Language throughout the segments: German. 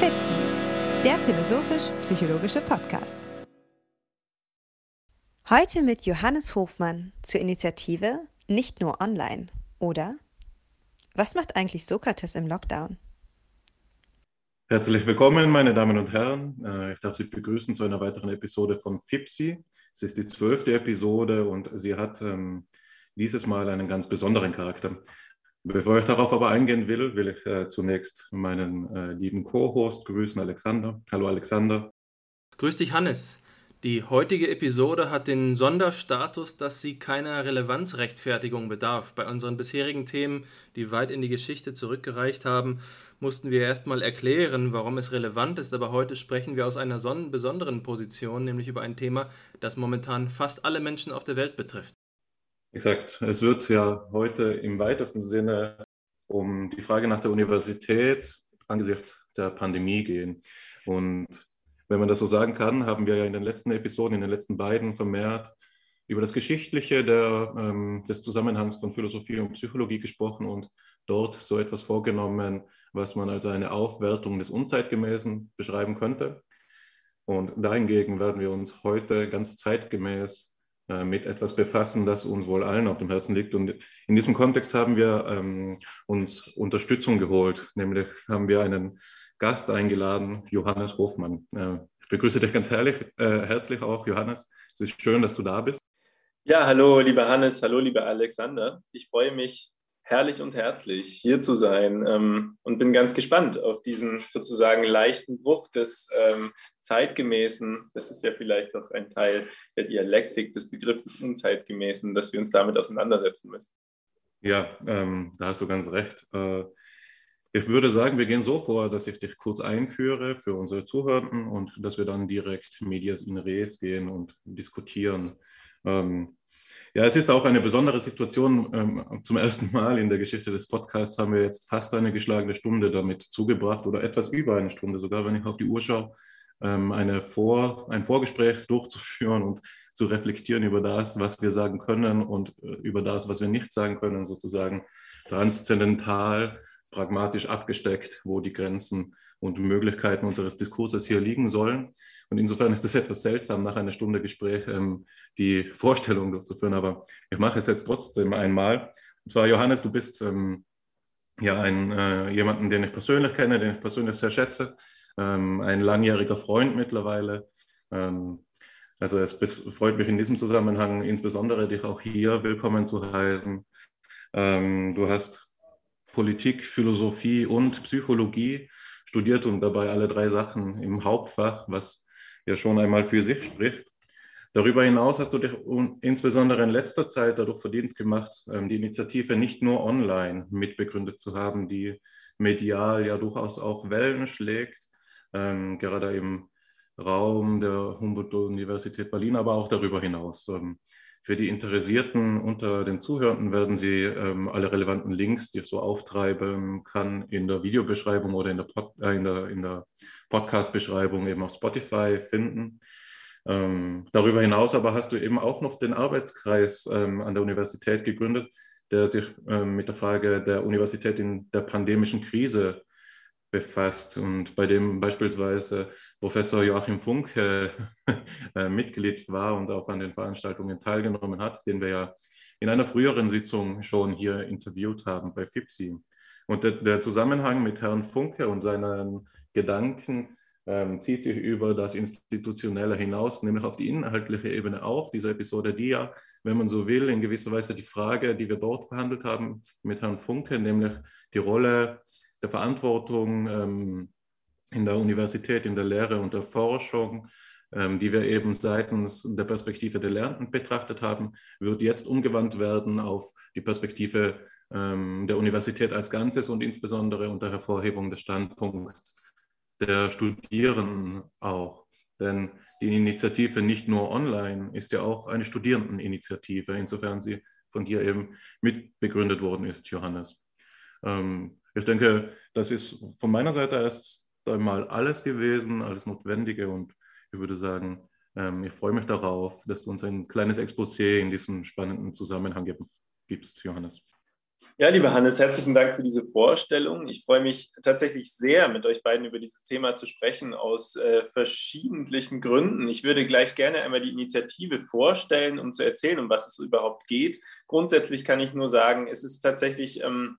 FIPSI, der philosophisch-psychologische Podcast. Heute mit Johannes Hofmann zur Initiative Nicht nur online, oder? Was macht eigentlich Sokrates im Lockdown? Herzlich willkommen, meine Damen und Herren. Äh, ich darf Sie begrüßen zu einer weiteren Episode von FIPSI. Es ist die zwölfte Episode und sie hat ähm, dieses Mal einen ganz besonderen Charakter. Bevor ich darauf aber eingehen will, will ich äh, zunächst meinen äh, lieben Co-Host grüßen, Alexander. Hallo Alexander. Grüß dich, Hannes. Die heutige Episode hat den Sonderstatus, dass sie keiner Relevanzrechtfertigung bedarf. Bei unseren bisherigen Themen, die weit in die Geschichte zurückgereicht haben, mussten wir erstmal erklären, warum es relevant ist, aber heute sprechen wir aus einer besonderen Position, nämlich über ein Thema, das momentan fast alle Menschen auf der Welt betrifft. Exakt. Es wird ja heute im weitesten Sinne um die Frage nach der Universität angesichts der Pandemie gehen. Und wenn man das so sagen kann, haben wir ja in den letzten Episoden, in den letzten beiden vermehrt über das Geschichtliche der, ähm, des Zusammenhangs von Philosophie und Psychologie gesprochen und dort so etwas vorgenommen, was man als eine Aufwertung des Unzeitgemäßen beschreiben könnte. Und dahingegen werden wir uns heute ganz zeitgemäß mit etwas befassen, das uns wohl allen auf dem Herzen liegt. Und in diesem Kontext haben wir ähm, uns Unterstützung geholt, nämlich haben wir einen Gast eingeladen, Johannes Hofmann. Äh, ich begrüße dich ganz herrlich, äh, herzlich auch, Johannes. Es ist schön, dass du da bist. Ja, hallo, lieber Hannes, hallo, lieber Alexander. Ich freue mich herrlich und herzlich, hier zu sein ähm, und bin ganz gespannt auf diesen sozusagen leichten Bruch des ähm, Zeitgemäßen. Das ist ja vielleicht auch ein Teil der Dialektik des Begriffs des Unzeitgemäßen, dass wir uns damit auseinandersetzen müssen. Ja, ähm, da hast du ganz recht. Äh, ich würde sagen, wir gehen so vor, dass ich dich kurz einführe für unsere Zuhörenden und dass wir dann direkt medias in res gehen und diskutieren. Ähm, ja, es ist auch eine besondere Situation. Ähm, zum ersten Mal in der Geschichte des Podcasts haben wir jetzt fast eine geschlagene Stunde damit zugebracht oder etwas über eine Stunde, sogar wenn ich auf die Uhr schaue, ähm, eine Vor-, ein Vorgespräch durchzuführen und zu reflektieren über das, was wir sagen können und äh, über das, was wir nicht sagen können, sozusagen transzendental pragmatisch abgesteckt, wo die Grenzen und Möglichkeiten unseres Diskurses hier liegen sollen. Und insofern ist es etwas seltsam, nach einer Stunde Gespräch ähm, die Vorstellung durchzuführen. Aber ich mache es jetzt trotzdem einmal. Und zwar, Johannes, du bist ähm, ja ein, äh, jemanden, den ich persönlich kenne, den ich persönlich sehr schätze, ähm, ein langjähriger Freund mittlerweile. Ähm, also es freut mich in diesem Zusammenhang insbesondere, dich auch hier willkommen zu heißen. Ähm, du hast Politik, Philosophie und Psychologie studiert und dabei alle drei Sachen im Hauptfach, was ja schon einmal für sich spricht. Darüber hinaus hast du dich insbesondere in letzter Zeit dadurch verdient gemacht, ähm, die Initiative nicht nur online mitbegründet zu haben, die medial ja durchaus auch Wellen schlägt, ähm, gerade im Raum der Humboldt-Universität Berlin, aber auch darüber hinaus. Für die Interessierten unter den Zuhörenden werden Sie ähm, alle relevanten Links, die ich so auftreiben kann, in der Videobeschreibung oder in der, Pod, äh, in der, in der Podcast-Beschreibung eben auf Spotify finden. Ähm, darüber hinaus aber hast du eben auch noch den Arbeitskreis ähm, an der Universität gegründet, der sich ähm, mit der Frage der Universität in der pandemischen Krise befasst und bei dem beispielsweise Professor Joachim Funke äh, Mitglied war und auch an den Veranstaltungen teilgenommen hat, den wir ja in einer früheren Sitzung schon hier interviewt haben bei FIPSI. Und der, der Zusammenhang mit Herrn Funke und seinen Gedanken ähm, zieht sich über das Institutionelle hinaus, nämlich auf die inhaltliche Ebene auch. Diese Episode, die ja, wenn man so will, in gewisser Weise die Frage, die wir dort verhandelt haben mit Herrn Funke, nämlich die Rolle der Verantwortung ähm, in der Universität, in der Lehre und der Forschung, ähm, die wir eben seitens der Perspektive der Lernenden betrachtet haben, wird jetzt umgewandt werden auf die Perspektive ähm, der Universität als Ganzes und insbesondere unter Hervorhebung des Standpunkts der Studierenden auch. Denn die Initiative nicht nur online ist ja auch eine Studierendeninitiative, insofern sie von dir eben mitbegründet worden ist, Johannes. Ähm, ich denke, das ist von meiner Seite erst einmal alles gewesen, alles Notwendige und ich würde sagen, ähm, ich freue mich darauf, dass du uns ein kleines Exposé in diesem spannenden Zusammenhang gibst, Johannes. Ja, lieber Hannes, herzlichen Dank für diese Vorstellung. Ich freue mich tatsächlich sehr, mit euch beiden über dieses Thema zu sprechen, aus äh, verschiedentlichen Gründen. Ich würde gleich gerne einmal die Initiative vorstellen, um zu erzählen, um was es überhaupt geht. Grundsätzlich kann ich nur sagen, es ist tatsächlich, ähm,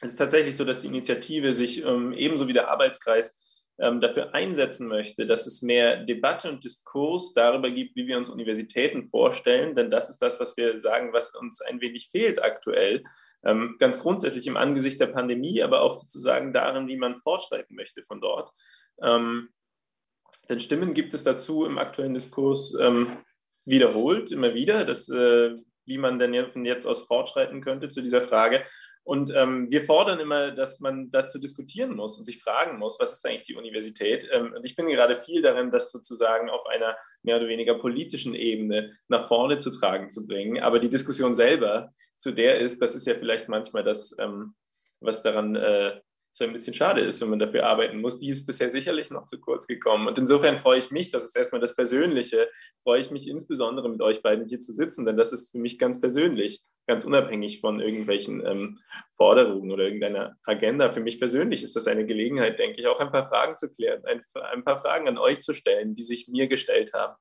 es ist tatsächlich so, dass die Initiative sich ähm, ebenso wie der Arbeitskreis ähm, dafür einsetzen möchte, dass es mehr Debatte und Diskurs darüber gibt, wie wir uns Universitäten vorstellen. Denn das ist das, was wir sagen, was uns ein wenig fehlt aktuell. Ähm, ganz grundsätzlich im Angesicht der Pandemie, aber auch sozusagen darin, wie man fortschreiten möchte von dort. Ähm, denn Stimmen gibt es dazu im aktuellen Diskurs wiederholt, immer wieder, dass, äh, wie man denn von jetzt aus fortschreiten könnte zu dieser Frage. Und ähm, wir fordern immer, dass man dazu diskutieren muss und sich fragen muss, was ist eigentlich die Universität? Ähm, und ich bin gerade viel darin, das sozusagen auf einer mehr oder weniger politischen Ebene nach vorne zu tragen zu bringen. Aber die Diskussion selber, zu der ist, das ist ja vielleicht manchmal das, ähm, was daran äh, so ein bisschen schade ist, wenn man dafür arbeiten muss. Die ist bisher sicherlich noch zu kurz gekommen. Und insofern freue ich mich, das ist erstmal das Persönliche, freue ich mich insbesondere mit euch beiden hier zu sitzen, denn das ist für mich ganz persönlich, ganz unabhängig von irgendwelchen ähm, Forderungen oder irgendeiner Agenda. Für mich persönlich ist das eine Gelegenheit, denke ich, auch ein paar Fragen zu klären, ein, ein paar Fragen an euch zu stellen, die sich mir gestellt haben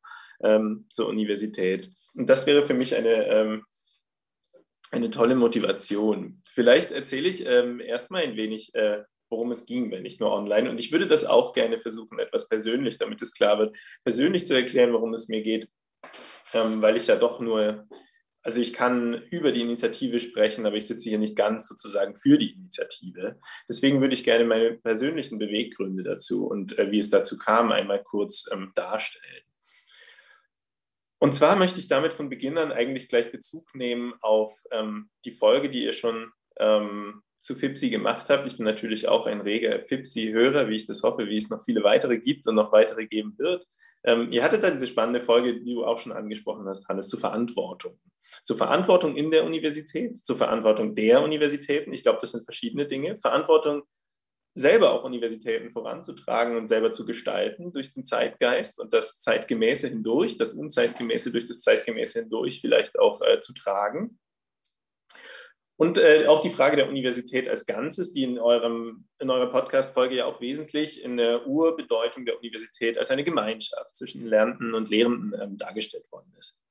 ähm, zur Universität. Und das wäre für mich eine ähm, eine tolle Motivation. Vielleicht erzähle ich ähm, erstmal ein wenig, äh, worum es ging, wenn nicht nur online. Und ich würde das auch gerne versuchen, etwas persönlich, damit es klar wird, persönlich zu erklären, worum es mir geht, ähm, weil ich ja doch nur, also ich kann über die Initiative sprechen, aber ich sitze hier nicht ganz sozusagen für die Initiative. Deswegen würde ich gerne meine persönlichen Beweggründe dazu und äh, wie es dazu kam, einmal kurz ähm, darstellen. Und zwar möchte ich damit von Beginn an eigentlich gleich Bezug nehmen auf ähm, die Folge, die ihr schon ähm, zu FIPSI gemacht habt. Ich bin natürlich auch ein reger FIPSI-Hörer, wie ich das hoffe, wie es noch viele weitere gibt und noch weitere geben wird. Ähm, ihr hattet da diese spannende Folge, die du auch schon angesprochen hast, Hannes, zur Verantwortung. Zur Verantwortung in der Universität, zur Verantwortung der Universitäten. Ich glaube, das sind verschiedene Dinge. Verantwortung selber auch Universitäten voranzutragen und selber zu gestalten durch den Zeitgeist und das Zeitgemäße hindurch, das Unzeitgemäße durch das Zeitgemäße hindurch vielleicht auch äh, zu tragen. Und äh, auch die Frage der Universität als Ganzes, die in, eurem, in eurer Podcast-Folge ja auch wesentlich in der Urbedeutung der Universität als eine Gemeinschaft zwischen Lernenden und Lehrenden ähm, dargestellt worden ist.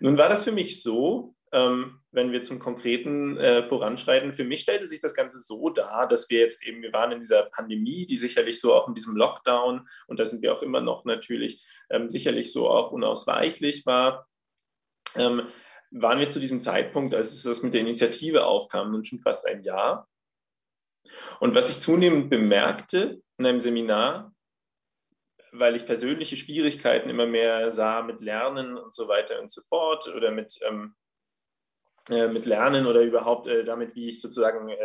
Nun war das für mich so, ähm, wenn wir zum Konkreten äh, voranschreiten. Für mich stellte sich das Ganze so dar, dass wir jetzt eben, wir waren in dieser Pandemie, die sicherlich so auch in diesem Lockdown, und da sind wir auch immer noch natürlich, ähm, sicherlich so auch unausweichlich war. Ähm, waren wir zu diesem Zeitpunkt, als es mit der Initiative aufkam, nun schon fast ein Jahr. Und was ich zunehmend bemerkte in einem Seminar, weil ich persönliche Schwierigkeiten immer mehr sah mit Lernen und so weiter und so fort oder mit ähm, äh, mit Lernen oder überhaupt äh, damit, wie ich sozusagen äh,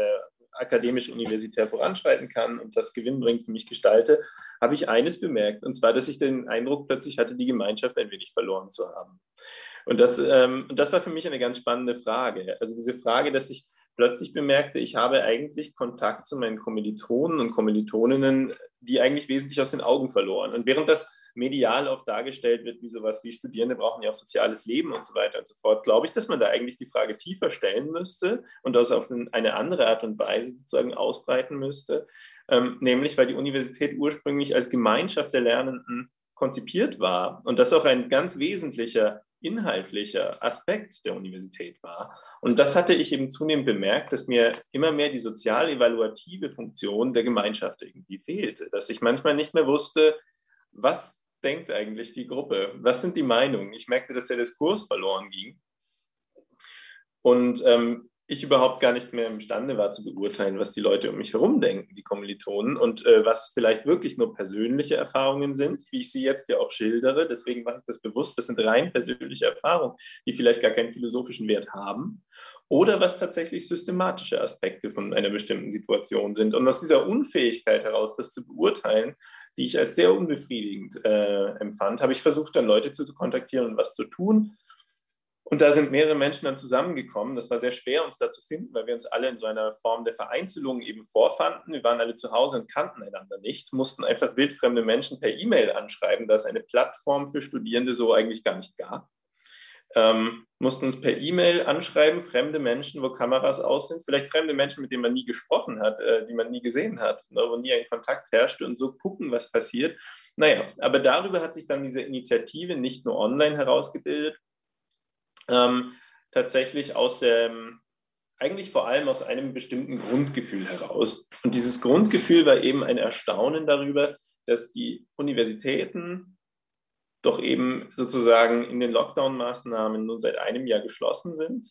akademisch universitär voranschreiten kann und das gewinnbringend für mich gestalte, habe ich eines bemerkt, und zwar, dass ich den Eindruck plötzlich hatte, die Gemeinschaft ein wenig verloren zu haben. Und das, ähm, das war für mich eine ganz spannende Frage. Also diese Frage, dass ich plötzlich bemerkte, ich habe eigentlich Kontakt zu meinen Kommilitonen und Kommilitoninnen, die eigentlich wesentlich aus den Augen verloren. Und während das medial oft dargestellt wird, wie sowas wie Studierende brauchen ja auch soziales Leben und so weiter und so fort, glaube ich, dass man da eigentlich die Frage tiefer stellen müsste und das auf eine andere Art und Weise sozusagen ausbreiten müsste, ähm, nämlich weil die Universität ursprünglich als Gemeinschaft der Lernenden konzipiert war und das auch ein ganz wesentlicher inhaltlicher Aspekt der Universität war. Und das hatte ich eben zunehmend bemerkt, dass mir immer mehr die sozial-evaluative Funktion der Gemeinschaft irgendwie fehlte, dass ich manchmal nicht mehr wusste, was denkt eigentlich die Gruppe? Was sind die Meinungen? Ich merkte, dass der Diskurs verloren ging. Und ähm, ich überhaupt gar nicht mehr imstande war zu beurteilen, was die Leute um mich herum denken, die Kommilitonen, und äh, was vielleicht wirklich nur persönliche Erfahrungen sind, wie ich sie jetzt ja auch schildere. Deswegen mache ich das bewusst. Das sind rein persönliche Erfahrungen, die vielleicht gar keinen philosophischen Wert haben. Oder was tatsächlich systematische Aspekte von einer bestimmten Situation sind. Und aus dieser Unfähigkeit heraus, das zu beurteilen, die ich als sehr unbefriedigend äh, empfand, habe ich versucht, dann Leute zu kontaktieren und was zu tun. Und da sind mehrere Menschen dann zusammengekommen. Das war sehr schwer, uns da zu finden, weil wir uns alle in so einer Form der Vereinzelung eben vorfanden. Wir waren alle zu Hause und kannten einander nicht, mussten einfach wildfremde Menschen per E-Mail anschreiben, da es eine Plattform für Studierende so eigentlich gar nicht gab. ähm, mussten uns per E-Mail anschreiben, fremde Menschen, wo Kameras aus sind, vielleicht fremde Menschen, mit denen man nie gesprochen hat, äh, die man nie gesehen hat, ne, wo nie ein Kontakt herrschte und so gucken, was passiert. Naja, aber darüber hat sich dann diese Initiative nicht nur online herausgebildet, ähm, tatsächlich aus dem, eigentlich vor allem aus einem bestimmten Grundgefühl heraus. Und dieses Grundgefühl war eben ein Erstaunen darüber, dass die Universitäten doch eben sozusagen in den Lockdown-Maßnahmen nun seit einem Jahr geschlossen sind.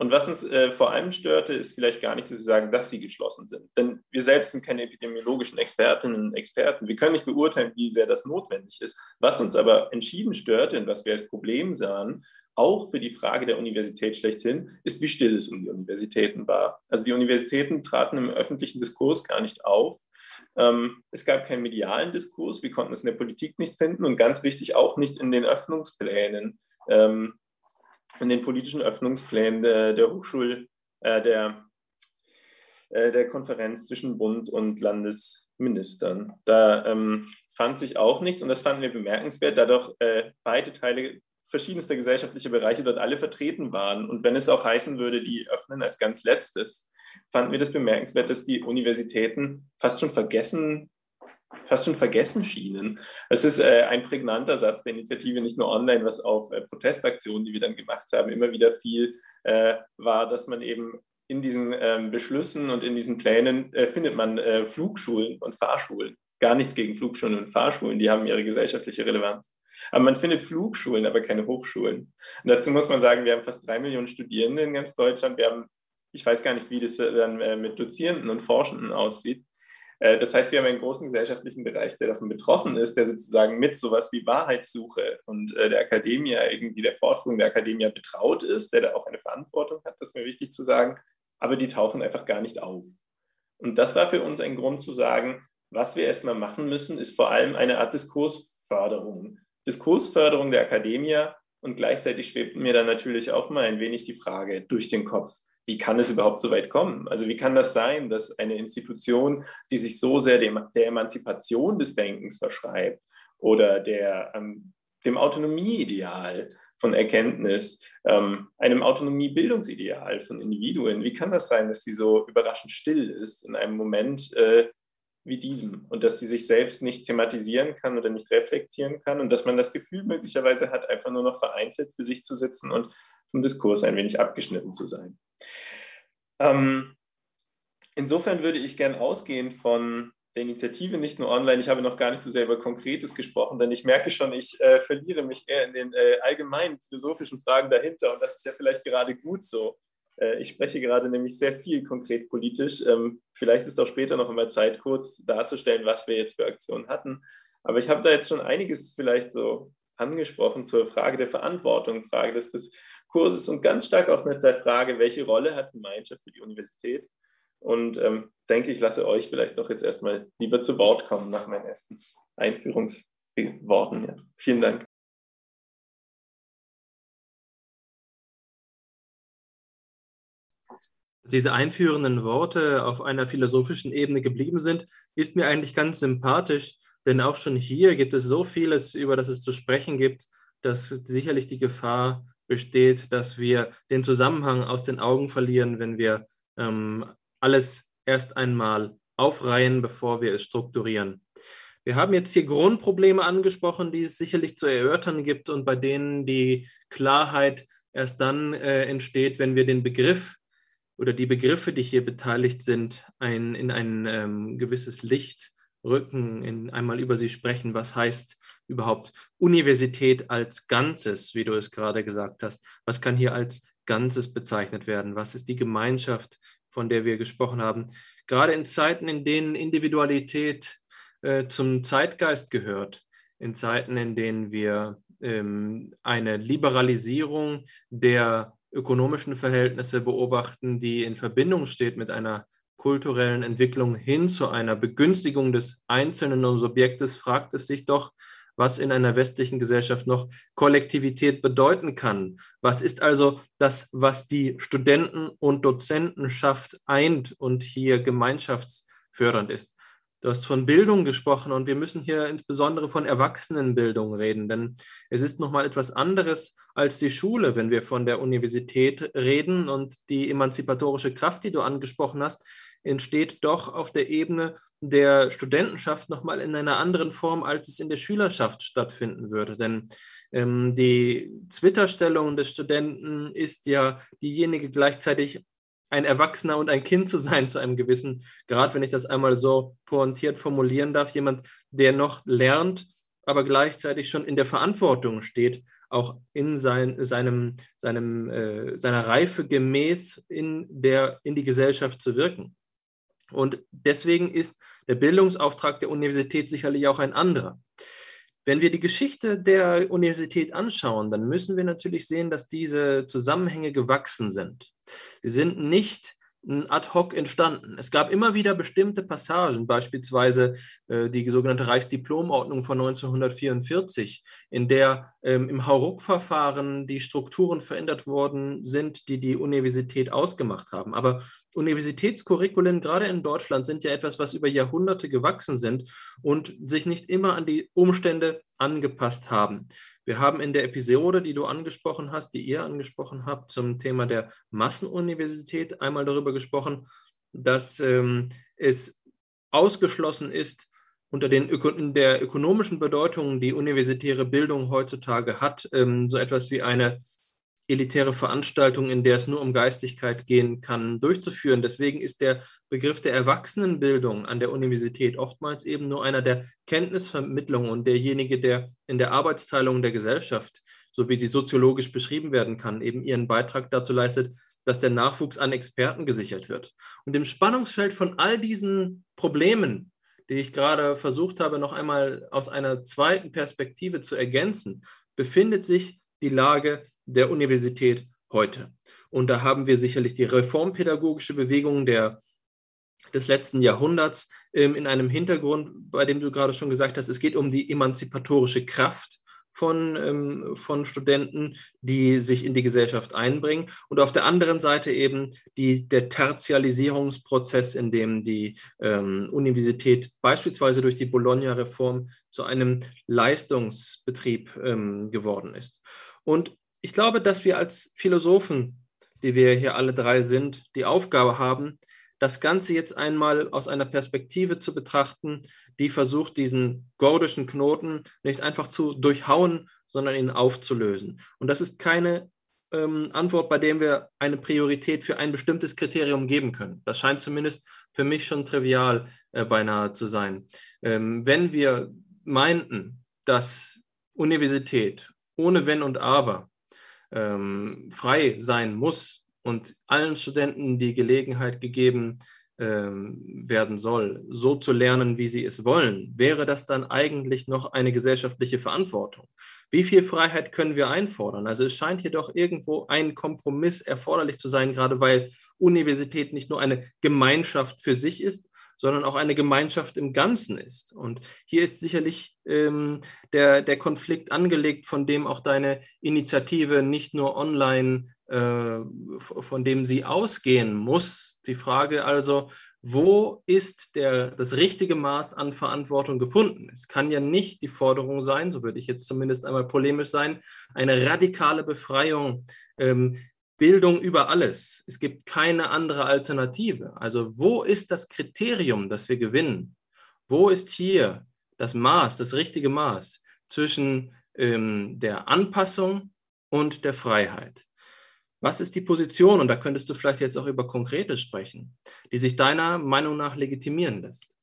Und was uns äh, vor allem störte, ist vielleicht gar nicht zu sagen, dass sie geschlossen sind. Denn wir selbst sind keine epidemiologischen Expertinnen und Experten. Wir können nicht beurteilen, wie sehr das notwendig ist. Was uns aber entschieden störte und was wir als Problem sahen, auch für die Frage der Universität schlechthin, ist, wie still es um die Universitäten war. Also die Universitäten traten im öffentlichen Diskurs gar nicht auf. Ähm, es gab keinen medialen Diskurs, wir konnten es in der Politik nicht finden und ganz wichtig auch nicht in den Öffnungsplänen, ähm, in den politischen Öffnungsplänen der, der Hochschul, äh, der, äh, der Konferenz zwischen Bund und Landesministern. Da ähm, fand sich auch nichts und das fanden wir bemerkenswert, da doch äh, beide Teile verschiedenster gesellschaftlicher Bereiche dort alle vertreten waren. Und wenn es auch heißen würde, die öffnen als ganz letztes, fanden wir das bemerkenswert, dass die Universitäten fast schon vergessen, fast schon vergessen schienen. Es ist äh, ein prägnanter Satz der Initiative, nicht nur online, was auf äh, Protestaktionen, die wir dann gemacht haben, immer wieder viel äh, war, dass man eben in diesen ähm, Beschlüssen und in diesen Plänen äh, findet man äh, Flugschulen und Fahrschulen. Gar nichts gegen Flugschulen und Fahrschulen, die haben ihre gesellschaftliche Relevanz. Aber man findet Flugschulen, aber keine Hochschulen. Und dazu muss man sagen, wir haben fast drei Millionen Studierende in ganz Deutschland. Wir haben ich weiß gar nicht, wie das dann äh, mit Dozierenden und Forschenden aussieht. Äh, das heißt, wir haben einen großen gesellschaftlichen Bereich, der davon betroffen ist, der sozusagen mit sowas wie Wahrheitssuche und äh, der Akademie, irgendwie der Forschung der Akademie betraut ist, der da auch eine Verantwortung hat, das ist mir wichtig zu sagen, aber die tauchen einfach gar nicht auf. Und das war für uns ein Grund zu sagen, was wir erstmal machen müssen, ist vor allem eine Art Diskursförderung. Diskursförderung der Akademie und gleichzeitig schwebt mir dann natürlich auch mal ein wenig die Frage durch den Kopf, wie kann es überhaupt so weit kommen? Also wie kann das sein, dass eine Institution, die sich so sehr dem, der Emanzipation des Denkens verschreibt oder der, ähm, dem Autonomieideal von Erkenntnis, ähm, einem Autonomiebildungsideal von Individuen, wie kann das sein, dass sie so überraschend still ist in einem Moment äh, wie diesem und dass sie sich selbst nicht thematisieren kann oder nicht reflektieren kann und dass man das Gefühl möglicherweise hat, einfach nur noch vereinzelt für sich zu sitzen und vom Diskurs ein wenig abgeschnitten zu sein. Ähm, insofern würde ich gern ausgehend von der Initiative nicht nur online, ich habe noch gar nicht so sehr über Konkretes gesprochen, denn ich merke schon, ich äh, verliere mich eher in den äh, allgemeinen philosophischen Fragen dahinter und das ist ja vielleicht gerade gut so. Äh, ich spreche gerade nämlich sehr viel konkret politisch. Ähm, vielleicht ist auch später noch einmal Zeit, kurz darzustellen, was wir jetzt für Aktionen hatten. Aber ich habe da jetzt schon einiges vielleicht so angesprochen zur Frage der Verantwortung, Frage des, des Kurses und ganz stark auch mit der Frage, welche Rolle hat Gemeinschaft für die Universität? Und ähm, denke, ich lasse euch vielleicht doch jetzt erstmal lieber zu Wort kommen nach meinen ersten Einführungsworten. Ja. Vielen Dank. Diese einführenden Worte auf einer philosophischen Ebene geblieben sind, ist mir eigentlich ganz sympathisch, denn auch schon hier gibt es so vieles, über das es zu sprechen gibt, dass sicherlich die Gefahr besteht, dass wir den Zusammenhang aus den Augen verlieren, wenn wir ähm, alles erst einmal aufreihen, bevor wir es strukturieren. Wir haben jetzt hier Grundprobleme angesprochen, die es sicherlich zu erörtern gibt und bei denen die Klarheit erst dann äh, entsteht, wenn wir den Begriff oder die Begriffe, die hier beteiligt sind, ein, in ein ähm, gewisses Licht rücken, in einmal über sie sprechen. Was heißt überhaupt Universität als Ganzes, wie du es gerade gesagt hast? Was kann hier als Ganzes bezeichnet werden? Was ist die Gemeinschaft, von der wir gesprochen haben? Gerade in Zeiten, in denen Individualität äh, zum Zeitgeist gehört, in Zeiten, in denen wir ähm, eine Liberalisierung der ökonomischen Verhältnisse beobachten, die in Verbindung steht mit einer kulturellen Entwicklung hin zu einer Begünstigung des einzelnen Subjektes, fragt es sich doch, was in einer westlichen Gesellschaft noch Kollektivität bedeuten kann. Was ist also das, was die Studenten- und Dozentenschaft eint und hier gemeinschaftsfördernd ist? Du hast von Bildung gesprochen und wir müssen hier insbesondere von Erwachsenenbildung reden, denn es ist nochmal etwas anderes als die Schule, wenn wir von der Universität reden und die emanzipatorische Kraft, die du angesprochen hast, entsteht doch auf der Ebene der Studentenschaft nochmal in einer anderen Form, als es in der Schülerschaft stattfinden würde. Denn ähm, die Twitter-Stellung des Studenten ist ja diejenige gleichzeitig ein Erwachsener und ein Kind zu sein zu einem gewissen Grad, wenn ich das einmal so pointiert formulieren darf, jemand, der noch lernt, aber gleichzeitig schon in der Verantwortung steht, auch in sein, seinem, seinem, äh, seiner Reife gemäß in, der, in die Gesellschaft zu wirken. Und deswegen ist der Bildungsauftrag der Universität sicherlich auch ein anderer. Wenn wir die Geschichte der Universität anschauen, dann müssen wir natürlich sehen, dass diese Zusammenhänge gewachsen sind. Sie sind nicht ad hoc entstanden. Es gab immer wieder bestimmte Passagen, beispielsweise äh, die sogenannte Reichsdiplomordnung von 1944, in der ähm, im Hauruck-Verfahren die Strukturen verändert worden sind, die die Universität ausgemacht haben. Aber Universitätscurriculen, gerade in Deutschland, sind ja etwas, was über Jahrhunderte gewachsen sind und sich nicht immer an die Umstände angepasst haben. Wir haben in der Episode, die du angesprochen hast, die ihr angesprochen habt, zum Thema der Massenuniversität einmal darüber gesprochen, dass ähm, es ausgeschlossen ist, unter den Öko in der ökonomischen Bedeutung, die universitäre Bildung heutzutage hat, ähm, so etwas wie eine elitäre Veranstaltung, in der es nur um Geistigkeit gehen kann, durchzuführen. Deswegen ist der Begriff der Erwachsenenbildung an der Universität oftmals eben nur einer der Kenntnisvermittlung und derjenige, der in der Arbeitsteilung der Gesellschaft, so wie sie soziologisch beschrieben werden kann, eben ihren Beitrag dazu leistet, dass der Nachwuchs an Experten gesichert wird. Und im Spannungsfeld von all diesen Problemen, die ich gerade versucht habe, noch einmal aus einer zweiten Perspektive zu ergänzen, befindet sich die Lage der Universität heute. Und da haben wir sicherlich die reformpädagogische Bewegung der, des letzten Jahrhunderts ähm, in einem Hintergrund, bei dem du gerade schon gesagt hast, es geht um die emanzipatorische Kraft von, ähm, von Studenten, die sich in die Gesellschaft einbringen. Und auf der anderen Seite eben die, der Tertialisierungsprozess, in dem die ähm, Universität beispielsweise durch die Bologna-Reform zu einem Leistungsbetrieb ähm, geworden ist. Und ich glaube, dass wir als Philosophen, die wir hier alle drei sind, die Aufgabe haben, das Ganze jetzt einmal aus einer Perspektive zu betrachten, die versucht, diesen gordischen Knoten nicht einfach zu durchhauen, sondern ihn aufzulösen. Und das ist keine ähm, Antwort, bei der wir eine Priorität für ein bestimmtes Kriterium geben können. Das scheint zumindest für mich schon trivial äh, beinahe zu sein. Ähm, wenn wir meinten, dass Universität ohne Wenn und Aber ähm, frei sein muss und allen Studenten die Gelegenheit gegeben ähm, werden soll, so zu lernen, wie sie es wollen, wäre das dann eigentlich noch eine gesellschaftliche Verantwortung? Wie viel Freiheit können wir einfordern? Also es scheint hier doch irgendwo ein Kompromiss erforderlich zu sein, gerade weil Universität nicht nur eine Gemeinschaft für sich ist, sondern auch eine Gemeinschaft im Ganzen ist. Und hier ist sicherlich ähm, der, der Konflikt angelegt, von dem auch deine Initiative nicht nur online, äh, von dem sie ausgehen muss. Die Frage also, wo ist der, das richtige Maß an Verantwortung gefunden? Es kann ja nicht die Forderung sein, so würde ich jetzt zumindest einmal polemisch sein, eine radikale Befreiung ähm, Bildung über alles. Es gibt keine andere Alternative. Also wo ist das Kriterium, das wir gewinnen? Wo ist hier das Maß, das richtige Maß zwischen ähm, der Anpassung und der Freiheit? Was ist die Position, und da könntest du vielleicht jetzt auch über Konkrete sprechen, die sich deiner Meinung nach legitimieren lässt?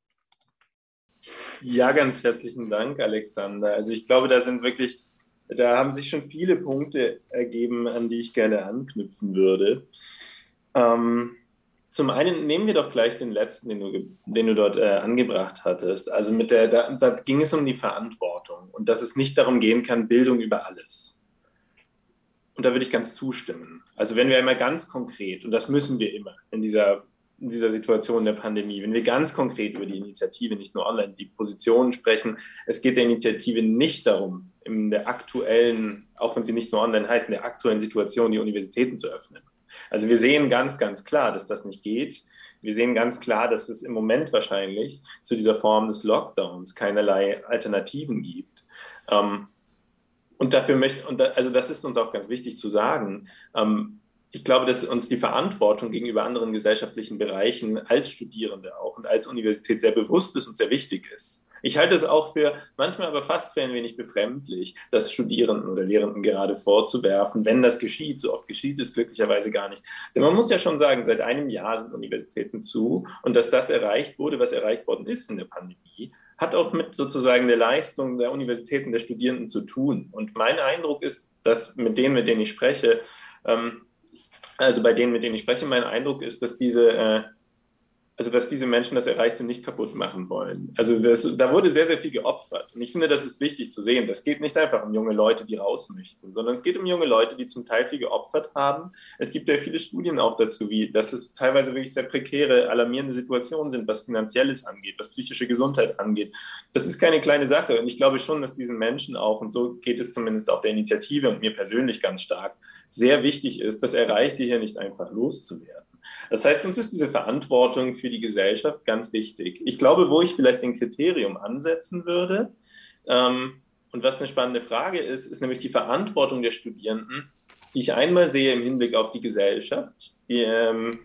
Ja, ganz herzlichen Dank, Alexander. Also ich glaube, da sind wirklich da haben sich schon viele Punkte ergeben, an die ich gerne anknüpfen würde. Ähm, zum einen nehmen wir doch gleich den letzten, den du, den du dort äh, angebracht hattest. Also mit der, da, da ging es um die Verantwortung und dass es nicht darum gehen kann, Bildung über alles. Und da würde ich ganz zustimmen. Also wenn wir einmal ganz konkret, und das müssen wir immer in dieser in dieser Situation der Pandemie. Wenn wir ganz konkret über die Initiative, nicht nur online, die Positionen sprechen, es geht der Initiative nicht darum, in der aktuellen, auch wenn sie nicht nur online heißt, in der aktuellen Situation die Universitäten zu öffnen. Also wir sehen ganz, ganz klar, dass das nicht geht. Wir sehen ganz klar, dass es im Moment wahrscheinlich zu dieser Form des Lockdowns keinerlei Alternativen gibt. Ähm, und dafür möchte, und also das ist uns auch ganz wichtig zu sagen. Ich glaube, dass uns die Verantwortung gegenüber anderen gesellschaftlichen Bereichen als Studierende auch und als Universität sehr bewusst ist und sehr wichtig ist. Ich halte es auch für manchmal aber fast für ein wenig befremdlich, das Studierenden oder Lehrenden gerade vorzuwerfen, wenn das geschieht. So oft geschieht es glücklicherweise gar nicht. Denn man muss ja schon sagen, seit einem Jahr sind Universitäten zu und dass das erreicht wurde, was erreicht worden ist in der Pandemie, hat auch mit sozusagen der Leistung der Universitäten, der Studierenden zu tun. Und mein Eindruck ist, dass mit denen, mit denen ich spreche, ähm, also bei denen, mit denen ich spreche, mein Eindruck ist, dass diese äh, also dass diese Menschen das Erreichte nicht kaputt machen wollen. Also das, da wurde sehr, sehr viel geopfert. Und ich finde, das ist wichtig zu sehen. Das geht nicht einfach um junge Leute, die raus möchten, sondern es geht um junge Leute, die zum Teil viel geopfert haben. Es gibt ja viele Studien auch dazu, wie dass es teilweise wirklich sehr prekäre, alarmierende Situationen sind, was Finanzielles angeht, was psychische Gesundheit angeht. Das ist keine kleine Sache. Und ich glaube schon, dass diesen Menschen auch, und so geht es zumindest auch der Initiative und mir persönlich ganz stark, sehr wichtig ist, das Erreichte hier nicht einfach loszuwerden. Das heißt, uns ist diese Verantwortung für die Gesellschaft ganz wichtig. Ich glaube, wo ich vielleicht ein Kriterium ansetzen würde, ähm, und was eine spannende Frage ist, ist nämlich die Verantwortung der Studierenden, die ich einmal sehe im Hinblick auf die Gesellschaft. Die ähm,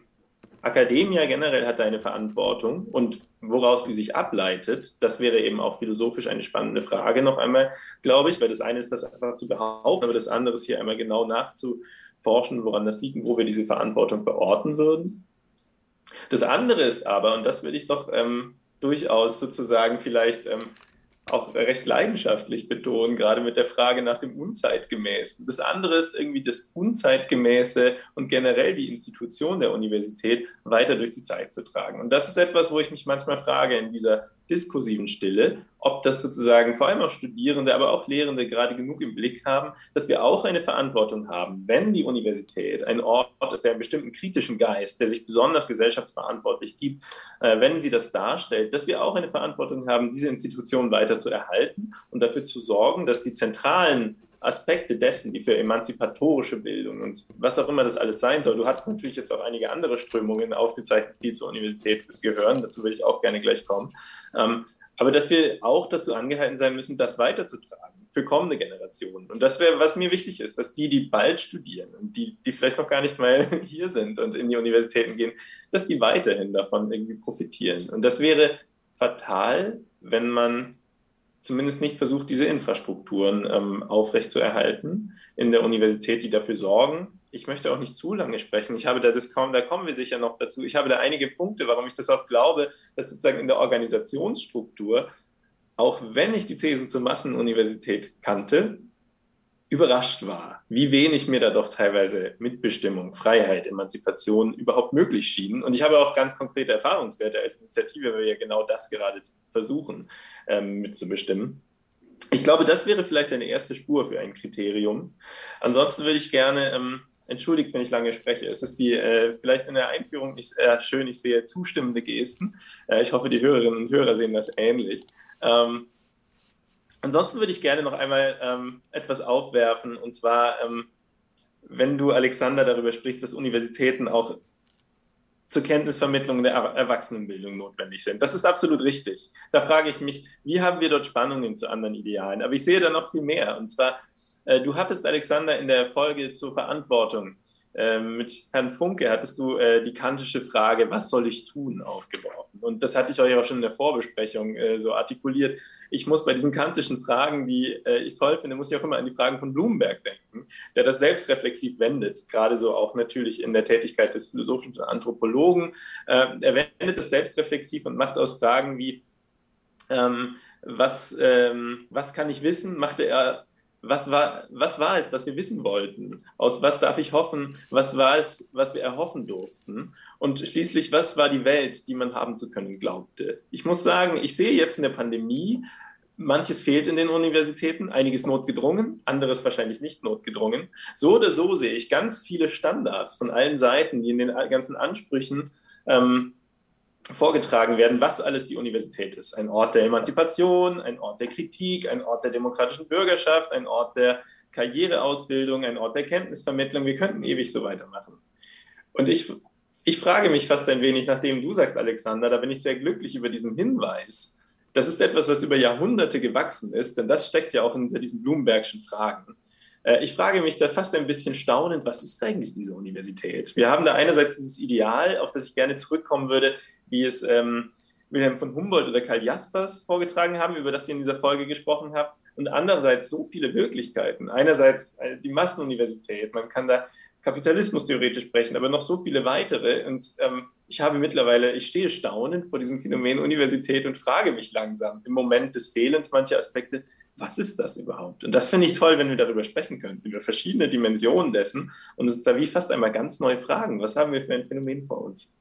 Akademia generell hat eine Verantwortung und woraus die sich ableitet, das wäre eben auch philosophisch eine spannende Frage noch einmal, glaube ich, weil das eine ist, das einfach zu behaupten, aber das andere ist hier einmal genau nachzu, forschen, woran das liegt und wo wir diese Verantwortung verorten würden. Das andere ist aber, und das würde ich doch ähm, durchaus sozusagen vielleicht ähm, auch recht leidenschaftlich betonen, gerade mit der Frage nach dem Unzeitgemäßen. Das andere ist irgendwie das Unzeitgemäße und generell die Institution der Universität weiter durch die Zeit zu tragen. Und das ist etwas, wo ich mich manchmal frage in dieser diskursiven Stille, ob das sozusagen vor allem auch Studierende, aber auch Lehrende gerade genug im Blick haben, dass wir auch eine Verantwortung haben, wenn die Universität ein Ort ist, der einen bestimmten kritischen Geist, der sich besonders gesellschaftsverantwortlich gibt, äh, wenn sie das darstellt, dass wir auch eine Verantwortung haben, diese Institution weiter zu erhalten und dafür zu sorgen, dass die zentralen Aspekte dessen, die für emanzipatorische Bildung und was auch immer das alles sein soll. Du hattest natürlich jetzt auch einige andere Strömungen aufgezeichnet, die zur Universität gehören. Dazu will ich auch gerne gleich kommen. Ähm, aber dass wir auch dazu angehalten sein müssen, das weiterzutragen für kommende Generationen. Und das wäre, was mir wichtig ist, dass die, die bald studieren und die, die vielleicht noch gar nicht mal hier sind und in die Universitäten gehen, dass die weiterhin davon irgendwie profitieren. Und das wäre fatal, wenn man zumindest nicht versucht, diese Infrastrukturen ähm, aufrechtzuerhalten in der Universität, die dafür sorgen. Ich möchte auch nicht zu lange sprechen. Ich habe da das kaum, da kommen wir sicher noch dazu. Ich habe da einige Punkte, warum ich das auch glaube, dass sozusagen in der Organisationsstruktur, auch wenn ich die Thesen zur Massenuniversität kannte, überrascht war, wie wenig mir da doch teilweise Mitbestimmung, Freiheit, Emanzipation überhaupt möglich schienen. Und ich habe auch ganz konkrete Erfahrungswerte als Initiative, weil wir ja genau das gerade versuchen ähm, mitzubestimmen. Ich glaube, das wäre vielleicht eine erste Spur für ein Kriterium. Ansonsten würde ich gerne, ähm, entschuldigt, wenn ich lange spreche, es ist die, äh, vielleicht in der Einführung nicht äh, schön, ich sehe zustimmende Gesten. Äh, ich hoffe, die Hörerinnen und Hörer sehen das ähnlich. Ähm, Ansonsten würde ich gerne noch einmal ähm, etwas aufwerfen, und zwar, ähm, wenn du, Alexander, darüber sprichst, dass Universitäten auch zur Kenntnisvermittlung der Erwachsenenbildung notwendig sind. Das ist absolut richtig. Da frage ich mich, wie haben wir dort Spannungen zu anderen Idealen? Aber ich sehe da noch viel mehr. Und zwar, äh, du hattest, Alexander, in der Folge zur Verantwortung ähm, mit Herrn Funke hattest du äh, die kantische Frage, was soll ich tun, aufgeworfen. Und das hatte ich euch auch schon in der Vorbesprechung äh, so artikuliert. Ich muss bei diesen kantischen Fragen, die äh, ich toll finde, muss ich auch immer an die Fragen von Blumenberg denken, der das selbstreflexiv wendet, gerade so auch natürlich in der Tätigkeit des philosophischen Anthropologen. er wendet das selbstreflexiv und macht aus Fragen wie, ähm, was, ähm, was kann ich wissen, machte er was war, was war es, was wir wissen wollten? Aus was darf ich hoffen? Was war es, was wir erhoffen durften? Und schließlich, was war die Welt, die man haben zu können glaubte? Ich muss sagen, ich sehe jetzt in der Pandemie, manches fehlt in den Universitäten, einiges notgedrungen, anderes wahrscheinlich nicht notgedrungen. So oder so sehe ich ganz viele Standards von allen Seiten, die in den ganzen Ansprüchen ähm, vorgetragen werden, was alles die Universität ist. Ein Ort der Emanzipation, ein Ort der Kritik, ein Ort der demokratischen Bürgerschaft, ein Ort der Karriereausbildung, ein Ort der Kenntnisvermittlung. Wir könnten ewig so weitermachen. Und ich, ich frage mich fast ein wenig, nachdem du sagst, Alexander, da bin ich sehr glücklich über diesen Hinweis. Das ist etwas, was über Jahrhunderte gewachsen ist, denn das steckt ja auch hinter diesen Bloombergschen Fragen. Äh, ich frage mich da fast ein bisschen staunend, was ist eigentlich diese Universität? Wir haben da einerseits dieses Ideal, auf das ich gerne zurückkommen würde, wie es ähm, Wilhelm von Humboldt oder Karl Jaspers vorgetragen haben, über das ihr in dieser Folge gesprochen habt, und andererseits so viele Wirklichkeiten. Einerseits äh, die Massenuniversität, man kann da Kapitalismus theoretisch sprechen, aber noch so viele weitere. Und ähm, ich habe mittlerweile, ich stehe staunend vor diesem Phänomen Universität und frage mich langsam im Moment des Fehlens mancher Aspekte, was ist das überhaupt? Und das finde ich toll, wenn wir darüber sprechen können, über verschiedene Dimensionen dessen und es ist da wie fast einmal ganz neue Fragen. Was haben wir für ein Phänomen vor uns?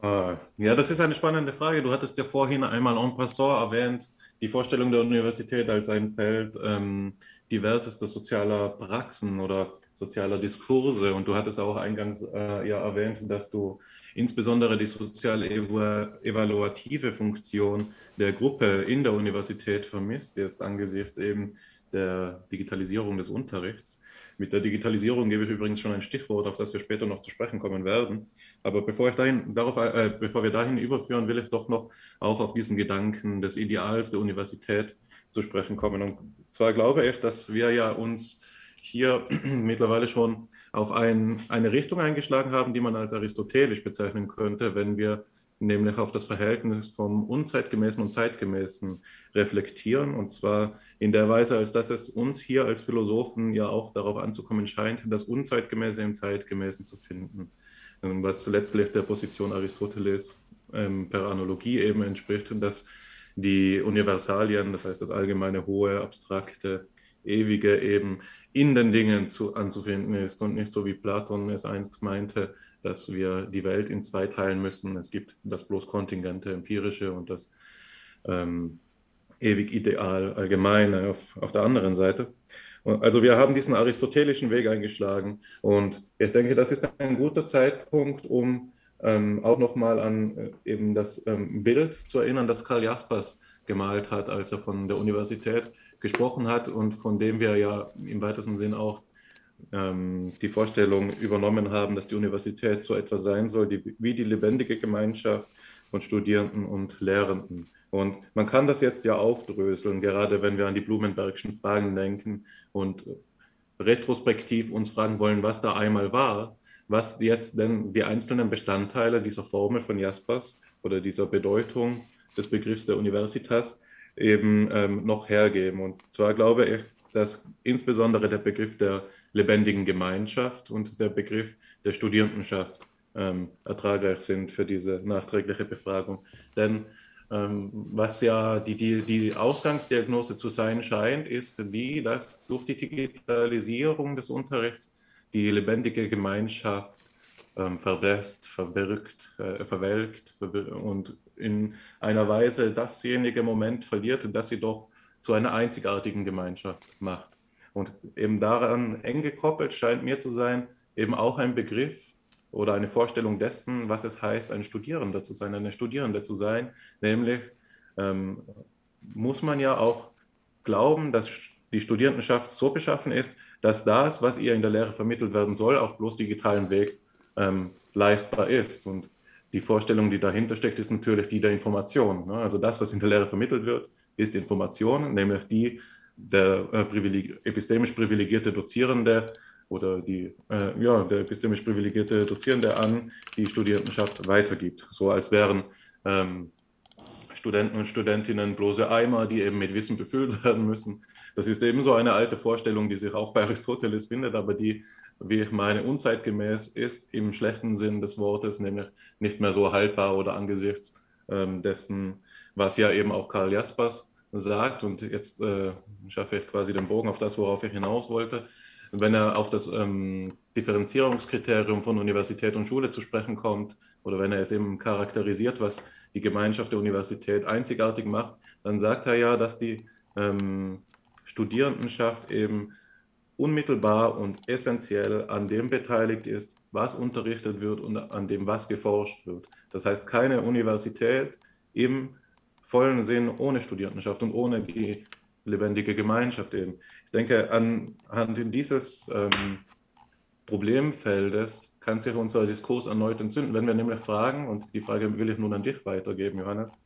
Ah, ja, das ist eine spannende Frage. Du hattest ja vorhin einmal en passant erwähnt, die Vorstellung der Universität als ein Feld ähm, diversester sozialer Praxen oder sozialer Diskurse. Und du hattest auch eingangs äh, ja erwähnt, dass du insbesondere die sozial evaluative Funktion der Gruppe in der Universität vermisst, jetzt angesichts eben der Digitalisierung des Unterrichts. Mit der Digitalisierung gebe ich übrigens schon ein Stichwort, auf das wir später noch zu sprechen kommen werden. Aber bevor, ich dahin, darauf, äh, bevor wir dahin überführen, will ich doch noch auch auf diesen Gedanken des Ideals der Universität zu sprechen kommen. Und zwar glaube ich, dass wir ja uns hier mittlerweile schon auf ein, eine Richtung eingeschlagen haben, die man als aristotelisch bezeichnen könnte, wenn wir nämlich auf das Verhältnis vom Unzeitgemäßen und Zeitgemäßen reflektieren. Und zwar in der Weise, als dass es uns hier als Philosophen ja auch darauf anzukommen scheint, das Unzeitgemäße im Zeitgemäßen zu finden. Ähm, was letztlich der Position Aristoteles ähm, per Analogie eben entspricht, dass die Universalien, das heißt das allgemeine, hohe, abstrakte, ewige eben in den Dingen zu, anzufinden ist und nicht so wie Platon es einst meinte, dass wir die Welt in zwei teilen müssen. Es gibt das bloß kontingente, empirische und das ähm, ewig Ideal, allgemeine auf, auf der anderen Seite. Also wir haben diesen aristotelischen Weg eingeschlagen und ich denke, das ist ein guter Zeitpunkt, um ähm, auch nochmal an äh, eben das ähm, Bild zu erinnern, das Karl Jaspers gemalt hat, als er von der Universität gesprochen hat und von dem wir ja im weitesten Sinn auch ähm, die Vorstellung übernommen haben, dass die Universität so etwas sein soll, die, wie die lebendige Gemeinschaft von Studierenden und Lehrenden. Und man kann das jetzt ja aufdröseln, gerade wenn wir an die Blumenbergschen Fragen denken und retrospektiv uns fragen wollen, was da einmal war, was jetzt denn die einzelnen Bestandteile dieser Formel von Jaspers oder dieser Bedeutung des Begriffs der Universitas eben ähm, noch hergeben. Und zwar glaube ich, dass insbesondere der Begriff der lebendigen Gemeinschaft und der Begriff der Studierendenschaft ähm, ertragreich sind für diese nachträgliche Befragung. Denn was ja die, die, die Ausgangsdiagnose zu sein scheint, ist die, dass durch die Digitalisierung des Unterrichts die lebendige Gemeinschaft ähm, verblässt, verwirkt, äh, verwelkt und in einer Weise dasjenige Moment verliert, das sie doch zu einer einzigartigen Gemeinschaft macht. Und eben daran eng gekoppelt scheint mir zu sein, eben auch ein Begriff oder eine Vorstellung dessen, was es heißt, ein Studierender zu sein, eine Studierende zu sein. Nämlich ähm, muss man ja auch glauben, dass die Studierendenschaft so beschaffen ist, dass das, was ihr in der Lehre vermittelt werden soll, auf bloß digitalen Weg ähm, leistbar ist. Und die Vorstellung, die dahinter steckt, ist natürlich die der Information. Ne? Also das, was in der Lehre vermittelt wird, ist Information, nämlich die der äh, privileg epistemisch privilegierte Dozierende oder die, äh, ja, der epistemisch privilegierte Dozierende an die Studierendenschaft weitergibt. So als wären ähm, Studenten und Studentinnen bloße Eimer, die eben mit Wissen befüllt werden müssen. Das ist eben so eine alte Vorstellung, die sich auch bei Aristoteles findet, aber die, wie ich meine, unzeitgemäß ist im schlechten Sinn des Wortes, nämlich nicht mehr so haltbar oder angesichts ähm, dessen, was ja eben auch Karl Jaspers sagt. Und jetzt äh, schaffe ich quasi den Bogen auf das, worauf ich hinaus wollte. Wenn er auf das ähm, Differenzierungskriterium von Universität und Schule zu sprechen kommt, oder wenn er es eben charakterisiert, was die Gemeinschaft der Universität einzigartig macht, dann sagt er ja, dass die ähm, Studierendenschaft eben unmittelbar und essentiell an dem beteiligt ist, was unterrichtet wird und an dem, was geforscht wird. Das heißt, keine Universität im vollen Sinn ohne Studierendenschaft und ohne die lebendige Gemeinschaft eben. Ich denke, anhand dieses ähm, Problemfeldes kann sich unser Diskurs erneut entzünden. Wenn wir nämlich fragen, und die Frage will ich nun an dich weitergeben, Johannes,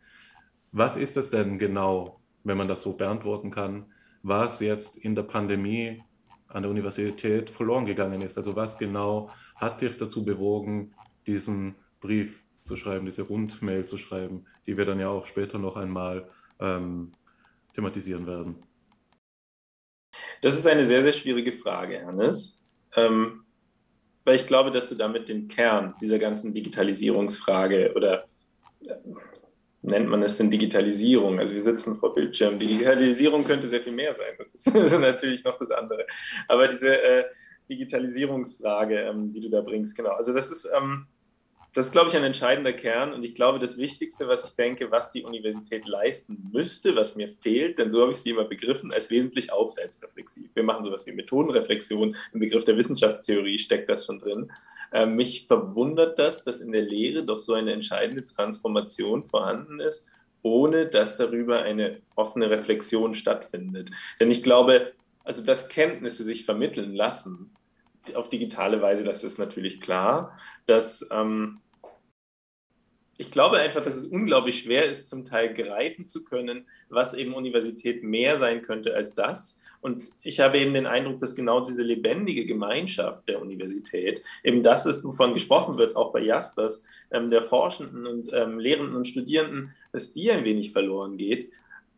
was ist es denn genau, wenn man das so beantworten kann, was jetzt in der Pandemie an der Universität verloren gegangen ist? Also was genau hat dich dazu bewogen, diesen Brief zu schreiben, diese Rundmail zu schreiben, die wir dann ja auch später noch einmal ähm, thematisieren werden? Das ist eine sehr, sehr schwierige Frage, Hannes. Ähm, weil ich glaube, dass du damit den Kern dieser ganzen Digitalisierungsfrage oder äh, nennt man es denn Digitalisierung? Also wir sitzen vor Bildschirmen. Digitalisierung könnte sehr viel mehr sein. Das ist, das ist natürlich noch das andere. Aber diese äh, Digitalisierungsfrage, ähm, die du da bringst, genau. Also das ist ähm, das ist, glaube ich, ein entscheidender Kern. Und ich glaube, das Wichtigste, was ich denke, was die Universität leisten müsste, was mir fehlt, denn so habe ich sie immer begriffen, als wesentlich auch selbstreflexiv. Wir machen sowas wie Methodenreflexion. Im Begriff der Wissenschaftstheorie steckt das schon drin. Ähm, mich verwundert das, dass in der Lehre doch so eine entscheidende Transformation vorhanden ist, ohne dass darüber eine offene Reflexion stattfindet. Denn ich glaube, also dass Kenntnisse sich vermitteln lassen, auf digitale Weise, das ist natürlich klar, dass ähm, ich glaube einfach, dass es unglaublich schwer ist, zum Teil greifen zu können, was eben Universität mehr sein könnte als das. Und ich habe eben den Eindruck, dass genau diese lebendige Gemeinschaft der Universität, eben das ist, wovon gesprochen wird, auch bei Jaspers, ähm, der Forschenden und ähm, Lehrenden und Studierenden, dass die ein wenig verloren geht.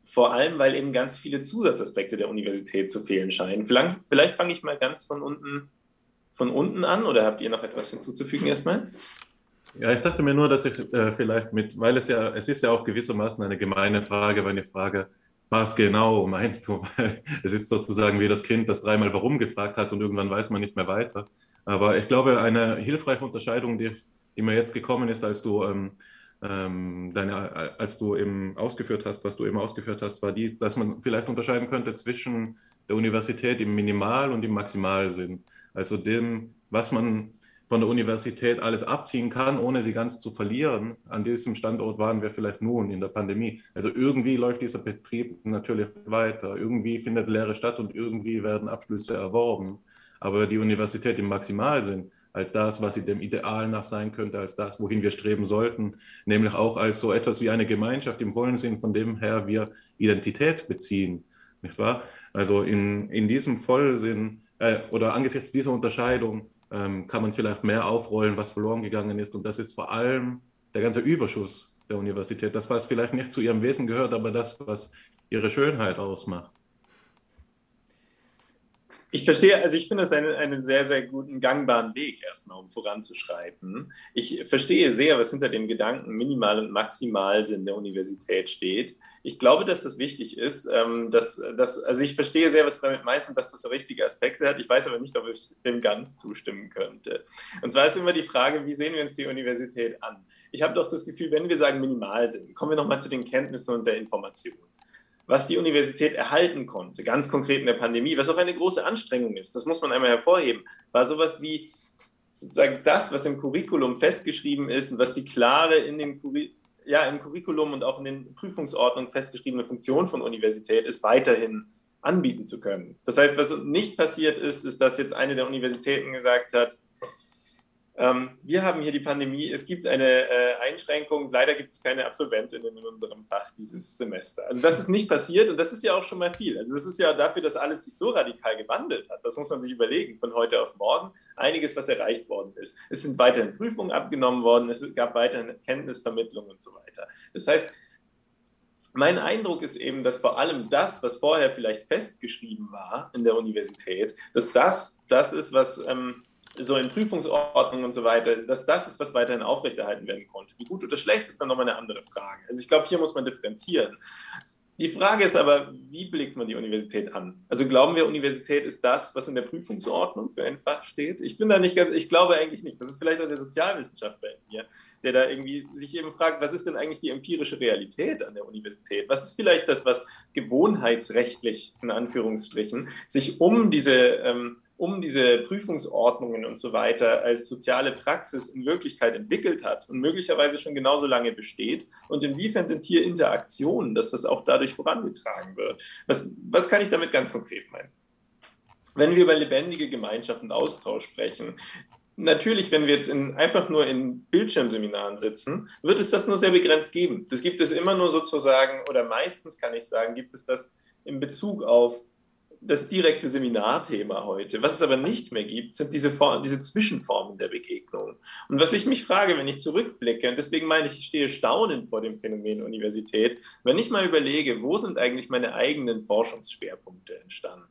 Vor allem, weil eben ganz viele Zusatzaspekte der Universität zu fehlen scheinen. Vielleicht, vielleicht fange ich mal ganz von unten, von unten an oder habt ihr noch etwas hinzuzufügen erstmal? Ja, ich dachte mir nur, dass ich äh, vielleicht mit, weil es ja, es ist ja auch gewissermaßen eine gemeine Frage, wenn ich frage, was genau meinst du? es ist sozusagen wie das Kind, das dreimal warum gefragt hat und irgendwann weiß man nicht mehr weiter. Aber ich glaube, eine hilfreiche Unterscheidung, die, die mir jetzt gekommen ist, als du, ähm, ähm, deine, als du eben ausgeführt hast, was du eben ausgeführt hast, war die, dass man vielleicht unterscheiden könnte zwischen der Universität im Minimal- und im Maximalsinn. Also dem, was man von der Universität alles abziehen kann, ohne sie ganz zu verlieren. An diesem Standort waren wir vielleicht nun in der Pandemie. Also irgendwie läuft dieser Betrieb natürlich weiter. Irgendwie findet Lehre statt und irgendwie werden Abschlüsse erworben. Aber die Universität im Maximalsinn, als das, was sie dem Ideal nach sein könnte, als das, wohin wir streben sollten, nämlich auch als so etwas wie eine Gemeinschaft im vollen Sinn, von dem her wir Identität beziehen, nicht wahr? Also in, in diesem Vollsinn äh, oder angesichts dieser Unterscheidung ähm, kann man vielleicht mehr aufrollen, was verloren gegangen ist. Und das ist vor allem der ganze Überschuss der Universität. Das, was vielleicht nicht zu ihrem Wesen gehört, aber das, was ihre Schönheit ausmacht. Ich verstehe, also ich finde das einen, einen sehr, sehr guten, gangbaren Weg erstmal, um voranzuschreiten. Ich verstehe sehr, was hinter dem Gedanken Minimal- und Maximalsinn der Universität steht. Ich glaube, dass das wichtig ist. Ähm, dass, dass, also ich verstehe sehr, was du damit meinst und dass das so richtige Aspekte hat. Ich weiß aber nicht, ob ich dem ganz zustimmen könnte. Und zwar ist immer die Frage, wie sehen wir uns die Universität an? Ich habe doch das Gefühl, wenn wir sagen Minimalsinn, kommen wir nochmal zu den Kenntnissen und der Information was die Universität erhalten konnte, ganz konkret in der Pandemie, was auch eine große Anstrengung ist, das muss man einmal hervorheben, war sowas wie sozusagen das, was im Curriculum festgeschrieben ist und was die klare in den ja, im Curriculum und auch in den Prüfungsordnungen festgeschriebene Funktion von Universität ist, weiterhin anbieten zu können. Das heißt, was nicht passiert ist, ist, dass jetzt eine der Universitäten gesagt hat, ähm, wir haben hier die Pandemie, es gibt eine äh, Einschränkung, leider gibt es keine Absolventinnen in unserem Fach dieses Semester. Also das ist nicht passiert und das ist ja auch schon mal viel. Also das ist ja dafür, dass alles sich so radikal gewandelt hat. Das muss man sich überlegen von heute auf morgen. Einiges, was erreicht worden ist. Es sind weiterhin Prüfungen abgenommen worden, es gab weiterhin Kenntnisvermittlung und so weiter. Das heißt, mein Eindruck ist eben, dass vor allem das, was vorher vielleicht festgeschrieben war in der Universität, dass das das ist, was ähm, so in Prüfungsordnungen und so weiter, dass das ist, was weiterhin aufrechterhalten werden konnte. Wie gut oder schlecht ist dann nochmal eine andere Frage. Also ich glaube, hier muss man differenzieren. Die Frage ist aber, wie blickt man die Universität an? Also glauben wir, Universität ist das, was in der Prüfungsordnung für ein Fach steht? Ich bin da nicht ganz, ich glaube eigentlich nicht. Das ist vielleicht auch der Sozialwissenschaftler in mir, der da irgendwie sich eben fragt, was ist denn eigentlich die empirische Realität an der Universität? Was ist vielleicht das, was gewohnheitsrechtlich, in Anführungsstrichen, sich um diese ähm, um diese Prüfungsordnungen und so weiter als soziale Praxis in Wirklichkeit entwickelt hat und möglicherweise schon genauso lange besteht? Und inwiefern sind hier Interaktionen, dass das auch dadurch vorangetragen wird? Was, was kann ich damit ganz konkret meinen? wenn wir über lebendige Gemeinschaft und Austausch sprechen, natürlich, wenn wir jetzt in, einfach nur in Bildschirmseminaren sitzen, wird es das nur sehr begrenzt geben. Das gibt es immer nur sozusagen, oder meistens kann ich sagen, gibt es das in Bezug auf das direkte Seminarthema heute. Was es aber nicht mehr gibt, sind diese, Form, diese Zwischenformen der Begegnung. Und was ich mich frage, wenn ich zurückblicke, und deswegen meine ich, ich stehe staunend vor dem Phänomen Universität, wenn ich mal überlege, wo sind eigentlich meine eigenen Forschungsschwerpunkte entstanden?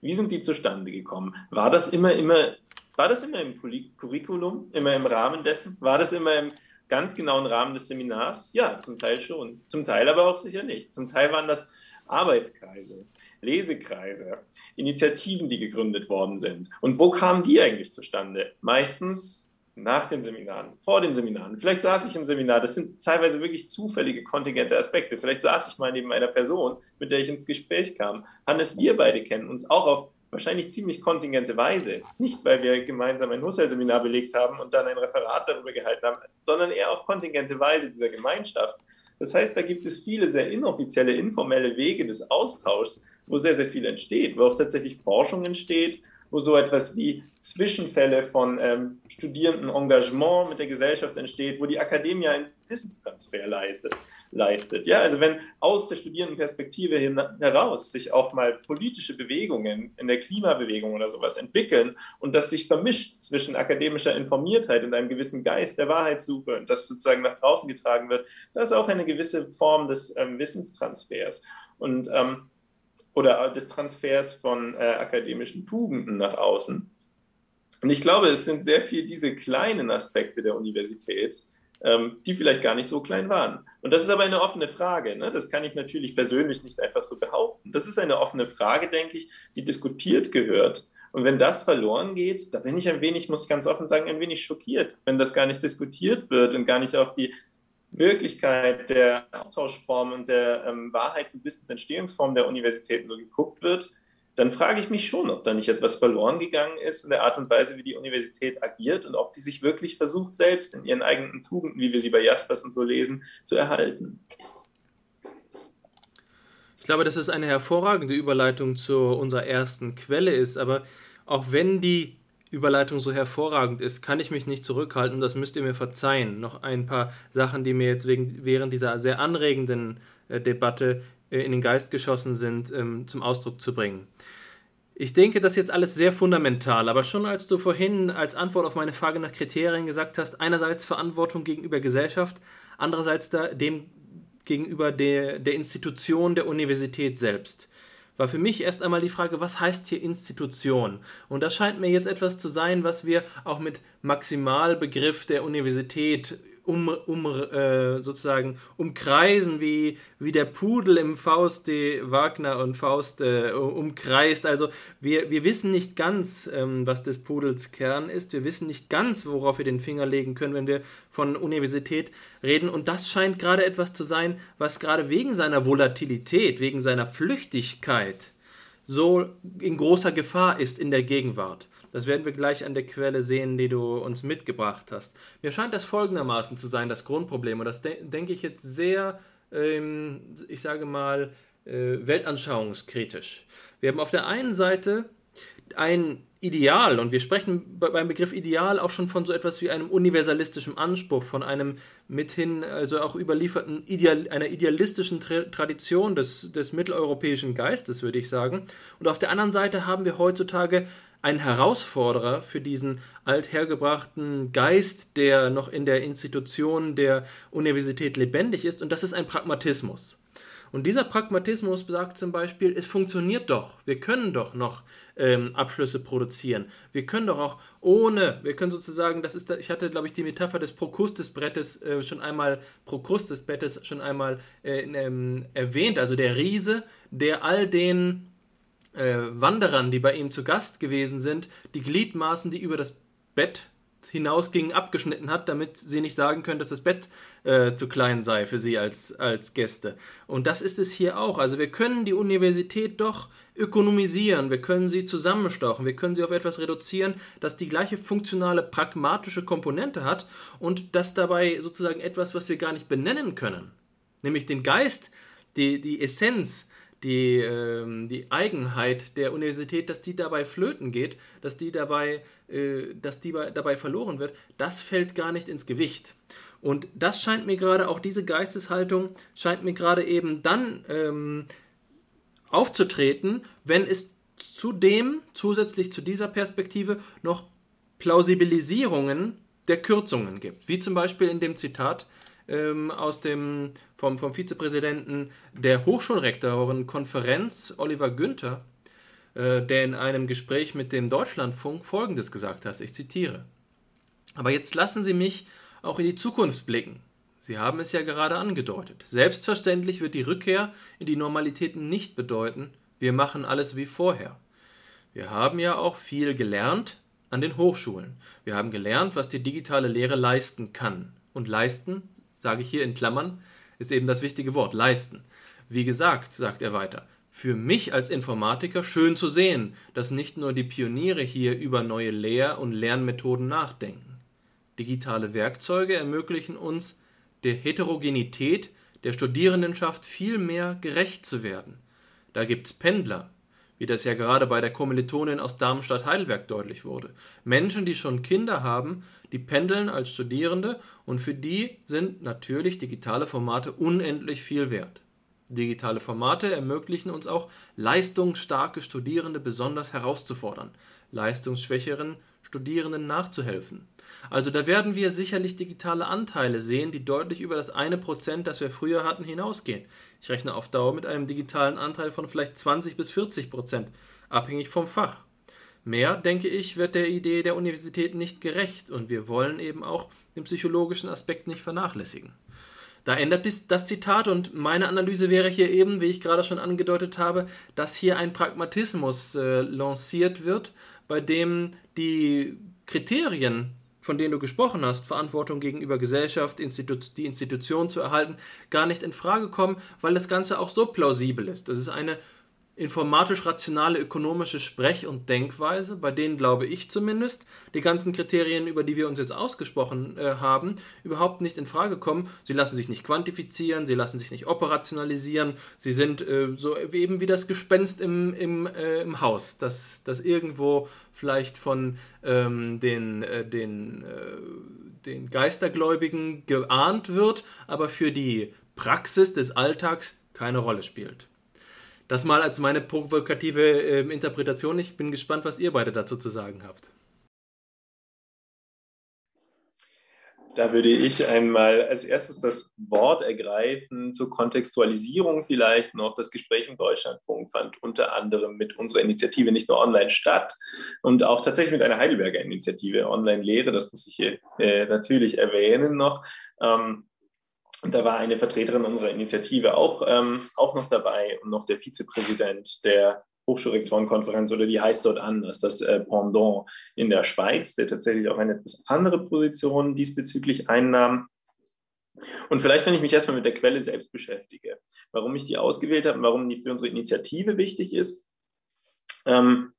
Wie sind die zustande gekommen? War das immer, immer, war das immer im Curriculum, immer im Rahmen dessen? War das immer im ganz genauen Rahmen des Seminars? Ja, zum Teil schon. Zum Teil aber auch sicher nicht. Zum Teil waren das Arbeitskreise, Lesekreise, Initiativen, die gegründet worden sind. Und wo kamen die eigentlich zustande? Meistens nach den Seminaren, vor den Seminaren. Vielleicht saß ich im Seminar, das sind teilweise wirklich zufällige kontingente Aspekte. Vielleicht saß ich mal neben einer Person, mit der ich ins Gespräch kam. Hannes, wir beide kennen uns auch auf wahrscheinlich ziemlich kontingente Weise. Nicht, weil wir gemeinsam ein Husserl-Seminar belegt haben und dann ein Referat darüber gehalten haben, sondern eher auf kontingente Weise dieser Gemeinschaft. Das heißt, da gibt es viele sehr inoffizielle, informelle Wege des Austauschs, wo sehr, sehr viel entsteht, wo auch tatsächlich Forschung entsteht, wo so etwas wie Zwischenfälle von ähm, Studierendenengagement mit der Gesellschaft entsteht, wo die Akademie einen Wissenstransfer leistet. leistet. Ja, also wenn aus der Studierendenperspektive hin, heraus sich auch mal politische Bewegungen in der Klimabewegung oder sowas entwickeln und das sich vermischt zwischen akademischer Informiertheit und einem gewissen Geist der Wahrheitssuche und das sozusagen nach draußen getragen wird, da ist auch eine gewisse Form des ähm, Wissenstransfers. Und ähm, oder des Transfers von äh, akademischen Tugenden nach außen. Und ich glaube, es sind sehr viel diese kleinen Aspekte der Universität, ähm, die vielleicht gar nicht so klein waren. Und das ist aber eine offene Frage. Ne? Das kann ich natürlich persönlich nicht einfach so behaupten. Das ist eine offene Frage, denke ich, die diskutiert gehört. Und wenn das verloren geht, da bin ich ein wenig, muss ich ganz offen sagen, ein wenig schockiert, wenn das gar nicht diskutiert wird und gar nicht auf die Wirklichkeit der Austauschform und der ähm, Wahrheits- und Wissensentstehungsform der Universitäten so geguckt wird, dann frage ich mich schon, ob da nicht etwas verloren gegangen ist in der Art und Weise, wie die Universität agiert und ob die sich wirklich versucht, selbst in ihren eigenen Tugenden, wie wir sie bei Jaspers und so lesen, zu erhalten. Ich glaube, dass es eine hervorragende Überleitung zu unserer ersten Quelle ist, aber auch wenn die Überleitung so hervorragend ist, kann ich mich nicht zurückhalten das müsst ihr mir verzeihen. Noch ein paar Sachen, die mir jetzt wegen, während dieser sehr anregenden äh, Debatte äh, in den Geist geschossen sind, ähm, zum Ausdruck zu bringen. Ich denke, das ist jetzt alles sehr fundamental, aber schon als du vorhin als Antwort auf meine Frage nach Kriterien gesagt hast, einerseits Verantwortung gegenüber Gesellschaft, andererseits da, dem gegenüber der, der Institution der Universität selbst war für mich erst einmal die Frage, was heißt hier Institution? Und das scheint mir jetzt etwas zu sein, was wir auch mit Maximalbegriff der Universität um, um äh, sozusagen umkreisen, wie, wie der Pudel im Faust die Wagner und Faust äh, umkreist. Also wir, wir wissen nicht ganz, ähm, was des Pudels Kern ist. Wir wissen nicht ganz, worauf wir den Finger legen können, wenn wir von Universität reden. Und das scheint gerade etwas zu sein, was gerade wegen seiner Volatilität, wegen seiner Flüchtigkeit so in großer Gefahr ist in der Gegenwart. Das werden wir gleich an der Quelle sehen, die du uns mitgebracht hast. Mir scheint das folgendermaßen zu sein, das Grundproblem. Und das de denke ich jetzt sehr, ähm, ich sage mal, äh, weltanschauungskritisch. Wir haben auf der einen Seite ein Ideal, und wir sprechen beim Begriff Ideal auch schon von so etwas wie einem universalistischen Anspruch, von einem mithin also auch überlieferten Ideal, einer idealistischen Tra Tradition des, des mitteleuropäischen Geistes, würde ich sagen. Und auf der anderen Seite haben wir heutzutage ein Herausforderer für diesen althergebrachten Geist, der noch in der Institution der Universität lebendig ist, und das ist ein Pragmatismus. Und dieser Pragmatismus sagt zum Beispiel, es funktioniert doch, wir können doch noch ähm, Abschlüsse produzieren. Wir können doch auch ohne, wir können sozusagen, das ist, ich hatte, glaube ich, die Metapher des Prokrustesbrettes äh, schon einmal, Prokrustesbettes schon einmal äh, ähm, erwähnt, also der Riese, der all den äh, Wanderern, die bei ihm zu Gast gewesen sind, die Gliedmaßen, die über das Bett hinausgingen, abgeschnitten hat, damit sie nicht sagen können, dass das Bett äh, zu klein sei für sie als, als Gäste. Und das ist es hier auch. Also wir können die Universität doch ökonomisieren, wir können sie zusammenstochen, wir können sie auf etwas reduzieren, das die gleiche funktionale, pragmatische Komponente hat und das dabei sozusagen etwas, was wir gar nicht benennen können, nämlich den Geist, die, die Essenz die, ähm, die Eigenheit der Universität, dass die dabei flöten geht, dass die dabei, äh, dass die dabei verloren wird, das fällt gar nicht ins Gewicht. Und das scheint mir gerade, auch diese Geisteshaltung scheint mir gerade eben dann ähm, aufzutreten, wenn es zudem, zusätzlich zu dieser Perspektive, noch Plausibilisierungen der Kürzungen gibt. Wie zum Beispiel in dem Zitat ähm, aus dem, vom, vom Vizepräsidenten der Hochschulrektorenkonferenz, Oliver Günther, äh, der in einem Gespräch mit dem Deutschlandfunk Folgendes gesagt hat. Ich zitiere. Aber jetzt lassen Sie mich auch in die Zukunft blicken. Sie haben es ja gerade angedeutet. Selbstverständlich wird die Rückkehr in die Normalität nicht bedeuten, wir machen alles wie vorher. Wir haben ja auch viel gelernt an den Hochschulen. Wir haben gelernt, was die digitale Lehre leisten kann. Und leisten, sage ich hier in Klammern, ist eben das wichtige Wort, leisten. Wie gesagt, sagt er weiter, für mich als Informatiker schön zu sehen, dass nicht nur die Pioniere hier über neue Lehr- und Lernmethoden nachdenken. Digitale Werkzeuge ermöglichen uns, der Heterogenität der Studierendenschaft viel mehr gerecht zu werden. Da gibt's Pendler, wie das ja gerade bei der Kommilitonin aus Darmstadt-Heidelberg deutlich wurde. Menschen, die schon Kinder haben, die pendeln als Studierende und für die sind natürlich digitale Formate unendlich viel wert. Digitale Formate ermöglichen uns auch, leistungsstarke Studierende besonders herauszufordern, leistungsschwächeren Studierenden nachzuhelfen. Also da werden wir sicherlich digitale Anteile sehen, die deutlich über das eine Prozent, das wir früher hatten, hinausgehen. Ich rechne auf Dauer mit einem digitalen Anteil von vielleicht 20 bis 40 Prozent, abhängig vom Fach. Mehr, denke ich, wird der Idee der Universität nicht gerecht und wir wollen eben auch den psychologischen Aspekt nicht vernachlässigen. Da ändert das Zitat und meine Analyse wäre hier eben, wie ich gerade schon angedeutet habe, dass hier ein Pragmatismus äh, lanciert wird, bei dem die Kriterien von denen du gesprochen hast, Verantwortung gegenüber Gesellschaft, Institu die Institution zu erhalten, gar nicht in Frage kommen, weil das Ganze auch so plausibel ist. Das ist eine informatisch-rationale ökonomische Sprech- und Denkweise, bei denen glaube ich zumindest, die ganzen Kriterien, über die wir uns jetzt ausgesprochen äh, haben, überhaupt nicht in Frage kommen. Sie lassen sich nicht quantifizieren, sie lassen sich nicht operationalisieren, sie sind äh, so eben wie das Gespenst im, im, äh, im Haus, das, das irgendwo vielleicht von ähm, den, äh, den, äh, den Geistergläubigen geahnt wird, aber für die Praxis des Alltags keine Rolle spielt. Das mal als meine provokative äh, Interpretation. Ich bin gespannt, was ihr beide dazu zu sagen habt. Da würde ich einmal als erstes das Wort ergreifen zur Kontextualisierung vielleicht noch. Das Gespräch im Deutschlandfunk fand unter anderem mit unserer Initiative nicht nur online statt und auch tatsächlich mit einer Heidelberger Initiative Online-Lehre. Das muss ich hier äh, natürlich erwähnen noch. Ähm, und da war eine Vertreterin unserer Initiative auch, ähm, auch noch dabei und noch der Vizepräsident der Hochschulrektorenkonferenz oder wie heißt dort anders, das äh, Pendant in der Schweiz, der tatsächlich auch eine etwas andere Position diesbezüglich einnahm. Und vielleicht, wenn ich mich erstmal mit der Quelle selbst beschäftige, warum ich die ausgewählt habe und warum die für unsere Initiative wichtig ist. Ähm,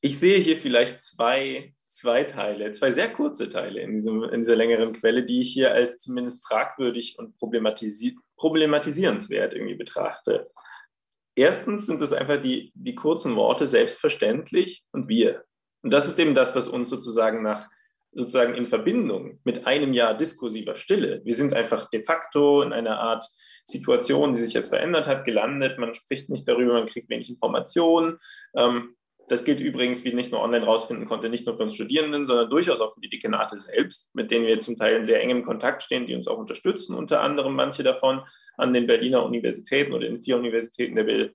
ich sehe hier vielleicht zwei zwei Teile, zwei sehr kurze Teile in, diesem, in dieser längeren Quelle, die ich hier als zumindest fragwürdig und problematisi problematisierenswert irgendwie betrachte. Erstens sind es einfach die, die kurzen Worte selbstverständlich und wir. Und das ist eben das, was uns sozusagen nach sozusagen in Verbindung mit einem Jahr diskursiver Stille. Wir sind einfach de facto in einer Art Situation, die sich jetzt verändert hat, gelandet. Man spricht nicht darüber, man kriegt wenig Informationen. Ähm, das gilt übrigens, wie nicht nur online rausfinden konnte, nicht nur für uns Studierenden, sondern durchaus auch für die Dekanate selbst, mit denen wir zum Teil in sehr engem Kontakt stehen, die uns auch unterstützen, unter anderem manche davon an den Berliner Universitäten oder in vier Universitäten der, Be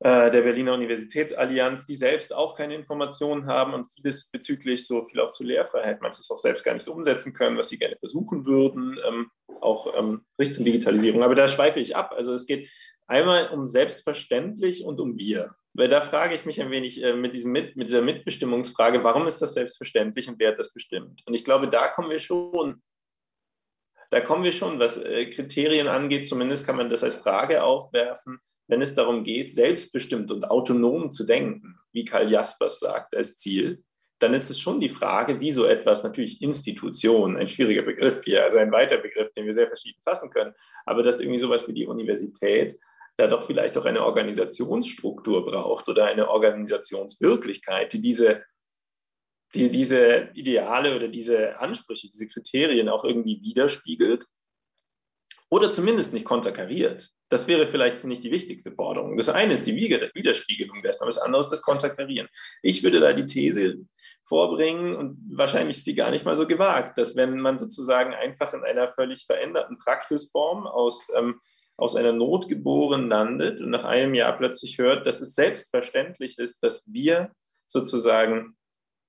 äh, der Berliner Universitätsallianz, die selbst auch keine Informationen haben und vieles bezüglich so viel auch zur Lehrfreiheit, manches auch selbst gar nicht umsetzen können, was sie gerne versuchen würden, ähm, auch ähm, Richtung Digitalisierung. Aber da schweife ich ab. Also es geht einmal um selbstverständlich und um wir. Weil da frage ich mich ein wenig äh, mit, diesem mit, mit dieser Mitbestimmungsfrage, warum ist das selbstverständlich und wer hat das bestimmt? Und ich glaube, da kommen wir schon, da kommen wir schon, was äh, Kriterien angeht, zumindest kann man das als Frage aufwerfen, wenn es darum geht, selbstbestimmt und autonom zu denken, wie Karl Jaspers sagt, als Ziel, dann ist es schon die Frage, wie so etwas, natürlich Institution, ein schwieriger Begriff hier, also ein weiter Begriff, den wir sehr verschieden fassen können, aber dass irgendwie sowas wie die Universität da doch vielleicht auch eine Organisationsstruktur braucht oder eine Organisationswirklichkeit, die diese, die diese Ideale oder diese Ansprüche, diese Kriterien auch irgendwie widerspiegelt oder zumindest nicht konterkariert. Das wäre vielleicht, finde ich, die wichtigste Forderung. Das eine ist die Widerspiegelung dessen, aber das andere ist das Konterkarieren. Ich würde da die These vorbringen, und wahrscheinlich ist die gar nicht mal so gewagt, dass wenn man sozusagen einfach in einer völlig veränderten Praxisform aus, ähm, aus einer Not geboren landet und nach einem Jahr plötzlich hört, dass es selbstverständlich ist, dass wir sozusagen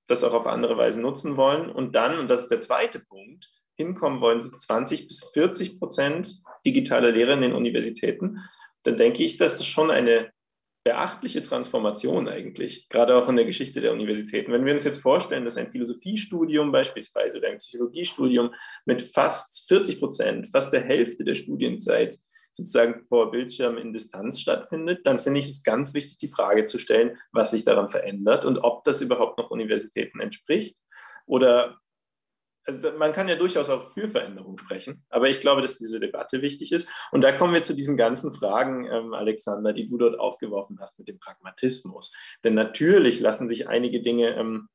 das auch auf andere Weise nutzen wollen und dann, und das ist der zweite Punkt, hinkommen wollen, 20 bis 40 Prozent digitale Lehre in den Universitäten, dann denke ich, dass das schon eine beachtliche Transformation eigentlich, gerade auch in der Geschichte der Universitäten. Wenn wir uns jetzt vorstellen, dass ein Philosophiestudium beispielsweise oder ein Psychologiestudium mit fast 40 Prozent, fast der Hälfte der Studienzeit sozusagen vor Bildschirm in Distanz stattfindet, dann finde ich es ganz wichtig, die Frage zu stellen, was sich daran verändert und ob das überhaupt noch Universitäten entspricht oder also man kann ja durchaus auch für Veränderung sprechen, aber ich glaube, dass diese Debatte wichtig ist. Und da kommen wir zu diesen ganzen Fragen, ähm, Alexander, die du dort aufgeworfen hast mit dem Pragmatismus. Denn natürlich lassen sich einige Dinge, ähm,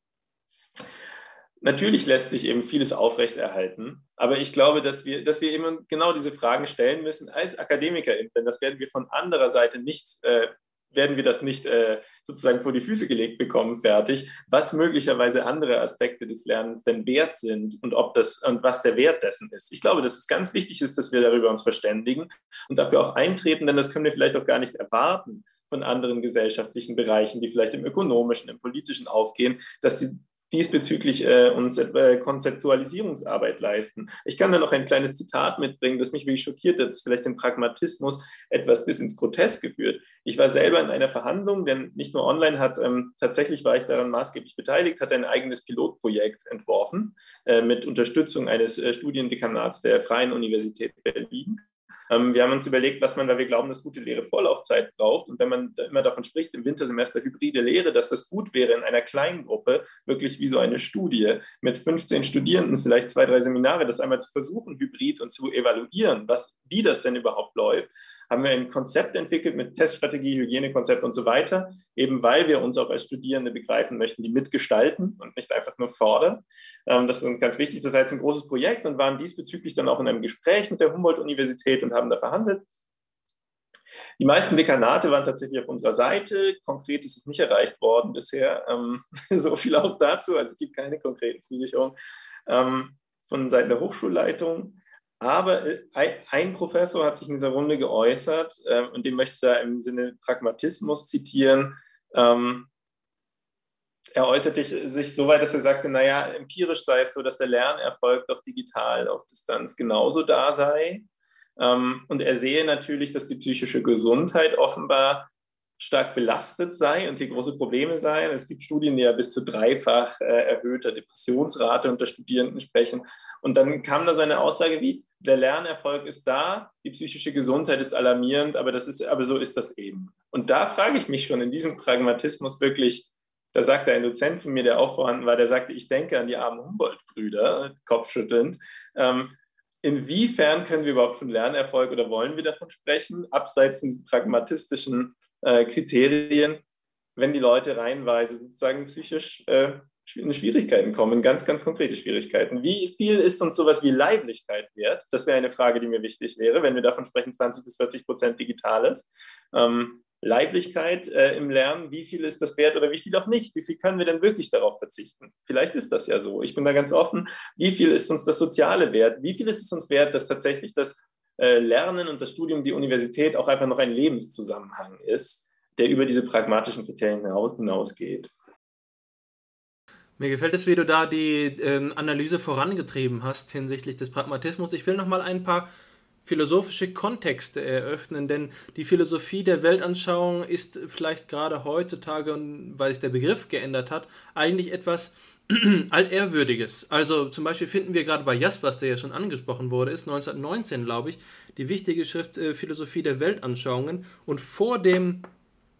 natürlich lässt sich eben vieles aufrechterhalten, aber ich glaube, dass wir, dass wir eben genau diese Fragen stellen müssen als Akademiker, denn das werden wir von anderer Seite nicht äh, werden wir das nicht äh, sozusagen vor die Füße gelegt bekommen, fertig, was möglicherweise andere Aspekte des Lernens denn wert sind und ob das und was der Wert dessen ist. Ich glaube, dass es ganz wichtig ist, dass wir darüber uns verständigen und dafür auch eintreten, denn das können wir vielleicht auch gar nicht erwarten von anderen gesellschaftlichen Bereichen, die vielleicht im ökonomischen, im politischen aufgehen, dass sie diesbezüglich äh, uns äh, Konzeptualisierungsarbeit leisten. Ich kann da noch ein kleines Zitat mitbringen, das mich wirklich schockiert hat, das vielleicht den Pragmatismus etwas bis ins Groteske führt. Ich war selber in einer Verhandlung, denn nicht nur online hat, ähm, tatsächlich war ich daran maßgeblich beteiligt, hat ein eigenes Pilotprojekt entworfen äh, mit Unterstützung eines äh, Studiendekanats der Freien Universität Berlin. Ähm, wir haben uns überlegt, was man, weil wir glauben, dass gute Lehre Vorlaufzeit braucht. Und wenn man immer davon spricht, im Wintersemester hybride Lehre, dass das gut wäre, in einer kleinen Gruppe, wirklich wie so eine Studie mit 15 Studierenden, vielleicht zwei, drei Seminare, das einmal zu versuchen, hybrid und zu evaluieren, was, wie das denn überhaupt läuft, haben wir ein Konzept entwickelt mit Teststrategie, Hygienekonzept und so weiter, eben weil wir uns auch als Studierende begreifen möchten, die mitgestalten und nicht einfach nur fordern. Ähm, das ist uns ganz wichtig. Das war jetzt ein großes Projekt und waren diesbezüglich dann auch in einem Gespräch mit der Humboldt-Universität und haben da verhandelt. Die meisten Dekanate waren tatsächlich auf unserer Seite. Konkret ist es nicht erreicht worden bisher. Ähm, so viel auch dazu. Also es gibt keine konkreten Zusicherungen ähm, von Seiten der Hochschulleitung. Aber äh, ein Professor hat sich in dieser Runde geäußert ähm, und den möchte ich da im Sinne Pragmatismus zitieren. Ähm, er äußerte sich so weit, dass er sagte, naja, empirisch sei es so, dass der Lernerfolg doch digital auf Distanz genauso da sei. Ähm, und er sehe natürlich, dass die psychische Gesundheit offenbar stark belastet sei und hier große Probleme seien. Es gibt Studien, die ja bis zu dreifach äh, erhöhter Depressionsrate unter Studierenden sprechen. Und dann kam da so eine Aussage wie, der Lernerfolg ist da, die psychische Gesundheit ist alarmierend, aber, das ist, aber so ist das eben. Und da frage ich mich schon in diesem Pragmatismus wirklich, da sagte ein Dozent von mir, der auch vorhanden war, der sagte, ich denke an die armen Humboldt-Brüder, kopfschüttelnd. Ähm, inwiefern können wir überhaupt von Lernerfolg oder wollen wir davon sprechen, abseits von diesen pragmatistischen äh, Kriterien, wenn die Leute reihenweise sozusagen psychisch äh, in Schwierigkeiten kommen, ganz, ganz konkrete Schwierigkeiten. Wie viel ist uns sowas wie Leiblichkeit wert? Das wäre eine Frage, die mir wichtig wäre, wenn wir davon sprechen, 20 bis 40 Prozent Digitales. Ähm, Leiblichkeit äh, im Lernen, wie viel ist das wert oder wie viel auch nicht? Wie viel können wir denn wirklich darauf verzichten? Vielleicht ist das ja so. Ich bin da ganz offen. Wie viel ist uns das Soziale wert? Wie viel ist es uns wert, dass tatsächlich das Lernen und das Studium, die Universität auch einfach noch ein Lebenszusammenhang ist, der über diese pragmatischen Kriterien hinausgeht. Mir gefällt es, wie du da die ähm, Analyse vorangetrieben hast hinsichtlich des Pragmatismus. Ich will noch mal ein paar philosophische Kontexte eröffnen, denn die Philosophie der Weltanschauung ist vielleicht gerade heutzutage, weil sich der Begriff geändert hat, eigentlich etwas Altehrwürdiges. Also zum Beispiel finden wir gerade bei Jaspers, der ja schon angesprochen wurde, ist 1919, glaube ich, die wichtige Schrift äh, Philosophie der Weltanschauungen. Und vor dem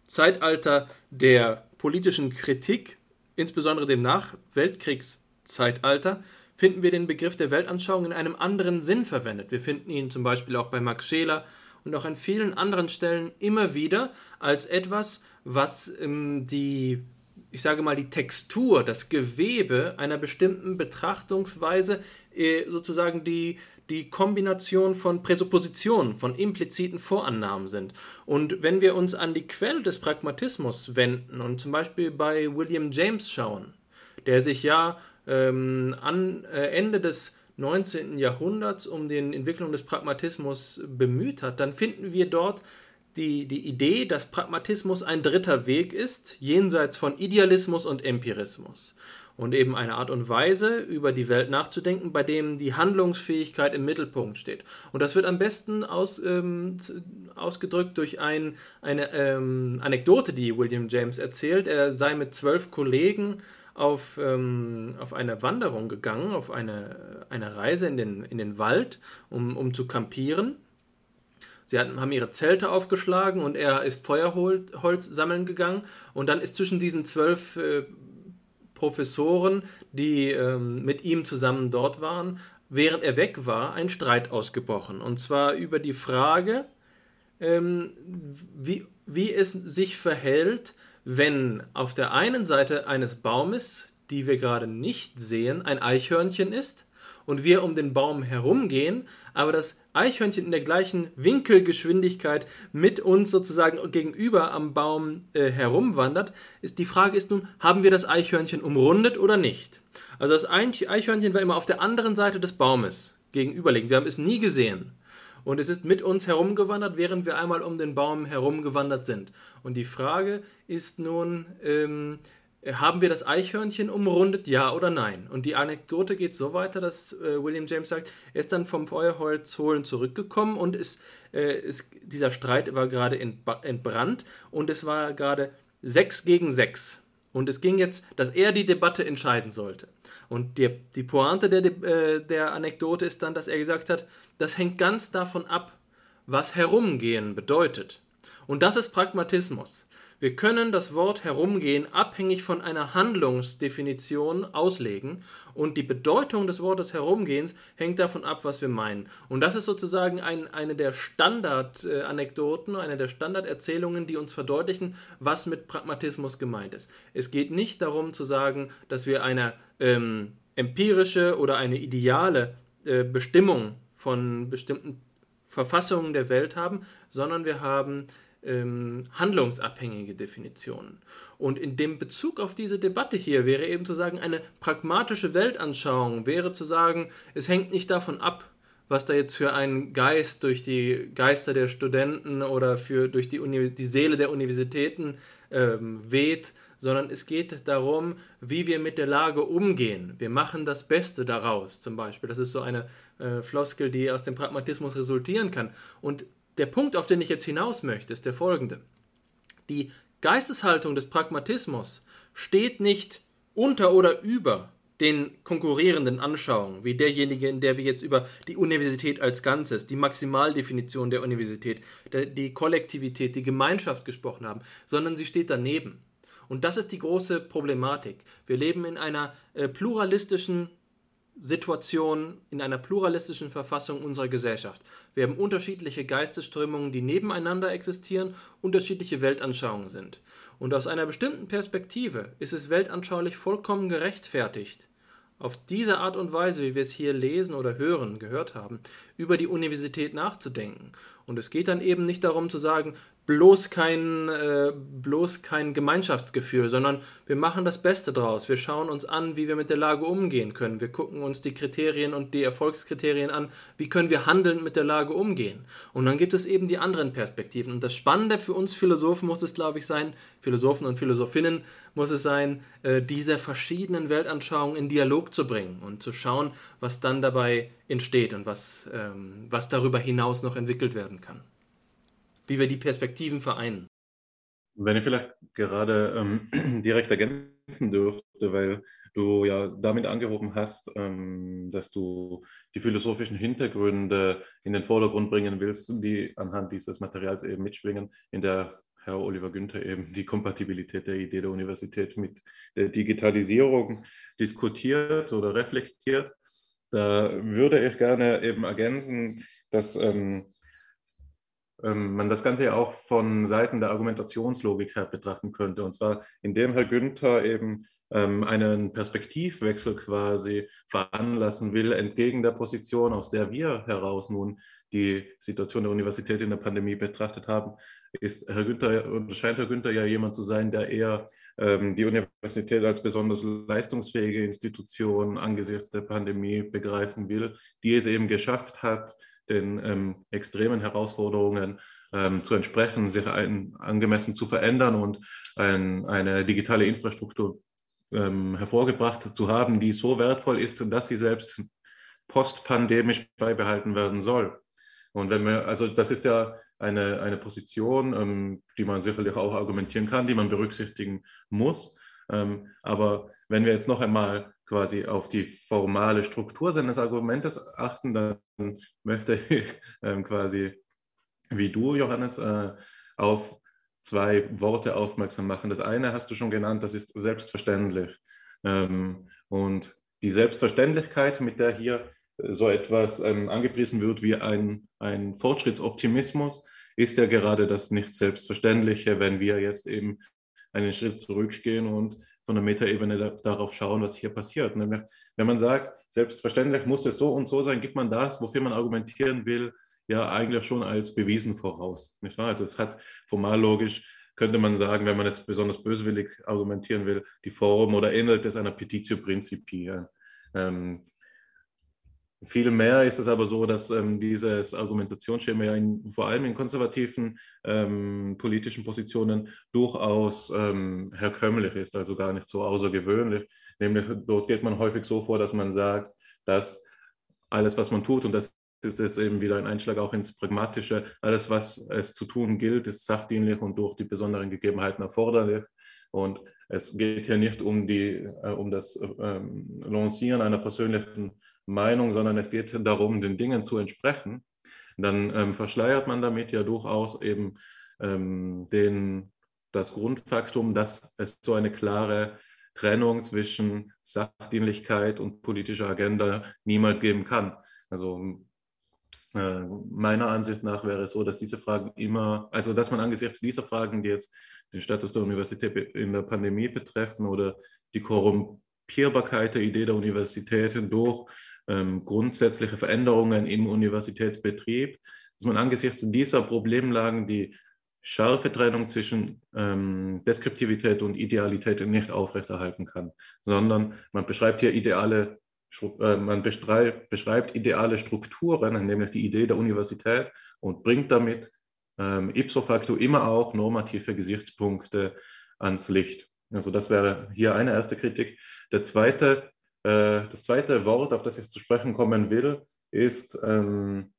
Zeitalter der politischen Kritik, insbesondere dem Nachweltkriegszeitalter, finden wir den Begriff der Weltanschauung in einem anderen Sinn verwendet. Wir finden ihn zum Beispiel auch bei Max Scheler und auch an vielen anderen Stellen immer wieder als etwas, was ähm, die, ich sage mal, die Textur, das Gewebe einer bestimmten Betrachtungsweise äh, sozusagen die, die Kombination von Präsuppositionen, von impliziten Vorannahmen sind. Und wenn wir uns an die Quelle des Pragmatismus wenden und zum Beispiel bei William James schauen, der sich ja ähm, an äh, Ende des 19. Jahrhunderts um die Entwicklung des Pragmatismus bemüht hat, dann finden wir dort die, die Idee, dass Pragmatismus ein dritter Weg ist, jenseits von Idealismus und Empirismus und eben eine Art und Weise, über die Welt nachzudenken, bei dem die Handlungsfähigkeit im Mittelpunkt steht. Und das wird am besten aus, ähm, ausgedrückt durch ein, eine ähm, Anekdote, die William James erzählt. Er sei mit zwölf Kollegen auf, ähm, auf eine Wanderung gegangen, auf eine, eine Reise in den, in den Wald, um, um zu kampieren. Sie haben ihre Zelte aufgeschlagen und er ist Feuerholz sammeln gegangen. Und dann ist zwischen diesen zwölf äh, Professoren, die ähm, mit ihm zusammen dort waren, während er weg war, ein Streit ausgebrochen. Und zwar über die Frage, ähm, wie, wie es sich verhält, wenn auf der einen Seite eines Baumes, die wir gerade nicht sehen, ein Eichhörnchen ist und wir um den Baum herumgehen, aber das Eichhörnchen in der gleichen Winkelgeschwindigkeit mit uns sozusagen gegenüber am Baum äh, herumwandert, ist die Frage ist nun, haben wir das Eichhörnchen umrundet oder nicht? Also das Eichhörnchen war immer auf der anderen Seite des Baumes gegenüberliegend. Wir haben es nie gesehen. Und es ist mit uns herumgewandert, während wir einmal um den Baum herumgewandert sind. Und die Frage ist nun, ähm, haben wir das Eichhörnchen umrundet, ja oder nein? Und die Anekdote geht so weiter, dass äh, William James sagt, er ist dann vom Feuerholz holen zurückgekommen und ist, äh, ist, dieser Streit war gerade entbrannt und es war gerade sechs gegen sechs. Und es ging jetzt, dass er die Debatte entscheiden sollte. Und die, die Pointe der, äh, der Anekdote ist dann, dass er gesagt hat, das hängt ganz davon ab, was herumgehen bedeutet. Und das ist Pragmatismus. Wir können das Wort herumgehen abhängig von einer Handlungsdefinition auslegen und die Bedeutung des Wortes herumgehens hängt davon ab, was wir meinen. Und das ist sozusagen ein, eine der Standardanekdoten, eine der Standarderzählungen, die uns verdeutlichen, was mit Pragmatismus gemeint ist. Es geht nicht darum zu sagen, dass wir eine ähm, empirische oder eine ideale äh, Bestimmung von bestimmten Verfassungen der Welt haben, sondern wir haben ähm, handlungsabhängige Definitionen. Und in dem Bezug auf diese Debatte hier wäre eben zu sagen, eine pragmatische Weltanschauung wäre zu sagen, es hängt nicht davon ab, was da jetzt für ein Geist durch die Geister der Studenten oder für, durch die, Uni die Seele der Universitäten ähm, weht, sondern es geht darum, wie wir mit der Lage umgehen. Wir machen das Beste daraus, zum Beispiel. Das ist so eine äh, Floskel, die aus dem Pragmatismus resultieren kann. Und der Punkt, auf den ich jetzt hinaus möchte, ist der folgende. Die Geisteshaltung des Pragmatismus steht nicht unter oder über den konkurrierenden Anschauungen, wie derjenige, in der wir jetzt über die Universität als Ganzes, die Maximaldefinition der Universität, die Kollektivität, die Gemeinschaft gesprochen haben, sondern sie steht daneben. Und das ist die große Problematik. Wir leben in einer äh, pluralistischen Situation in einer pluralistischen Verfassung unserer Gesellschaft. Wir haben unterschiedliche Geistesströmungen, die nebeneinander existieren, unterschiedliche Weltanschauungen sind. Und aus einer bestimmten Perspektive ist es weltanschaulich vollkommen gerechtfertigt, auf diese Art und Weise, wie wir es hier lesen oder hören, gehört haben, über die Universität nachzudenken. Und es geht dann eben nicht darum zu sagen, bloß kein, äh, bloß kein Gemeinschaftsgefühl, sondern wir machen das Beste draus. Wir schauen uns an, wie wir mit der Lage umgehen können. Wir gucken uns die Kriterien und die Erfolgskriterien an, wie können wir handelnd mit der Lage umgehen. Und dann gibt es eben die anderen Perspektiven. Und das Spannende für uns Philosophen muss es, glaube ich, sein, Philosophen und Philosophinnen muss es sein, äh, diese verschiedenen Weltanschauungen in Dialog zu bringen und zu schauen, was dann dabei entsteht und was, ähm, was darüber hinaus noch entwickelt werden kann wie wir die Perspektiven vereinen. Wenn ich vielleicht gerade ähm, direkt ergänzen dürfte, weil du ja damit angehoben hast, ähm, dass du die philosophischen Hintergründe in den Vordergrund bringen willst, die anhand dieses Materials eben mitschwingen, in der Herr Oliver Günther eben die Kompatibilität der Idee der Universität mit der Digitalisierung diskutiert oder reflektiert. Da würde ich gerne eben ergänzen, dass ähm, man das Ganze ja auch von Seiten der Argumentationslogik her betrachten könnte. Und zwar, indem Herr Günther eben ähm, einen Perspektivwechsel quasi veranlassen will, entgegen der Position, aus der wir heraus nun die Situation der Universität in der Pandemie betrachtet haben, ist Herr Günther, scheint Herr Günther ja jemand zu sein, der eher ähm, die Universität als besonders leistungsfähige Institution angesichts der Pandemie begreifen will, die es eben geschafft hat, den ähm, extremen Herausforderungen ähm, zu entsprechen, sich ein, angemessen zu verändern und ein, eine digitale Infrastruktur ähm, hervorgebracht zu haben, die so wertvoll ist, dass sie selbst postpandemisch beibehalten werden soll. Und wenn wir, also das ist ja eine, eine Position, ähm, die man sicherlich auch argumentieren kann, die man berücksichtigen muss. Ähm, aber wenn wir jetzt noch einmal quasi auf die formale Struktur seines Argumentes achten, dann möchte ich ähm, quasi, wie du, Johannes, äh, auf zwei Worte aufmerksam machen. Das eine hast du schon genannt, das ist selbstverständlich. Ähm, und die Selbstverständlichkeit, mit der hier äh, so etwas ähm, angepriesen wird wie ein, ein Fortschrittsoptimismus, ist ja gerade das nicht Selbstverständliche, wenn wir jetzt eben einen Schritt zurückgehen und von der Metaebene da, darauf schauen, was hier passiert. Ne, wenn man sagt, selbstverständlich muss es so und so sein, gibt man das, wofür man argumentieren will, ja eigentlich schon als bewiesen voraus. Nicht wahr? Also es hat formal logisch, könnte man sagen, wenn man es besonders böswillig argumentieren will, die Form oder ähnelt es einer Petitio Principi. Ähm, Vielmehr ist es aber so, dass ähm, dieses Argumentationsschema ja in, vor allem in konservativen ähm, politischen Positionen durchaus ähm, herkömmlich ist, also gar nicht so außergewöhnlich. Nämlich dort geht man häufig so vor, dass man sagt, dass alles, was man tut, und das ist es eben wieder ein Einschlag auch ins Pragmatische, alles, was es zu tun gilt, ist sachdienlich und durch die besonderen Gegebenheiten erforderlich. Und es geht hier nicht um, die, äh, um das äh, Lancieren einer persönlichen Meinung, sondern es geht darum, den Dingen zu entsprechen, dann ähm, verschleiert man damit ja durchaus eben ähm, den, das Grundfaktum, dass es so eine klare Trennung zwischen Sachdienlichkeit und politischer Agenda niemals geben kann. Also meiner Ansicht nach wäre es so, dass diese Fragen immer, also dass man angesichts dieser Fragen, die jetzt den Status der Universität in der Pandemie betreffen oder die Korrumpierbarkeit der Idee der Universitäten durch ähm, grundsätzliche Veränderungen im Universitätsbetrieb, dass man angesichts dieser Problemlagen die scharfe Trennung zwischen ähm, Deskriptivität und Idealität nicht aufrechterhalten kann, sondern man beschreibt hier ideale, äh, man beschreibt ideale Strukturen, nämlich die Idee der Universität und bringt damit ähm, ipso facto immer auch normative Gesichtspunkte ans Licht. Also das wäre hier eine erste Kritik. Der zweite äh, das zweite Wort, auf das ich zu sprechen kommen will, ist ähm,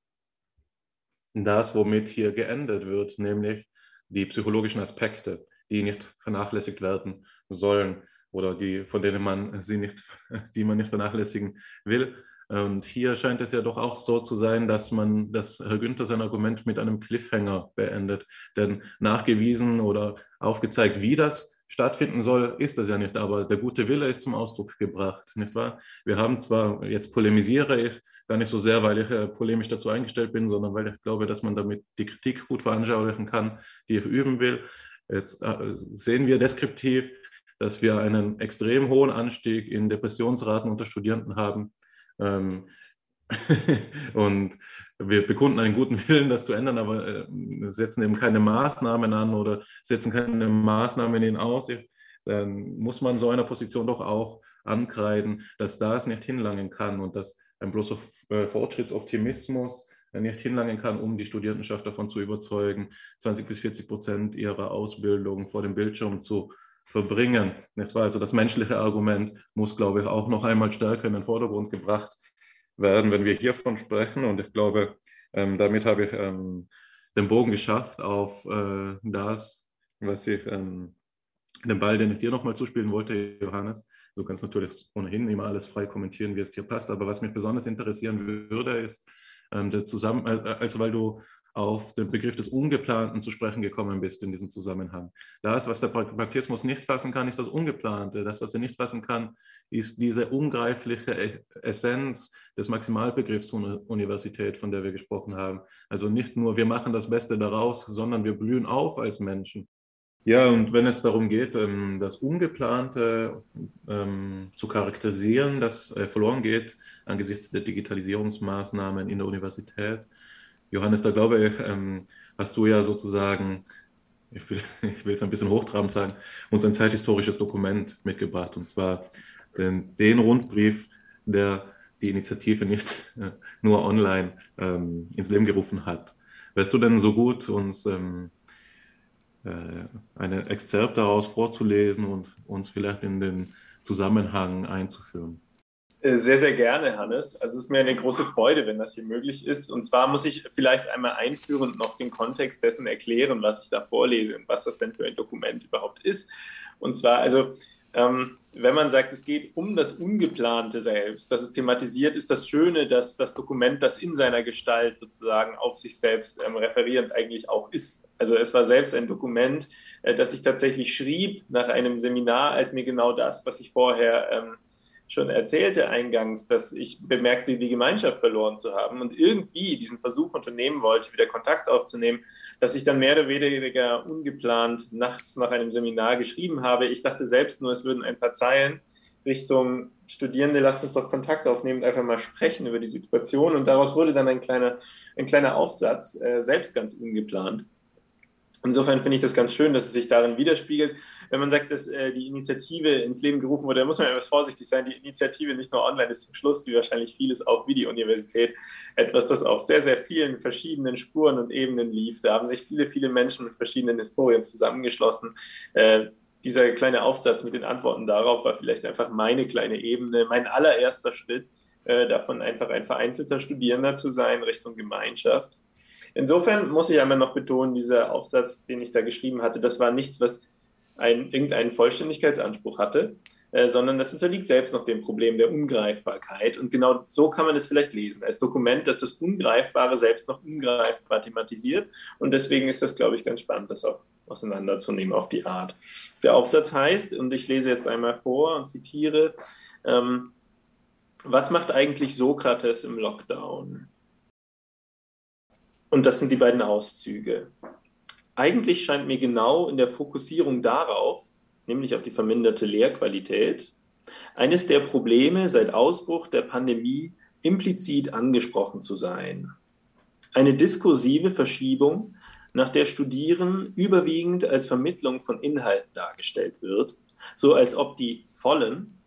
das, womit hier geendet wird, nämlich die psychologischen Aspekte, die nicht vernachlässigt werden sollen oder die, von denen man sie nicht, die man nicht vernachlässigen will. Und hier scheint es ja doch auch so zu sein, dass man, dass Herr Günther sein Argument mit einem Cliffhanger beendet. Denn nachgewiesen oder aufgezeigt, wie das stattfinden soll, ist das ja nicht, aber der gute Wille ist zum Ausdruck gebracht, nicht wahr? Wir haben zwar, jetzt polemisiere ich gar nicht so sehr, weil ich äh, polemisch dazu eingestellt bin, sondern weil ich glaube, dass man damit die Kritik gut veranschaulichen kann, die ich üben will. Jetzt äh, sehen wir deskriptiv, dass wir einen extrem hohen Anstieg in Depressionsraten unter Studierenden haben. Ähm, und wir bekunden einen guten Willen, das zu ändern, aber äh, setzen eben keine Maßnahmen an oder setzen keine Maßnahmen in Aussicht, dann muss man so einer Position doch auch ankreiden, dass das nicht hinlangen kann und dass ein bloßer äh, Fortschrittsoptimismus nicht hinlangen kann, um die Studierendenschaft davon zu überzeugen, 20 bis 40 Prozent ihrer Ausbildung vor dem Bildschirm zu verbringen. Also das menschliche Argument muss, glaube ich, auch noch einmal stärker in den Vordergrund gebracht werden, wenn wir hiervon sprechen. Und ich glaube, ähm, damit habe ich ähm, den Bogen geschafft auf äh, das, was ich, ähm, den Ball, den ich dir nochmal zuspielen wollte, Johannes. Du kannst natürlich ohnehin immer alles frei kommentieren, wie es dir passt. Aber was mich besonders interessieren würde, ist, ähm, der Zusammen äh, also weil du auf den Begriff des Ungeplanten zu sprechen gekommen bist in diesem Zusammenhang. Das, was der Pragmatismus nicht fassen kann, ist das Ungeplante. Das, was er nicht fassen kann, ist diese ungreifliche Essenz des Maximalbegriffs von Universität, von der wir gesprochen haben. Also nicht nur, wir machen das Beste daraus, sondern wir blühen auf als Menschen. Ja, und wenn es darum geht, ähm, das Ungeplante ähm, zu charakterisieren, das äh, verloren geht angesichts der Digitalisierungsmaßnahmen in der Universität, Johannes, da glaube ich, ähm, hast du ja sozusagen, ich will, es ein bisschen hochtrabend sagen, uns ein zeithistorisches Dokument mitgebracht, und zwar den, den Rundbrief, der die Initiative nicht äh, nur online ähm, ins Leben gerufen hat. Wärst du denn so gut, uns ähm, äh, einen Exzerpt daraus vorzulesen und uns vielleicht in den Zusammenhang einzuführen. Äh, sehr, sehr gerne, Hannes. Also es ist mir eine große Freude, wenn das hier möglich ist. Und zwar muss ich vielleicht einmal einführend noch den Kontext dessen erklären, was ich da vorlese und was das denn für ein Dokument überhaupt ist. Und zwar, also ähm, wenn man sagt, es geht um das Ungeplante selbst, dass es thematisiert, ist das Schöne, dass das Dokument, das in seiner Gestalt sozusagen auf sich selbst ähm, referierend eigentlich auch ist. Also es war selbst ein Dokument, äh, das ich tatsächlich schrieb nach einem Seminar, als mir genau das, was ich vorher ähm, schon erzählte eingangs, dass ich bemerkte, die Gemeinschaft verloren zu haben und irgendwie diesen Versuch unternehmen wollte, wieder Kontakt aufzunehmen, dass ich dann mehr oder weniger ungeplant nachts nach einem Seminar geschrieben habe. Ich dachte selbst nur, es würden ein paar Zeilen Richtung Studierende, lasst uns doch Kontakt aufnehmen, einfach mal sprechen über die Situation. Und daraus wurde dann ein kleiner, ein kleiner Aufsatz, äh, selbst ganz ungeplant. Insofern finde ich das ganz schön, dass es sich darin widerspiegelt. Wenn man sagt, dass äh, die Initiative ins Leben gerufen wurde, muss man etwas vorsichtig sein. Die Initiative nicht nur online ist zum Schluss, wie wahrscheinlich vieles auch wie die Universität, etwas, das auf sehr, sehr vielen verschiedenen Spuren und Ebenen lief. Da haben sich viele, viele Menschen mit verschiedenen Historien zusammengeschlossen. Äh, dieser kleine Aufsatz mit den Antworten darauf war vielleicht einfach meine kleine Ebene, mein allererster Schritt, äh, davon einfach ein vereinzelter Studierender zu sein Richtung Gemeinschaft. Insofern muss ich einmal noch betonen, dieser Aufsatz, den ich da geschrieben hatte, das war nichts, was ein, irgendeinen Vollständigkeitsanspruch hatte, äh, sondern das unterliegt selbst noch dem Problem der Ungreifbarkeit. Und genau so kann man es vielleicht lesen, als Dokument, das das Ungreifbare selbst noch ungreifbar thematisiert. Und deswegen ist das, glaube ich, ganz spannend, das auch auseinanderzunehmen auf die Art. Der Aufsatz heißt, und ich lese jetzt einmal vor und zitiere, ähm, was macht eigentlich Sokrates im Lockdown? Und das sind die beiden Auszüge. Eigentlich scheint mir genau in der Fokussierung darauf, nämlich auf die verminderte Lehrqualität, eines der Probleme seit Ausbruch der Pandemie implizit angesprochen zu sein. Eine diskursive Verschiebung, nach der Studieren überwiegend als Vermittlung von Inhalten dargestellt wird, so als ob die Vollen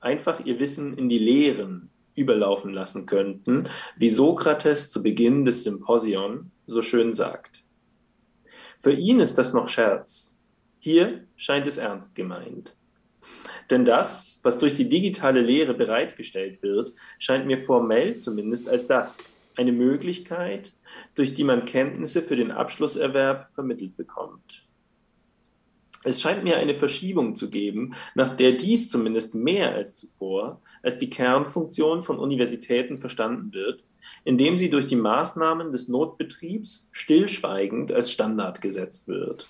einfach ihr Wissen in die Lehren überlaufen lassen könnten, wie Sokrates zu Beginn des Symposion so schön sagt. Für ihn ist das noch Scherz. Hier scheint es ernst gemeint. Denn das, was durch die digitale Lehre bereitgestellt wird, scheint mir formell zumindest als das, eine Möglichkeit, durch die man Kenntnisse für den Abschlusserwerb vermittelt bekommt. Es scheint mir eine Verschiebung zu geben, nach der dies zumindest mehr als zuvor als die Kernfunktion von Universitäten verstanden wird, indem sie durch die Maßnahmen des Notbetriebs stillschweigend als Standard gesetzt wird.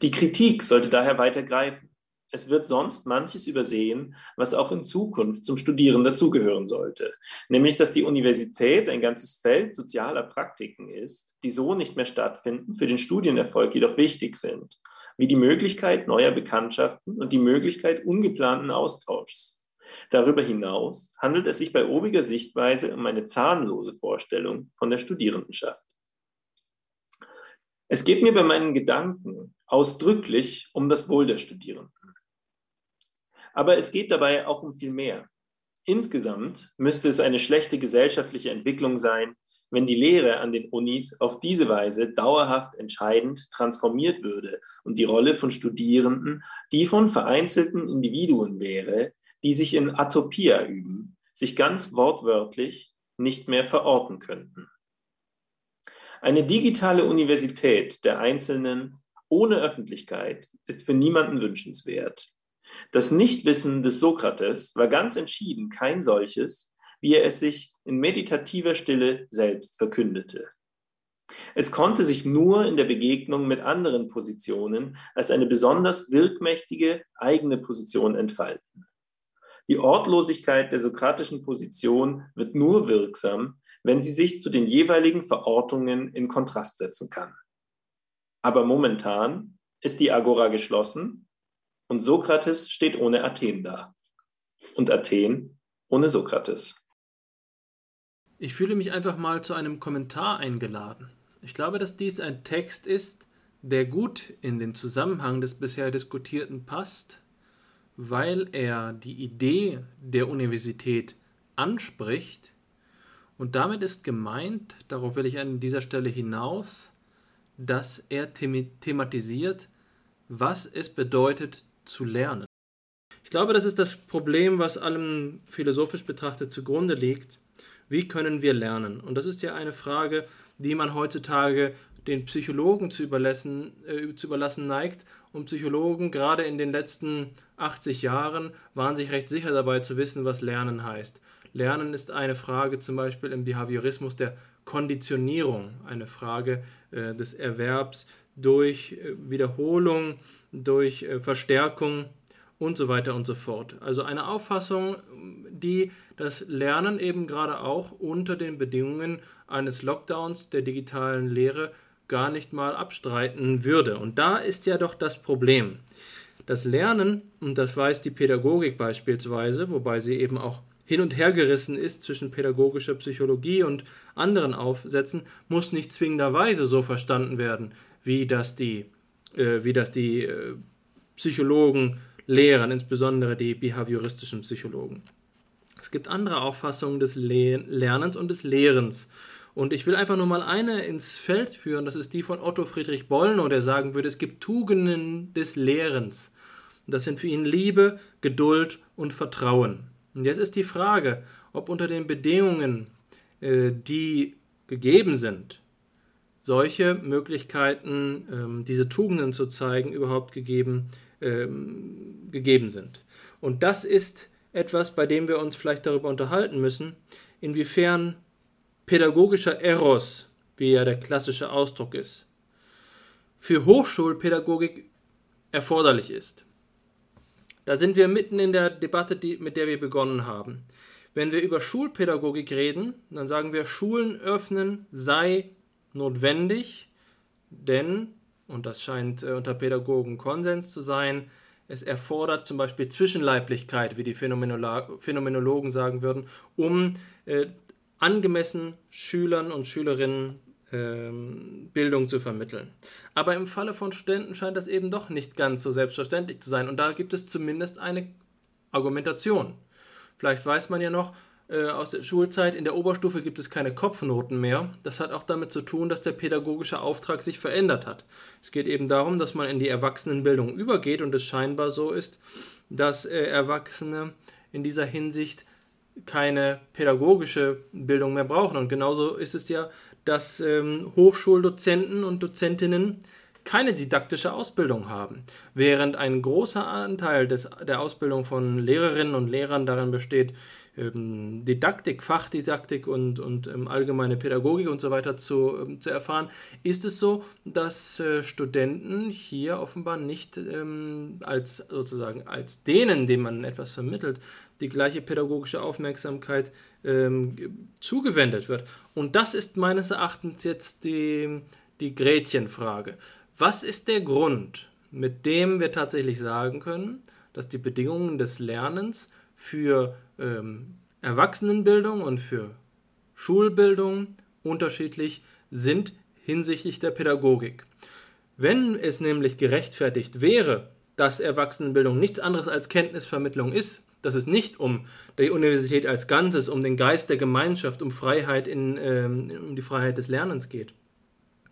Die Kritik sollte daher weiter greifen. Es wird sonst manches übersehen, was auch in Zukunft zum Studieren dazugehören sollte, nämlich dass die Universität ein ganzes Feld sozialer Praktiken ist, die so nicht mehr stattfinden, für den Studienerfolg jedoch wichtig sind wie die Möglichkeit neuer Bekanntschaften und die Möglichkeit ungeplanten Austauschs. Darüber hinaus handelt es sich bei obiger Sichtweise um eine zahnlose Vorstellung von der Studierendenschaft. Es geht mir bei meinen Gedanken ausdrücklich um das Wohl der Studierenden. Aber es geht dabei auch um viel mehr. Insgesamt müsste es eine schlechte gesellschaftliche Entwicklung sein, wenn die Lehre an den Unis auf diese Weise dauerhaft entscheidend transformiert würde und die Rolle von Studierenden die von vereinzelten Individuen wäre, die sich in Atopia üben, sich ganz wortwörtlich nicht mehr verorten könnten. Eine digitale Universität der Einzelnen ohne Öffentlichkeit ist für niemanden wünschenswert. Das Nichtwissen des Sokrates war ganz entschieden kein solches, wie er es sich in meditativer Stille selbst verkündete. Es konnte sich nur in der Begegnung mit anderen Positionen als eine besonders wirkmächtige eigene Position entfalten. Die Ortlosigkeit der sokratischen Position wird nur wirksam, wenn sie sich zu den jeweiligen Verortungen in Kontrast setzen kann. Aber momentan ist die Agora geschlossen und Sokrates steht ohne Athen da. Und Athen ohne Sokrates. Ich fühle mich einfach mal zu einem Kommentar eingeladen. Ich glaube, dass dies ein Text ist, der gut in den Zusammenhang des bisher Diskutierten passt, weil er die Idee der Universität anspricht und damit ist gemeint, darauf will ich an dieser Stelle hinaus, dass er thematisiert, was es bedeutet zu lernen. Ich glaube, das ist das Problem, was allem philosophisch betrachtet zugrunde liegt. Wie können wir lernen? Und das ist ja eine Frage, die man heutzutage den Psychologen zu überlassen, äh, zu überlassen neigt. Und Psychologen, gerade in den letzten 80 Jahren, waren sich recht sicher dabei zu wissen, was Lernen heißt. Lernen ist eine Frage zum Beispiel im Behaviorismus der Konditionierung, eine Frage äh, des Erwerbs durch äh, Wiederholung, durch äh, Verstärkung und so weiter und so fort. Also eine Auffassung, die das Lernen eben gerade auch unter den Bedingungen eines Lockdowns der digitalen Lehre gar nicht mal abstreiten würde. Und da ist ja doch das Problem. Das Lernen, und das weiß die Pädagogik beispielsweise, wobei sie eben auch hin und her gerissen ist zwischen pädagogischer Psychologie und anderen Aufsätzen, muss nicht zwingenderweise so verstanden werden, wie das die, äh, wie das die äh, Psychologen lehren, insbesondere die behavioristischen Psychologen. Es gibt andere Auffassungen des Le Lernens und des Lehrens. Und ich will einfach nur mal eine ins Feld führen, das ist die von Otto Friedrich Bollnow, der sagen würde, es gibt Tugenden des Lehrens. Das sind für ihn Liebe, Geduld und Vertrauen. Und jetzt ist die Frage, ob unter den Bedingungen, äh, die gegeben sind, solche Möglichkeiten, ähm, diese Tugenden zu zeigen, überhaupt gegeben, ähm, gegeben sind. Und das ist etwas, bei dem wir uns vielleicht darüber unterhalten müssen, inwiefern pädagogischer Eros, wie ja der klassische Ausdruck ist, für Hochschulpädagogik erforderlich ist. Da sind wir mitten in der Debatte, die, mit der wir begonnen haben. Wenn wir über Schulpädagogik reden, dann sagen wir, Schulen öffnen sei notwendig, denn, und das scheint äh, unter Pädagogen Konsens zu sein, es erfordert zum Beispiel Zwischenleiblichkeit, wie die Phänomenologen sagen würden, um äh, angemessen Schülern und Schülerinnen ähm, Bildung zu vermitteln. Aber im Falle von Studenten scheint das eben doch nicht ganz so selbstverständlich zu sein. Und da gibt es zumindest eine Argumentation. Vielleicht weiß man ja noch, äh, aus der Schulzeit, in der Oberstufe gibt es keine Kopfnoten mehr. Das hat auch damit zu tun, dass der pädagogische Auftrag sich verändert hat. Es geht eben darum, dass man in die Erwachsenenbildung übergeht und es scheinbar so ist, dass äh, Erwachsene in dieser Hinsicht keine pädagogische Bildung mehr brauchen. Und genauso ist es ja dass ähm, Hochschuldozenten und Dozentinnen keine didaktische Ausbildung haben, während ein großer Anteil des, der Ausbildung von Lehrerinnen und Lehrern darin besteht, ähm, Didaktik, Fachdidaktik und, und ähm, allgemeine Pädagogik und so weiter zu, ähm, zu erfahren, ist es so, dass äh, Studenten hier offenbar nicht ähm, als sozusagen als denen, denen man etwas vermittelt, die gleiche pädagogische Aufmerksamkeit ähm, zugewendet wird. Und das ist meines Erachtens jetzt die, die Gretchenfrage. Was ist der Grund, mit dem wir tatsächlich sagen können, dass die Bedingungen des Lernens für ähm, Erwachsenenbildung und für Schulbildung unterschiedlich sind hinsichtlich der Pädagogik? Wenn es nämlich gerechtfertigt wäre, dass Erwachsenenbildung nichts anderes als Kenntnisvermittlung ist, dass es nicht um die Universität als Ganzes, um den Geist der Gemeinschaft, um Freiheit in, ähm, um die Freiheit des Lernens geht,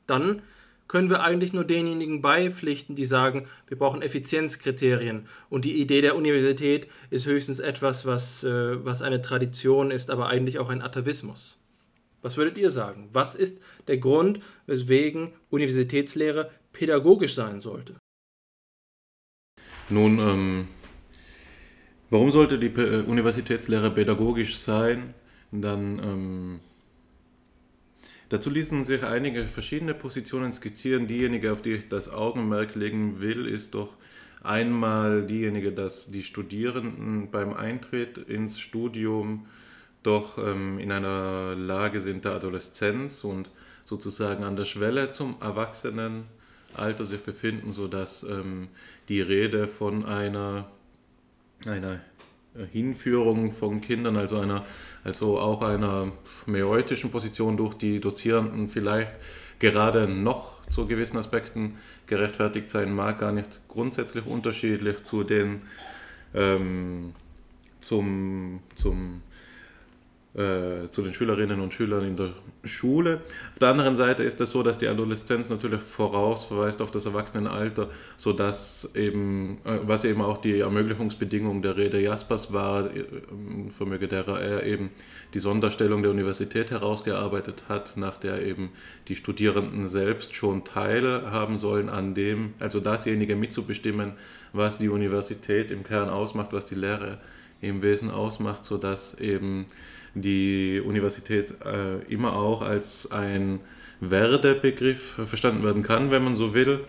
dann können wir eigentlich nur denjenigen beipflichten, die sagen, wir brauchen Effizienzkriterien und die Idee der Universität ist höchstens etwas, was, äh, was eine Tradition ist, aber eigentlich auch ein Atavismus. Was würdet ihr sagen? Was ist der Grund, weswegen Universitätslehre pädagogisch sein sollte? Nun, ähm, Warum sollte die äh, Universitätslehre pädagogisch sein? Dann, ähm, Dazu ließen sich einige verschiedene Positionen skizzieren. Diejenige, auf die ich das Augenmerk legen will, ist doch einmal diejenige, dass die Studierenden beim Eintritt ins Studium doch ähm, in einer Lage sind der Adoleszenz und sozusagen an der Schwelle zum Erwachsenenalter sich befinden, sodass ähm, die Rede von einer, einer Hinführung von Kindern, also einer, also auch einer mäeutischen Position durch die Dozierenden vielleicht gerade noch zu gewissen Aspekten gerechtfertigt sein mag, gar nicht grundsätzlich unterschiedlich zu den ähm, zum, zum äh, zu den Schülerinnen und Schülern in der Schule. Auf der anderen Seite ist es so, dass die Adoleszenz natürlich vorausverweist auf das Erwachsenenalter, sodass eben, äh, was eben auch die Ermöglichungsbedingung der Rede Jaspers war, äh, vermöge derer er eben die Sonderstellung der Universität herausgearbeitet hat, nach der eben die Studierenden selbst schon teilhaben sollen an dem, also dasjenige mitzubestimmen, was die Universität im Kern ausmacht, was die Lehre im Wesen ausmacht, sodass eben die Universität äh, immer auch als ein Werdebegriff verstanden werden kann, wenn man so will.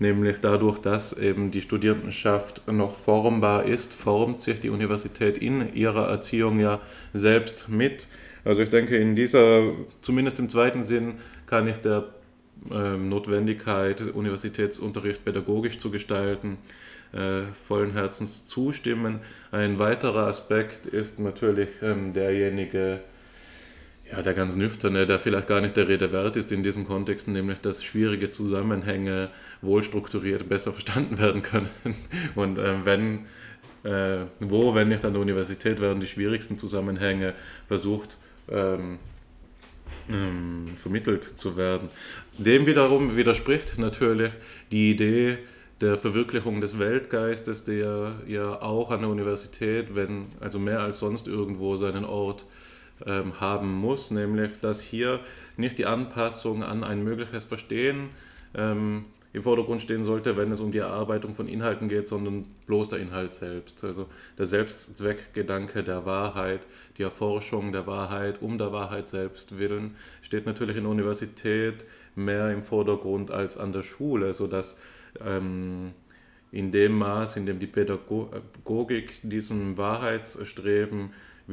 Nämlich dadurch, dass eben die Studierendenschaft noch formbar ist, formt sich die Universität in ihrer Erziehung ja selbst mit. Also ich denke, in dieser, zumindest im zweiten Sinn, kann ich der ähm, Notwendigkeit, Universitätsunterricht pädagogisch zu gestalten, äh, vollen Herzens zustimmen. Ein weiterer Aspekt ist natürlich ähm, derjenige, ja, der ganz nüchterne, der vielleicht gar nicht der Rede wert ist in diesen Kontexten, nämlich dass schwierige Zusammenhänge wohl strukturiert besser verstanden werden können. Und äh, wenn, äh, wo, wenn nicht an der Universität, werden die schwierigsten Zusammenhänge versucht, ähm, ähm, vermittelt zu werden. Dem wiederum widerspricht natürlich die Idee, der Verwirklichung des Weltgeistes, der ja auch an der Universität, wenn also mehr als sonst irgendwo seinen Ort ähm, haben muss, nämlich dass hier nicht die Anpassung an ein mögliches Verstehen ähm, im Vordergrund stehen sollte, wenn es um die Erarbeitung von Inhalten geht, sondern bloß der Inhalt selbst. Also der Selbstzweckgedanke der Wahrheit, die Erforschung der Wahrheit um der Wahrheit selbst willen, steht natürlich in der Universität mehr im Vordergrund als an der Schule, sodass ähm, in dem Maß, in dem die Pädagogik diesem Wahrheitsstreben äh,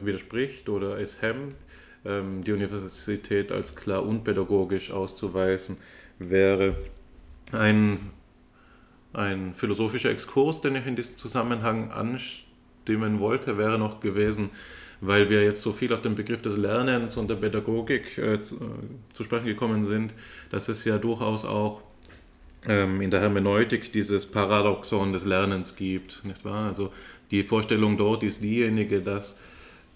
widerspricht oder es hemmt, ähm, die Universität als klar unpädagogisch auszuweisen, wäre ein, ein philosophischer Exkurs, den ich in diesem Zusammenhang anstimmen wollte, wäre noch gewesen, weil wir jetzt so viel auf den Begriff des Lernens und der Pädagogik äh, zu, äh, zu sprechen gekommen sind, dass es ja durchaus auch in der Hermeneutik dieses Paradoxon des Lernens gibt. Nicht wahr? Also die Vorstellung dort ist diejenige, dass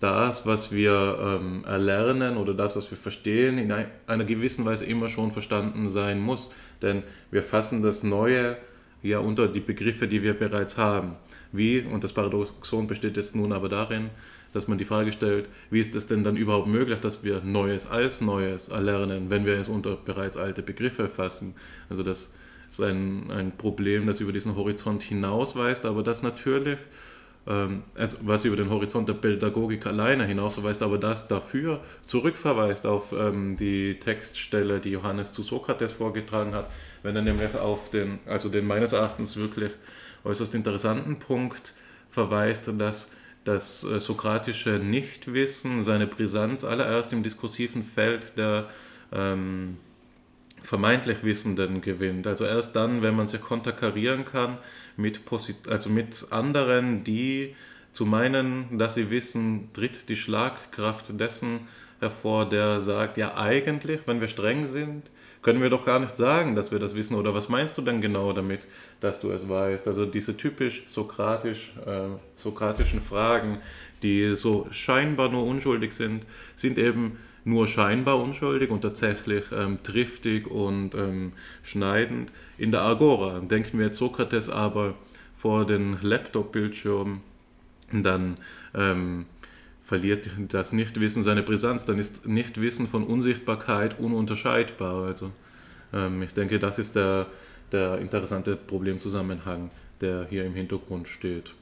das, was wir ähm, erlernen oder das, was wir verstehen, in einer gewissen Weise immer schon verstanden sein muss. Denn wir fassen das Neue ja unter die Begriffe, die wir bereits haben. Wie, und das Paradoxon besteht jetzt nun aber darin, dass man die Frage stellt, wie ist es denn dann überhaupt möglich, dass wir Neues als Neues erlernen, wenn wir es unter bereits alte Begriffe fassen? Also das ist ein, ein Problem, das über diesen Horizont hinausweist, aber das natürlich, ähm, also was über den Horizont der Pädagogik alleine hinausweist, aber das dafür zurückverweist auf ähm, die Textstelle, die Johannes zu Sokrates vorgetragen hat, wenn er nämlich auf den, also den meines Erachtens wirklich äußerst interessanten Punkt verweist, dass das äh, sokratische Nichtwissen seine Brisanz allererst im diskursiven Feld der ähm, vermeintlich Wissenden gewinnt. Also erst dann, wenn man sich konterkarieren kann mit, Posit also mit anderen, die zu meinen, dass sie wissen, tritt die Schlagkraft dessen hervor, der sagt, ja eigentlich, wenn wir streng sind, können wir doch gar nicht sagen, dass wir das wissen. Oder was meinst du denn genau damit, dass du es weißt? Also diese typisch sokratisch, äh, sokratischen Fragen, die so scheinbar nur unschuldig sind, sind eben nur scheinbar unschuldig und tatsächlich ähm, triftig und ähm, schneidend. In der Agora denken wir jetzt Sokrates aber vor den Laptop-Bildschirm, dann ähm, verliert das Nichtwissen seine Brisanz, dann ist Nichtwissen von Unsichtbarkeit ununterscheidbar. Also ähm, ich denke, das ist der, der interessante Problemzusammenhang, der hier im Hintergrund steht.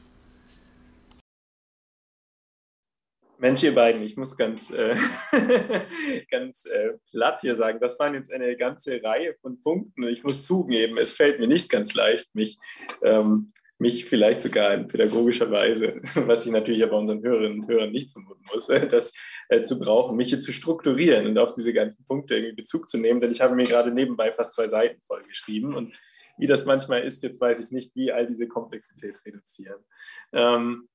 Mensch, ihr beiden, ich muss ganz, äh, ganz äh, platt hier sagen, das waren jetzt eine ganze Reihe von Punkten. Ich muss zugeben, es fällt mir nicht ganz leicht, mich, ähm, mich vielleicht sogar in pädagogischer Weise, was ich natürlich aber unseren Hörerinnen und Hörern nicht zumuten muss, äh, das äh, zu brauchen, mich hier zu strukturieren und auf diese ganzen Punkte irgendwie Bezug zu nehmen, denn ich habe mir gerade nebenbei fast zwei Seiten vollgeschrieben und wie das manchmal ist, jetzt weiß ich nicht, wie all diese Komplexität reduzieren. Ähm,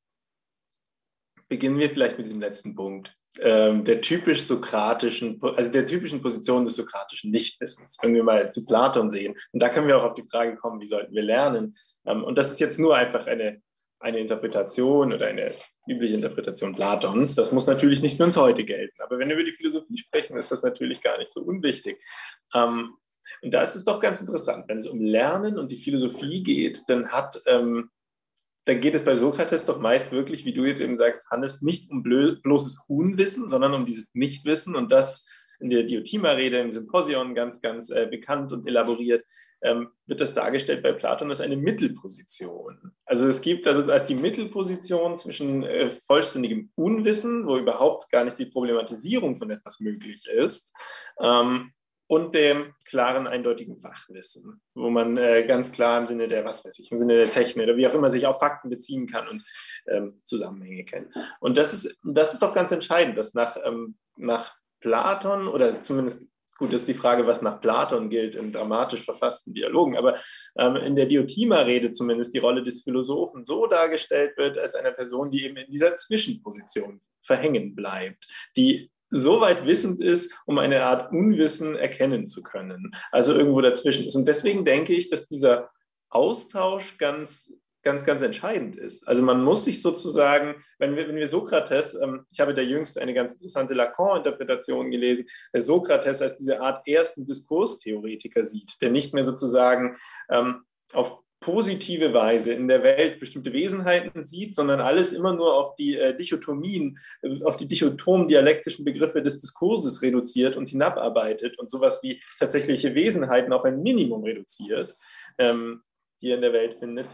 beginnen wir vielleicht mit diesem letzten Punkt, ähm, der typisch sokratischen, also der typischen Position des sokratischen Nichtwissens, wenn wir mal zu Platon sehen. Und da können wir auch auf die Frage kommen, wie sollten wir lernen? Ähm, und das ist jetzt nur einfach eine, eine Interpretation oder eine übliche Interpretation Platons. Das muss natürlich nicht für uns heute gelten. Aber wenn wir über die Philosophie sprechen, ist das natürlich gar nicht so unwichtig. Ähm, und da ist es doch ganz interessant, wenn es um Lernen und die Philosophie geht, dann hat ähm, dann geht es bei Sokrates doch meist wirklich, wie du jetzt eben sagst, Hannes, nicht um bloßes Unwissen, sondern um dieses Nichtwissen und das in der Diotima-Rede im Symposion ganz, ganz äh, bekannt und elaboriert, ähm, wird das dargestellt bei Platon als eine Mittelposition. Also es gibt also als die Mittelposition zwischen äh, vollständigem Unwissen, wo überhaupt gar nicht die Problematisierung von etwas möglich ist, ähm, und dem klaren, eindeutigen Fachwissen, wo man äh, ganz klar im Sinne der, was weiß ich, im Sinne der Technik oder wie auch immer sich auf Fakten beziehen kann und ähm, Zusammenhänge kennt. Und das ist, das ist doch ganz entscheidend, dass nach, ähm, nach Platon oder zumindest Gut, das ist die Frage, was nach Platon gilt in dramatisch verfassten Dialogen, aber ähm, in der Diotima-Rede zumindest die Rolle des Philosophen so dargestellt wird als einer Person, die eben in dieser Zwischenposition verhängen bleibt, die so weit wissend ist, um eine Art Unwissen erkennen zu können. Also irgendwo dazwischen ist. Und deswegen denke ich, dass dieser Austausch ganz ganz, ganz entscheidend ist. Also man muss sich sozusagen, wenn wir, wenn wir Sokrates, ähm, ich habe da jüngst eine ganz interessante Lacan-Interpretation gelesen, der Sokrates als diese Art ersten Diskurstheoretiker sieht, der nicht mehr sozusagen ähm, auf positive Weise in der Welt bestimmte Wesenheiten sieht, sondern alles immer nur auf die äh, Dichotomien, auf die dichotomen dialektischen Begriffe des Diskurses reduziert und hinabarbeitet und sowas wie tatsächliche Wesenheiten auf ein Minimum reduziert, ähm, die er in der Welt findet,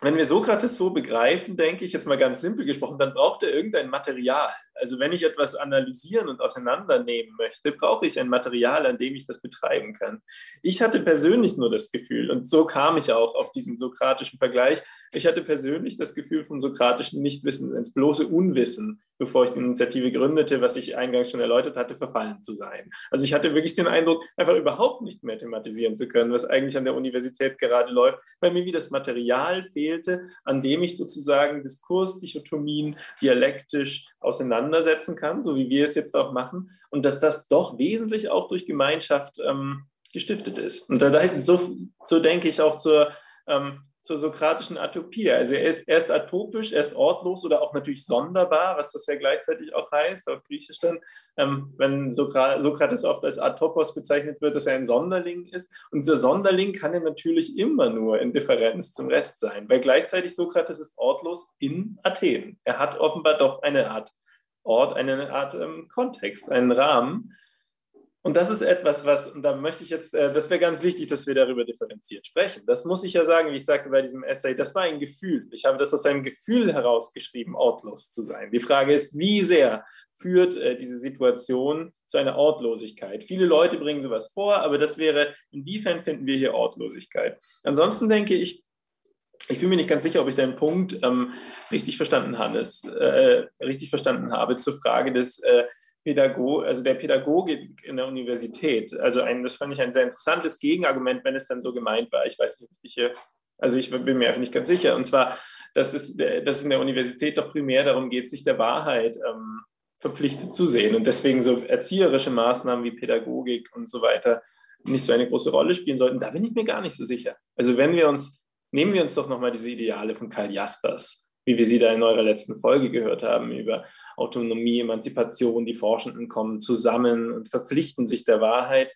wenn wir Sokrates so begreifen, denke ich jetzt mal ganz simpel gesprochen, dann braucht er irgendein Material. Also wenn ich etwas analysieren und auseinandernehmen möchte, brauche ich ein Material, an dem ich das betreiben kann. Ich hatte persönlich nur das Gefühl, und so kam ich auch auf diesen sokratischen Vergleich, ich hatte persönlich das Gefühl vom sokratischen Nichtwissen ins bloße Unwissen, bevor ich die Initiative gründete, was ich eingangs schon erläutert hatte, verfallen zu sein. Also ich hatte wirklich den Eindruck, einfach überhaupt nicht mehr thematisieren zu können, was eigentlich an der Universität gerade läuft, weil mir wie das Material fehlte, an dem ich sozusagen Diskursdichotomien dialektisch auseinandersetzen kann, so wie wir es jetzt auch machen, und dass das doch wesentlich auch durch Gemeinschaft ähm, gestiftet ist. Und da, so, so denke ich auch zur ähm, zur sokratischen Atopie. Also er ist erst atopisch, erst ortlos oder auch natürlich sonderbar, was das ja gleichzeitig auch heißt auf Griechisch dann, ähm, wenn Sokrates oft als Atopos bezeichnet wird, dass er ein Sonderling ist. Und dieser Sonderling kann er natürlich immer nur in Differenz zum Rest sein, weil gleichzeitig Sokrates ist ortlos in Athen. Er hat offenbar doch eine Art Ort, eine Art ähm, Kontext, einen Rahmen. Und das ist etwas, was, und da möchte ich jetzt, äh, das wäre ganz wichtig, dass wir darüber differenziert sprechen. Das muss ich ja sagen, wie ich sagte bei diesem Essay, das war ein Gefühl. Ich habe das aus einem Gefühl herausgeschrieben, ortlos zu sein. Die Frage ist, wie sehr führt äh, diese Situation zu einer Ortlosigkeit? Viele Leute bringen sowas vor, aber das wäre, inwiefern finden wir hier Ortlosigkeit? Ansonsten denke ich, ich bin mir nicht ganz sicher, ob ich deinen Punkt ähm, richtig verstanden, Hannes, äh, richtig verstanden habe zur Frage des, äh, Pädago also der Pädagogik in der Universität. Also ein, das fand ich ein sehr interessantes Gegenargument, wenn es dann so gemeint war. Ich weiß nicht, ob ich hier, also ich bin mir einfach nicht ganz sicher. Und zwar, dass es, dass es in der Universität doch primär darum geht, sich der Wahrheit ähm, verpflichtet zu sehen und deswegen so erzieherische Maßnahmen wie Pädagogik und so weiter nicht so eine große Rolle spielen sollten. Da bin ich mir gar nicht so sicher. Also wenn wir uns, nehmen wir uns doch nochmal diese Ideale von Karl Jaspers wie wir sie da in eurer letzten Folge gehört haben, über Autonomie, Emanzipation, die Forschenden kommen zusammen und verpflichten sich der Wahrheit.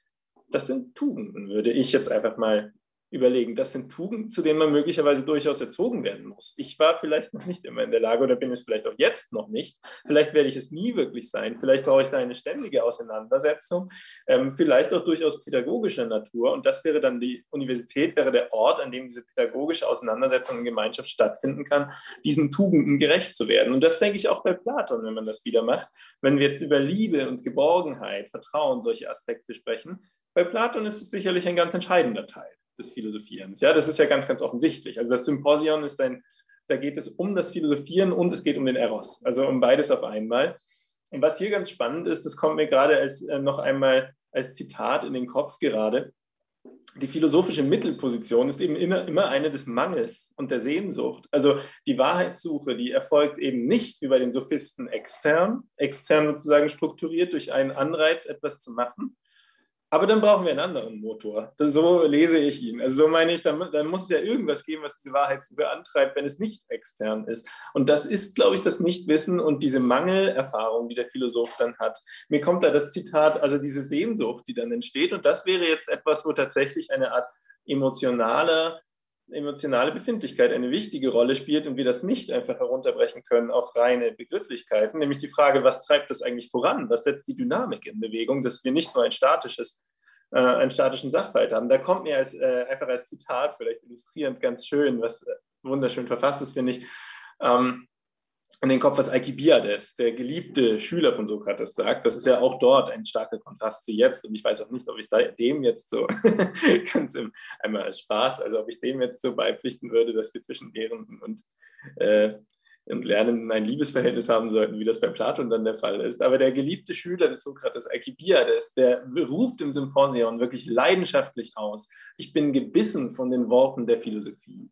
Das sind Tugenden, würde ich jetzt einfach mal überlegen. Das sind Tugenden, zu denen man möglicherweise durchaus erzogen werden muss. Ich war vielleicht noch nicht immer in der Lage oder bin es vielleicht auch jetzt noch nicht. Vielleicht werde ich es nie wirklich sein. Vielleicht brauche ich da eine ständige Auseinandersetzung, ähm, vielleicht auch durchaus pädagogischer Natur. Und das wäre dann die Universität, wäre der Ort, an dem diese pädagogische Auseinandersetzung in Gemeinschaft stattfinden kann, diesen Tugenden gerecht zu werden. Und das denke ich auch bei Platon, wenn man das wieder macht. Wenn wir jetzt über Liebe und Geborgenheit, Vertrauen, solche Aspekte sprechen, bei Platon ist es sicherlich ein ganz entscheidender Teil des Philosophierens. Ja, das ist ja ganz, ganz offensichtlich. Also das Symposion ist ein, da geht es um das Philosophieren und es geht um den Eros, also um beides auf einmal. Und was hier ganz spannend ist, das kommt mir gerade als, äh, noch einmal als Zitat in den Kopf gerade. Die philosophische Mittelposition ist eben immer, immer eine des Mangels und der Sehnsucht. Also die Wahrheitssuche, die erfolgt eben nicht wie bei den Sophisten extern, extern sozusagen strukturiert durch einen Anreiz, etwas zu machen, aber dann brauchen wir einen anderen Motor. So lese ich ihn. Also so meine ich, dann, dann muss es ja irgendwas geben, was diese Wahrheit zu beantreibt, wenn es nicht extern ist. Und das ist, glaube ich, das Nichtwissen und diese Mangelerfahrung, die der Philosoph dann hat. Mir kommt da das Zitat, also diese Sehnsucht, die dann entsteht. Und das wäre jetzt etwas, wo tatsächlich eine Art emotionaler emotionale Befindlichkeit eine wichtige Rolle spielt und wir das nicht einfach herunterbrechen können auf reine Begrifflichkeiten, nämlich die Frage, was treibt das eigentlich voran? Was setzt die Dynamik in Bewegung, dass wir nicht nur ein statisches, äh, einen statischen Sachverhalt haben. Da kommt mir als, äh, einfach als Zitat, vielleicht illustrierend ganz schön, was äh, wunderschön verfasst ist, finde ich, ähm, in den Kopf, was Alkibiades, der geliebte Schüler von Sokrates, sagt. Das ist ja auch dort ein starker Kontrast zu jetzt. Und ich weiß auch nicht, ob ich dem jetzt so ganz im, einmal als Spaß, also ob ich dem jetzt so beipflichten würde, dass wir zwischen Lehrenden und, äh, und Lernenden ein Liebesverhältnis haben sollten, wie das bei Platon dann der Fall ist. Aber der geliebte Schüler des Sokrates, Alkibiades, der ruft im Symposion wirklich leidenschaftlich aus. Ich bin gebissen von den Worten der Philosophie.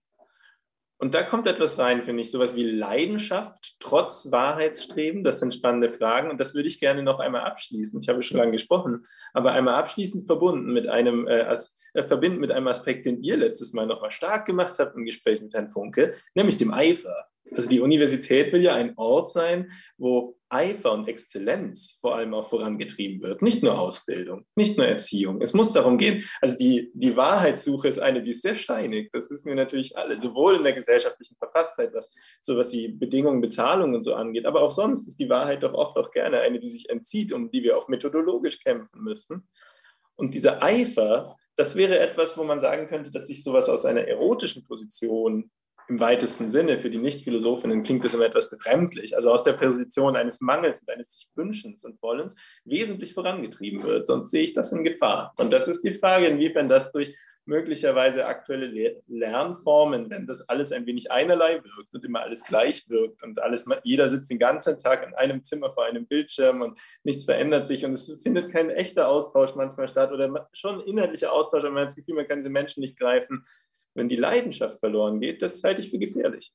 Und da kommt etwas rein, finde ich, sowas wie Leidenschaft trotz Wahrheitsstreben. Das sind spannende Fragen und das würde ich gerne noch einmal abschließen. Ich habe schon lange gesprochen, aber einmal abschließend verbunden mit einem, äh, äh, verbinden mit einem Aspekt, den ihr letztes Mal nochmal stark gemacht habt im Gespräch mit Herrn Funke, nämlich dem Eifer. Also die Universität will ja ein Ort sein, wo Eifer und Exzellenz vor allem auch vorangetrieben wird. Nicht nur Ausbildung, nicht nur Erziehung. Es muss darum gehen, also die, die Wahrheitssuche ist eine, die ist sehr steinig, das wissen wir natürlich alle, sowohl in der gesellschaftlichen Verfasstheit, was sowas wie Bedingungen, Bezahlung und so angeht, aber auch sonst ist die Wahrheit doch oft auch gerne eine, die sich entzieht, um die wir auch methodologisch kämpfen müssen. Und dieser Eifer, das wäre etwas, wo man sagen könnte, dass sich sowas aus einer erotischen Position im weitesten Sinne, für die Nicht-Philosophinnen klingt das immer etwas befremdlich, also aus der Position eines Mangels und eines sich Wünschens und Wollens wesentlich vorangetrieben wird. Sonst sehe ich das in Gefahr. Und das ist die Frage, inwiefern das durch möglicherweise aktuelle Lernformen, wenn das alles ein wenig einerlei wirkt und immer alles gleich wirkt und alles, jeder sitzt den ganzen Tag in einem Zimmer vor einem Bildschirm und nichts verändert sich und es findet kein echter Austausch manchmal statt oder schon inhaltlicher Austausch, aber man hat das Gefühl, man kann diese Menschen nicht greifen wenn die Leidenschaft verloren geht, das halte ich für gefährlich.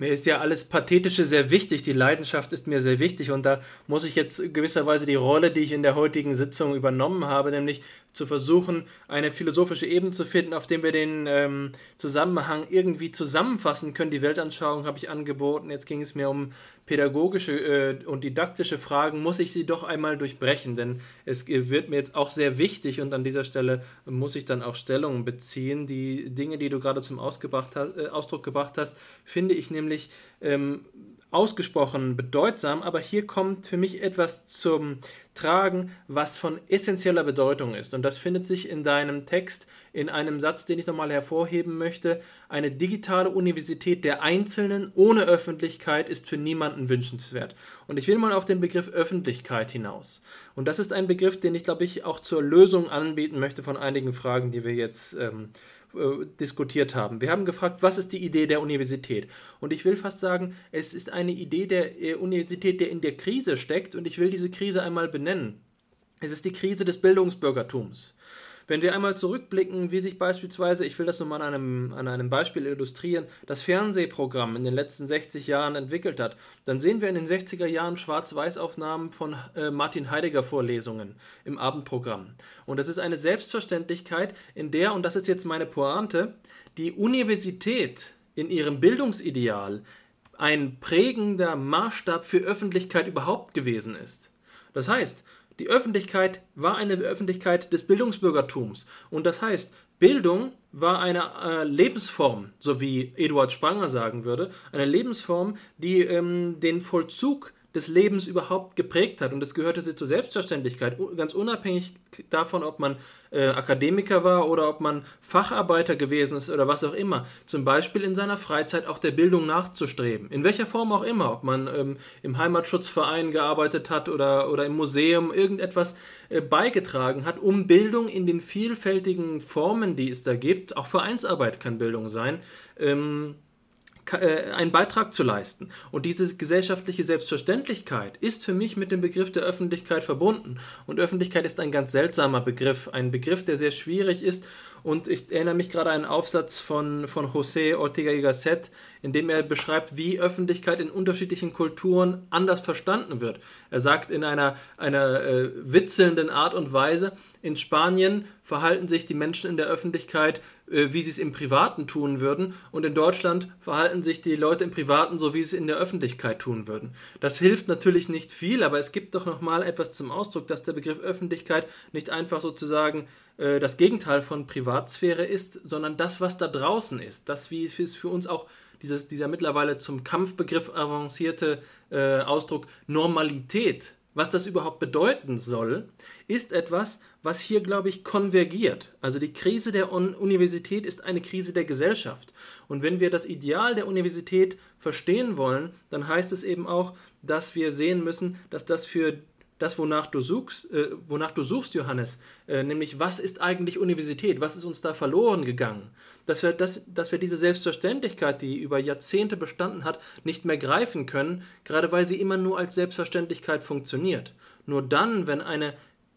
Mir ist ja alles Pathetische sehr wichtig, die Leidenschaft ist mir sehr wichtig und da muss ich jetzt gewisserweise die Rolle, die ich in der heutigen Sitzung übernommen habe, nämlich zu versuchen, eine philosophische Ebene zu finden, auf dem wir den ähm, Zusammenhang irgendwie zusammenfassen können. Die Weltanschauung habe ich angeboten, jetzt ging es mir um pädagogische äh, und didaktische Fragen, muss ich sie doch einmal durchbrechen, denn es wird mir jetzt auch sehr wichtig und an dieser Stelle muss ich dann auch Stellung beziehen. Die Dinge, die du gerade zum Ausgebracht, äh, Ausdruck gebracht hast, finde ich nämlich nämlich ähm, ausgesprochen bedeutsam, aber hier kommt für mich etwas zum Tragen, was von essentieller Bedeutung ist. Und das findet sich in deinem Text in einem Satz, den ich nochmal hervorheben möchte. Eine digitale Universität der Einzelnen ohne Öffentlichkeit ist für niemanden wünschenswert. Und ich will mal auf den Begriff Öffentlichkeit hinaus. Und das ist ein Begriff, den ich, glaube ich, auch zur Lösung anbieten möchte von einigen Fragen, die wir jetzt ähm, äh, diskutiert haben. Wir haben gefragt, was ist die Idee der Universität? Und ich will fast sagen, es ist eine Idee der äh, Universität, der in der Krise steckt und ich will diese Krise einmal benennen. Es ist die Krise des Bildungsbürgertums. Wenn wir einmal zurückblicken, wie sich beispielsweise, ich will das nur mal an einem, an einem Beispiel illustrieren, das Fernsehprogramm in den letzten 60 Jahren entwickelt hat, dann sehen wir in den 60er Jahren Schwarz-Weiß-Aufnahmen von äh, Martin Heidegger Vorlesungen im Abendprogramm. Und das ist eine Selbstverständlichkeit, in der, und das ist jetzt meine Pointe, die Universität in ihrem Bildungsideal ein prägender Maßstab für Öffentlichkeit überhaupt gewesen ist. Das heißt, die Öffentlichkeit war eine Öffentlichkeit des Bildungsbürgertums. Und das heißt, Bildung war eine äh, Lebensform, so wie Eduard Spranger sagen würde, eine Lebensform, die ähm, den Vollzug des Lebens überhaupt geprägt hat. Und das gehörte sie zur Selbstverständlichkeit, ganz unabhängig davon, ob man äh, Akademiker war oder ob man Facharbeiter gewesen ist oder was auch immer. Zum Beispiel in seiner Freizeit auch der Bildung nachzustreben. In welcher Form auch immer, ob man ähm, im Heimatschutzverein gearbeitet hat oder, oder im Museum irgendetwas äh, beigetragen hat, um Bildung in den vielfältigen Formen, die es da gibt, auch Vereinsarbeit kann Bildung sein, ähm, äh, einen Beitrag zu leisten. Und diese gesellschaftliche Selbstverständlichkeit ist für mich mit dem Begriff der Öffentlichkeit verbunden. Und Öffentlichkeit ist ein ganz seltsamer Begriff, ein Begriff, der sehr schwierig ist. Und ich erinnere mich gerade an einen Aufsatz von, von José Ortega y Gasset, in dem er beschreibt, wie Öffentlichkeit in unterschiedlichen Kulturen anders verstanden wird. Er sagt in einer, einer äh, witzelnden Art und Weise, in Spanien verhalten sich die Menschen in der Öffentlichkeit äh, wie sie es im Privaten tun würden. Und in Deutschland verhalten sich die Leute im Privaten so, wie sie es in der Öffentlichkeit tun würden. Das hilft natürlich nicht viel, aber es gibt doch nochmal etwas zum Ausdruck, dass der Begriff Öffentlichkeit nicht einfach sozusagen äh, das Gegenteil von Privatsphäre ist, sondern das, was da draußen ist. Das, wie es für uns auch dieses, dieser mittlerweile zum Kampfbegriff avancierte äh, Ausdruck Normalität was das überhaupt bedeuten soll, ist etwas, was hier, glaube ich, konvergiert. Also die Krise der Universität ist eine Krise der Gesellschaft. Und wenn wir das Ideal der Universität verstehen wollen, dann heißt es eben auch, dass wir sehen müssen, dass das für das, wonach du suchst, äh, wonach du suchst, Johannes, äh, nämlich was ist eigentlich Universität, was ist uns da verloren gegangen, dass wir, dass, dass wir diese Selbstverständlichkeit, die über Jahrzehnte bestanden hat, nicht mehr greifen können, gerade weil sie immer nur als Selbstverständlichkeit funktioniert. Nur dann, wenn eine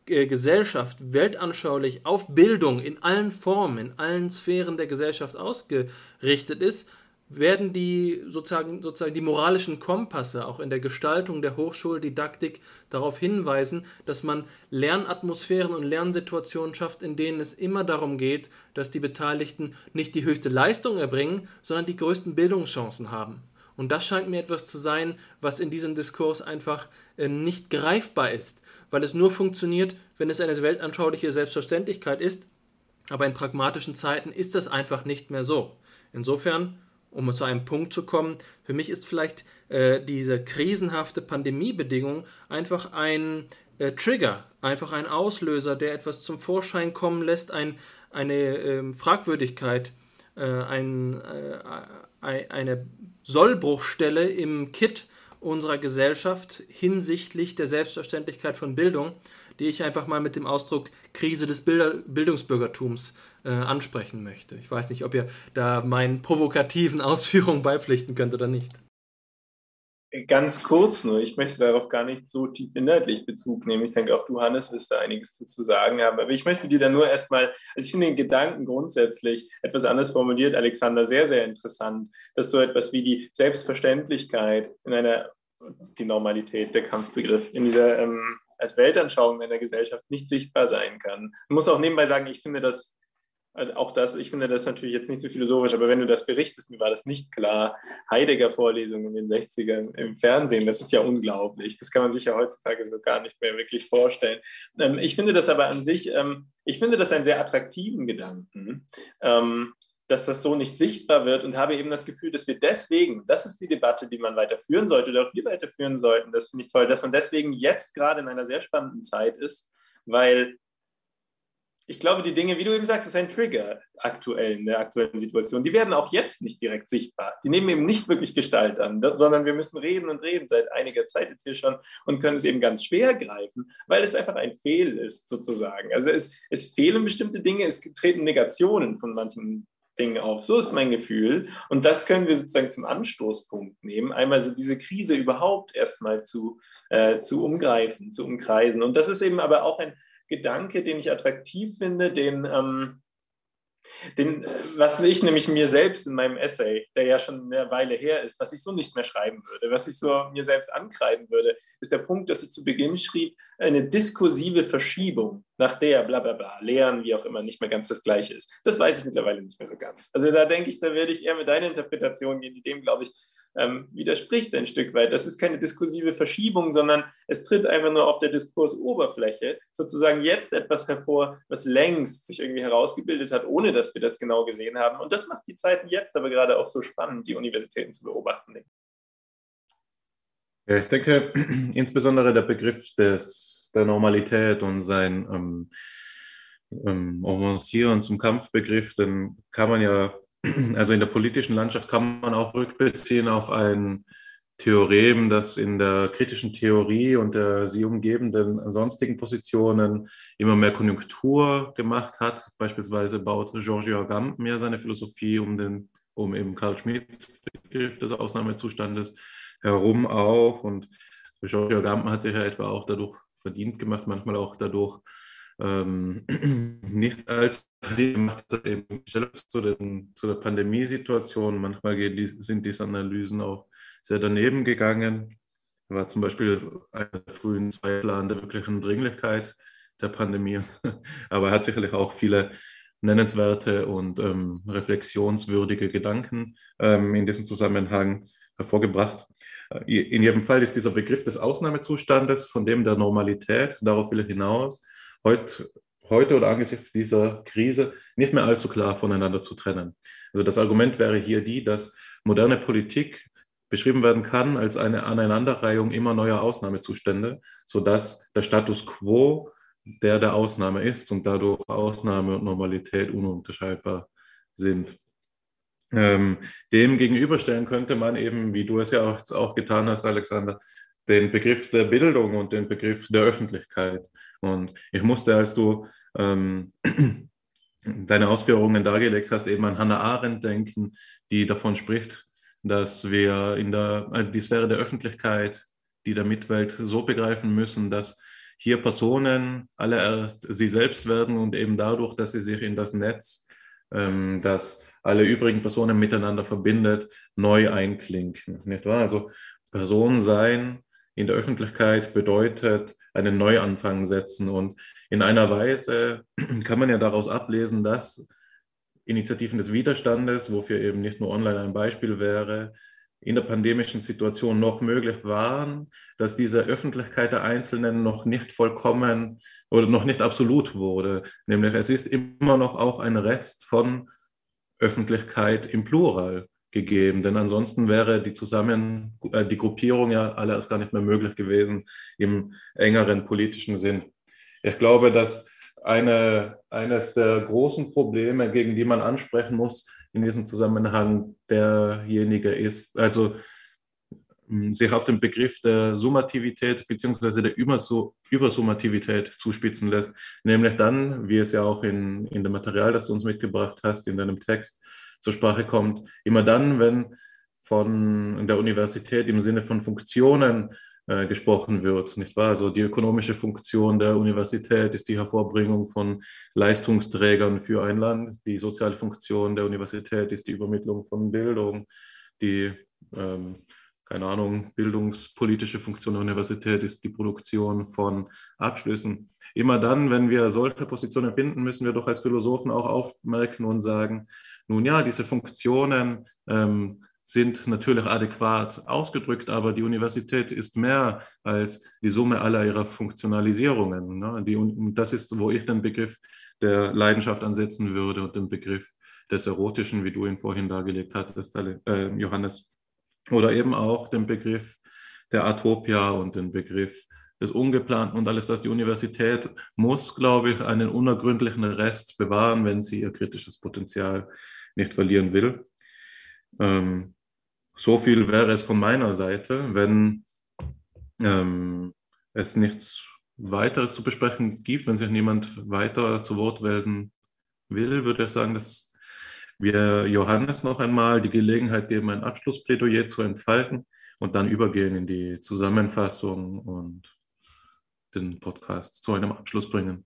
äh, Gesellschaft weltanschaulich auf Bildung in allen Formen, in allen Sphären der Gesellschaft ausgerichtet ist, werden die sozusagen, sozusagen die moralischen Kompasse auch in der Gestaltung der Hochschuldidaktik darauf hinweisen, dass man Lernatmosphären und Lernsituationen schafft, in denen es immer darum geht, dass die Beteiligten nicht die höchste Leistung erbringen, sondern die größten Bildungschancen haben. Und das scheint mir etwas zu sein, was in diesem Diskurs einfach äh, nicht greifbar ist, weil es nur funktioniert, wenn es eine weltanschauliche Selbstverständlichkeit ist, aber in pragmatischen Zeiten ist das einfach nicht mehr so. Insofern um zu einem Punkt zu kommen, für mich ist vielleicht äh, diese krisenhafte Pandemiebedingung einfach ein äh, Trigger, einfach ein Auslöser, der etwas zum Vorschein kommen lässt, ein, eine äh, Fragwürdigkeit, äh, ein, eine Sollbruchstelle im Kit unserer Gesellschaft hinsichtlich der Selbstverständlichkeit von Bildung, die ich einfach mal mit dem Ausdruck Krise des Bildungsbürgertums äh, ansprechen möchte. Ich weiß nicht, ob ihr da meinen provokativen Ausführungen beipflichten könnt oder nicht. Ganz kurz nur, ich möchte darauf gar nicht so tief inhaltlich Bezug nehmen. Ich denke, auch du, Hannes, wirst da einiges zu sagen haben. Aber ich möchte dir da nur erstmal, also ich finde den Gedanken grundsätzlich etwas anders formuliert, Alexander, sehr, sehr interessant, dass so etwas wie die Selbstverständlichkeit in einer, die Normalität, der Kampfbegriff, in dieser ähm, als Weltanschauung in der Gesellschaft nicht sichtbar sein kann. Ich muss auch nebenbei sagen, ich finde das also auch das, ich finde das natürlich jetzt nicht so philosophisch, aber wenn du das berichtest, mir war das nicht klar. Heidegger-Vorlesungen in den 60ern im Fernsehen, das ist ja unglaublich. Das kann man sich ja heutzutage so gar nicht mehr wirklich vorstellen. Ähm, ich finde das aber an sich, ähm, ich finde das einen sehr attraktiven Gedanken, ähm, dass das so nicht sichtbar wird und habe eben das Gefühl, dass wir deswegen, das ist die Debatte, die man weiterführen sollte oder auch wir weiterführen sollten, das finde ich toll, dass man deswegen jetzt gerade in einer sehr spannenden Zeit ist, weil ich glaube, die Dinge, wie du eben sagst, ist ein Trigger aktuell in der aktuellen Situation. Die werden auch jetzt nicht direkt sichtbar. Die nehmen eben nicht wirklich Gestalt an, sondern wir müssen reden und reden seit einiger Zeit jetzt hier schon und können es eben ganz schwer greifen, weil es einfach ein Fehl ist, sozusagen. Also es, es fehlen bestimmte Dinge, es treten Negationen von manchen Dingen auf. So ist mein Gefühl. Und das können wir sozusagen zum Anstoßpunkt nehmen, einmal so diese Krise überhaupt erstmal zu, äh, zu umgreifen, zu umkreisen. Und das ist eben aber auch ein Gedanke, den ich attraktiv finde, den, ähm, den, was ich nämlich mir selbst in meinem Essay, der ja schon eine Weile her ist, was ich so nicht mehr schreiben würde, was ich so mir selbst ankreiden würde, ist der Punkt, dass ich zu Beginn schrieb, eine diskursive Verschiebung, nach der bla bla bla, Lehren, wie auch immer, nicht mehr ganz das Gleiche ist. Das weiß ich mittlerweile nicht mehr so ganz. Also da denke ich, da werde ich eher mit deiner Interpretation gehen, die dem, glaube ich, ähm, widerspricht ein Stück weit. Das ist keine diskursive Verschiebung, sondern es tritt einfach nur auf der Diskursoberfläche sozusagen jetzt etwas hervor, was längst sich irgendwie herausgebildet hat, ohne dass wir das genau gesehen haben. Und das macht die Zeiten jetzt aber gerade auch so spannend, die Universitäten zu beobachten. Ja, ich denke, insbesondere der Begriff des, der Normalität und sein ähm, ähm, Avancieren zum Kampfbegriff, den kann man ja, also in der politischen Landschaft kann man auch rückbeziehen auf ein Theorem, das in der kritischen Theorie und der sie umgebenden sonstigen Positionen immer mehr Konjunktur gemacht hat. Beispielsweise baut Giorgio Agamben ja seine Philosophie um, den, um eben Karl Schmidt Begriff des Ausnahmezustandes herum auf. Und Giorgio Agamben hat sich ja etwa auch dadurch verdient gemacht, manchmal auch dadurch, ähm, nicht viel gemacht in Stellung zu, den, zu der Pandemiesituation. Manchmal die, sind diese Analysen auch sehr daneben gegangen. War zum Beispiel der frühen Zweifler an der wirklichen Dringlichkeit der Pandemie. Aber er hat sicherlich auch viele nennenswerte und ähm, reflexionswürdige Gedanken ähm, in diesem Zusammenhang hervorgebracht. Äh, in jedem Fall ist dieser Begriff des Ausnahmezustandes, von dem der Normalität, darauf will ich hinaus, heute, heute oder angesichts dieser Krise nicht mehr allzu klar voneinander zu trennen. Also das Argument wäre hier die, dass moderne Politik beschrieben werden kann als eine Aneinanderreihung immer neuer Ausnahmezustände, sodass der Status quo der der Ausnahme ist und dadurch Ausnahme und Normalität ununterscheidbar sind. Ähm, dem gegenüberstellen könnte man eben, wie du es ja auch, auch getan hast, Alexander, den Begriff der Bildung und den Begriff der Öffentlichkeit. Und ich musste, als du ähm, deine Ausführungen dargelegt hast, eben an Hannah Arendt denken, die davon spricht, dass wir in der, also die Sphäre der Öffentlichkeit, die der Mitwelt so begreifen müssen, dass hier Personen alle erst sie selbst werden und eben dadurch, dass sie sich in das Netz, ähm, das alle übrigen Personen miteinander verbindet, neu einklinken. Nicht wahr? Also Person sein in der Öffentlichkeit bedeutet einen Neuanfang setzen. Und in einer Weise kann man ja daraus ablesen, dass Initiativen des Widerstandes, wofür eben nicht nur online ein Beispiel wäre, in der pandemischen Situation noch möglich waren, dass diese Öffentlichkeit der Einzelnen noch nicht vollkommen oder noch nicht absolut wurde. Nämlich es ist immer noch auch ein Rest von Öffentlichkeit im Plural gegeben, denn ansonsten wäre die Zusammen, äh, die Gruppierung ja alle erst gar nicht mehr möglich gewesen im engeren politischen Sinn. Ich glaube, dass eine, eines der großen Probleme, gegen die man ansprechen muss in diesem Zusammenhang, derjenige ist, also sich auf den Begriff der Summativität bzw. der Übersummativität zuspitzen lässt, nämlich dann, wie es ja auch in, in dem Material, das du uns mitgebracht hast, in deinem Text zur Sprache kommt, immer dann, wenn von der Universität im Sinne von Funktionen äh, gesprochen wird, nicht wahr? Also die ökonomische Funktion der Universität ist die Hervorbringung von Leistungsträgern für ein Land. Die soziale Funktion der Universität ist die Übermittlung von Bildung. Die ähm, keine Ahnung, bildungspolitische Funktion der Universität ist die Produktion von Abschlüssen. Immer dann, wenn wir solche Positionen finden, müssen wir doch als Philosophen auch aufmerken und sagen, nun ja, diese Funktionen ähm, sind natürlich adäquat ausgedrückt, aber die Universität ist mehr als die Summe aller ihrer Funktionalisierungen. Ne? Die, das ist, wo ich den Begriff der Leidenschaft ansetzen würde und den Begriff des Erotischen, wie du ihn vorhin dargelegt hattest, äh, Johannes oder eben auch den Begriff der Atopia und den Begriff des Ungeplanten und alles das. Die Universität muss, glaube ich, einen unergründlichen Rest bewahren, wenn sie ihr kritisches Potenzial nicht verlieren will. Ähm, so viel wäre es von meiner Seite. Wenn ähm, es nichts weiteres zu besprechen gibt, wenn sich niemand weiter zu Wort melden will, würde ich sagen, dass wir Johannes noch einmal die Gelegenheit geben, ein Abschlussplädoyer zu entfalten und dann übergehen in die Zusammenfassung und den Podcast zu einem Abschluss bringen.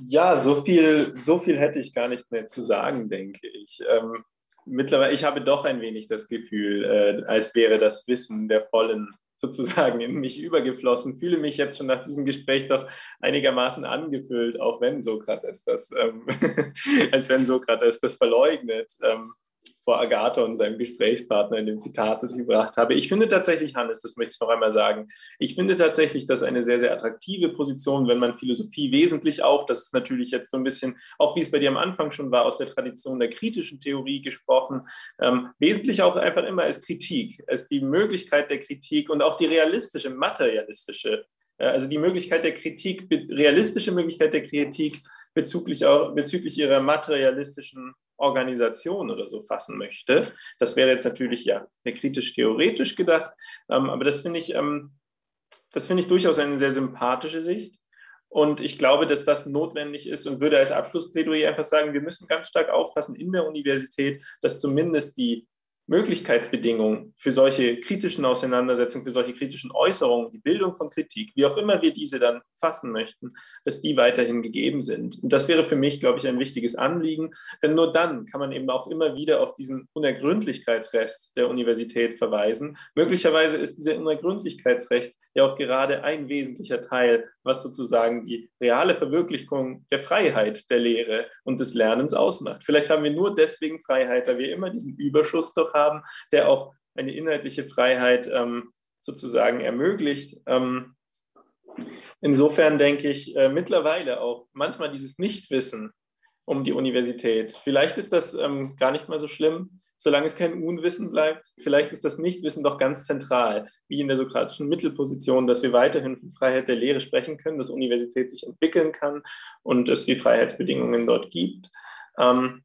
Ja, so viel, so viel hätte ich gar nicht mehr zu sagen, denke ich. Ähm, mittlerweile, ich habe doch ein wenig das Gefühl, äh, als wäre das Wissen der vollen sozusagen in mich übergeflossen, fühle mich jetzt schon nach diesem Gespräch doch einigermaßen angefüllt, auch wenn Sokrates das, ähm, als wenn Sokrates das verleugnet. Ähm, vor Agathon, seinem Gesprächspartner in dem Zitat, das ich gebracht habe. Ich finde tatsächlich, Hannes, das möchte ich noch einmal sagen, ich finde tatsächlich das eine sehr, sehr attraktive Position, wenn man Philosophie wesentlich auch, das ist natürlich jetzt so ein bisschen, auch wie es bei dir am Anfang schon war, aus der Tradition der kritischen Theorie gesprochen, ähm, wesentlich auch einfach immer als Kritik, als die Möglichkeit der Kritik und auch die realistische, materialistische äh, also die Möglichkeit der Kritik, realistische Möglichkeit der Kritik bezüglich, bezüglich ihrer materialistischen Organisation oder so fassen möchte. Das wäre jetzt natürlich ja kritisch-theoretisch gedacht, ähm, aber das finde ich, ähm, das ich durchaus eine sehr sympathische Sicht. Und ich glaube, dass das notwendig ist und würde als Abschlussplädoyer einfach sagen, wir müssen ganz stark aufpassen in der Universität, dass zumindest die Möglichkeitsbedingungen für solche kritischen Auseinandersetzungen, für solche kritischen Äußerungen, die Bildung von Kritik, wie auch immer wir diese dann fassen möchten, dass die weiterhin gegeben sind. Und das wäre für mich, glaube ich, ein wichtiges Anliegen, denn nur dann kann man eben auch immer wieder auf diesen Unergründlichkeitsrest der Universität verweisen. Möglicherweise ist dieser Unergründlichkeitsrecht ja auch gerade ein wesentlicher Teil, was sozusagen die reale Verwirklichung der Freiheit der Lehre und des Lernens ausmacht. Vielleicht haben wir nur deswegen Freiheit, weil wir immer diesen Überschuss doch haben, der auch eine inhaltliche Freiheit ähm, sozusagen ermöglicht. Ähm, insofern denke ich äh, mittlerweile auch manchmal dieses Nichtwissen um die Universität. Vielleicht ist das ähm, gar nicht mal so schlimm, solange es kein Unwissen bleibt. Vielleicht ist das Nichtwissen doch ganz zentral, wie in der sokratischen Mittelposition, dass wir weiterhin von Freiheit der Lehre sprechen können, dass Universität sich entwickeln kann und es die Freiheitsbedingungen dort gibt. Ähm,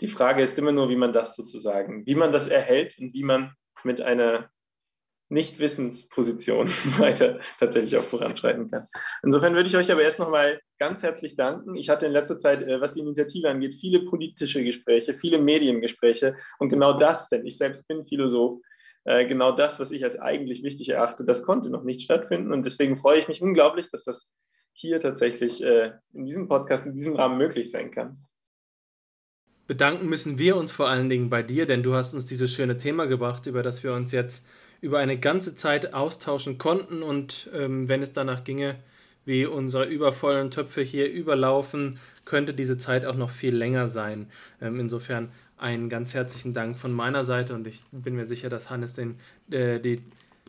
die Frage ist immer nur, wie man das sozusagen, wie man das erhält und wie man mit einer Nichtwissensposition weiter tatsächlich auch voranschreiten kann. Insofern würde ich euch aber erst nochmal ganz herzlich danken. Ich hatte in letzter Zeit, äh, was die Initiative angeht, viele politische Gespräche, viele Mediengespräche und genau das, denn ich selbst bin Philosoph, äh, genau das, was ich als eigentlich wichtig erachte, das konnte noch nicht stattfinden und deswegen freue ich mich unglaublich, dass das hier tatsächlich äh, in diesem Podcast, in diesem Rahmen möglich sein kann. Bedanken müssen wir uns vor allen Dingen bei dir, denn du hast uns dieses schöne Thema gebracht, über das wir uns jetzt über eine ganze Zeit austauschen konnten und ähm, wenn es danach ginge, wie unsere übervollen Töpfe hier überlaufen, könnte diese Zeit auch noch viel länger sein. Ähm, insofern einen ganz herzlichen Dank von meiner Seite und ich bin mir sicher, dass Hannes den, äh, die,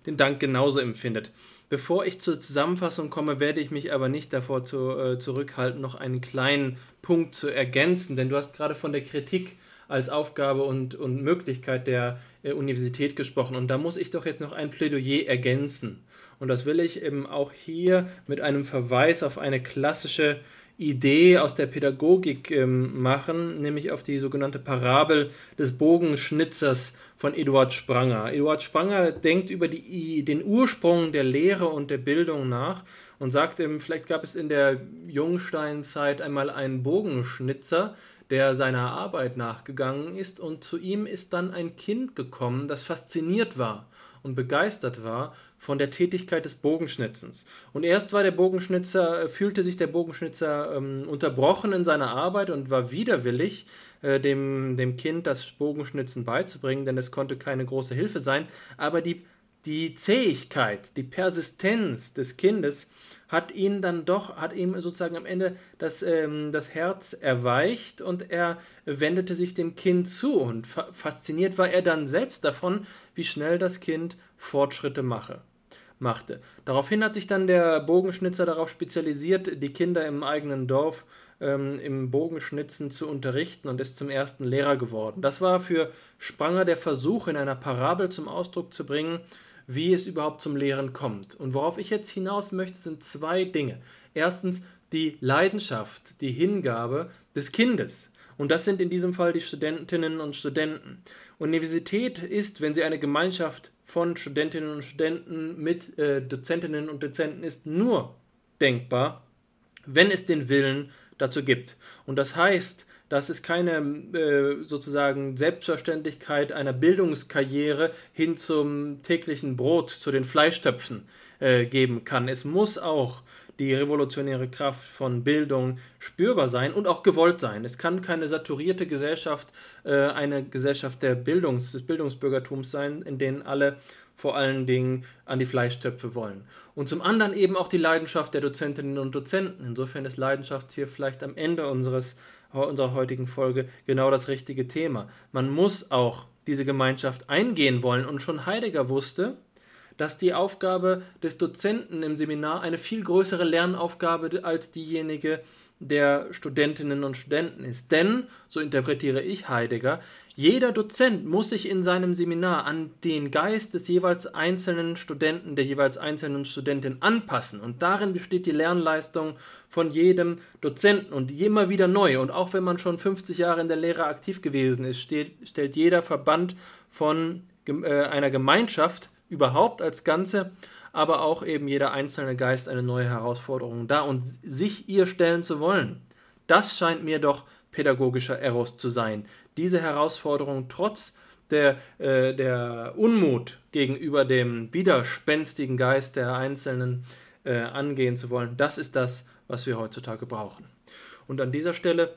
den Dank genauso empfindet. Bevor ich zur Zusammenfassung komme, werde ich mich aber nicht davor zu, äh, zurückhalten, noch einen kleinen Punkt zu ergänzen, denn du hast gerade von der Kritik als Aufgabe und, und Möglichkeit der äh, Universität gesprochen und da muss ich doch jetzt noch ein Plädoyer ergänzen. Und das will ich eben auch hier mit einem Verweis auf eine klassische Idee aus der Pädagogik ähm, machen, nämlich auf die sogenannte Parabel des Bogenschnitzers von Eduard Spranger. Eduard Spranger denkt über die, den Ursprung der Lehre und der Bildung nach und sagt, ihm, vielleicht gab es in der Jungsteinzeit einmal einen Bogenschnitzer, der seiner Arbeit nachgegangen ist und zu ihm ist dann ein Kind gekommen, das fasziniert war und begeistert war von der Tätigkeit des Bogenschnitzens. Und erst war der Bogenschnitzer, äh, fühlte sich der Bogenschnitzer ähm, unterbrochen in seiner Arbeit und war widerwillig, äh, dem, dem Kind das Bogenschnitzen beizubringen, denn es konnte keine große Hilfe sein. Aber die, die Zähigkeit, die Persistenz des Kindes hat ihn dann doch, hat ihm sozusagen am Ende das, ähm, das Herz erweicht und er wendete sich dem Kind zu und fa fasziniert war er dann selbst davon, wie schnell das Kind Fortschritte mache machte. Daraufhin hat sich dann der Bogenschnitzer darauf spezialisiert, die Kinder im eigenen Dorf ähm, im Bogenschnitzen zu unterrichten und ist zum ersten Lehrer geworden. Das war für Spranger der Versuch, in einer Parabel zum Ausdruck zu bringen, wie es überhaupt zum Lehren kommt. Und worauf ich jetzt hinaus möchte, sind zwei Dinge. Erstens die Leidenschaft, die Hingabe des Kindes. Und das sind in diesem Fall die Studentinnen und Studenten. Universität ist, wenn sie eine Gemeinschaft von Studentinnen und Studenten mit äh, Dozentinnen und Dozenten ist, nur denkbar, wenn es den Willen dazu gibt. Und das heißt, dass es keine äh, sozusagen Selbstverständlichkeit einer Bildungskarriere hin zum täglichen Brot, zu den Fleischtöpfen äh, geben kann. Es muss auch die revolutionäre Kraft von Bildung spürbar sein und auch gewollt sein. Es kann keine saturierte Gesellschaft, äh, eine Gesellschaft der Bildungs-, des Bildungsbürgertums sein, in denen alle vor allen Dingen an die Fleischtöpfe wollen. Und zum anderen eben auch die Leidenschaft der Dozentinnen und Dozenten. Insofern ist Leidenschaft hier vielleicht am Ende unseres, unserer heutigen Folge genau das richtige Thema. Man muss auch diese Gemeinschaft eingehen wollen. Und schon Heidegger wusste, dass die Aufgabe des Dozenten im Seminar eine viel größere Lernaufgabe als diejenige der Studentinnen und Studenten ist. Denn, so interpretiere ich Heidegger, jeder Dozent muss sich in seinem Seminar an den Geist des jeweils einzelnen Studenten, der jeweils einzelnen Studentin anpassen. Und darin besteht die Lernleistung von jedem Dozenten und immer wieder neu. Und auch wenn man schon 50 Jahre in der Lehre aktiv gewesen ist, steht, stellt jeder Verband von äh, einer Gemeinschaft überhaupt als Ganze, aber auch eben jeder einzelne Geist eine neue Herausforderung dar und sich ihr stellen zu wollen. Das scheint mir doch pädagogischer Eros zu sein, diese Herausforderung trotz der, äh, der Unmut gegenüber dem widerspenstigen Geist der Einzelnen äh, angehen zu wollen, das ist das, was wir heutzutage brauchen. Und an dieser Stelle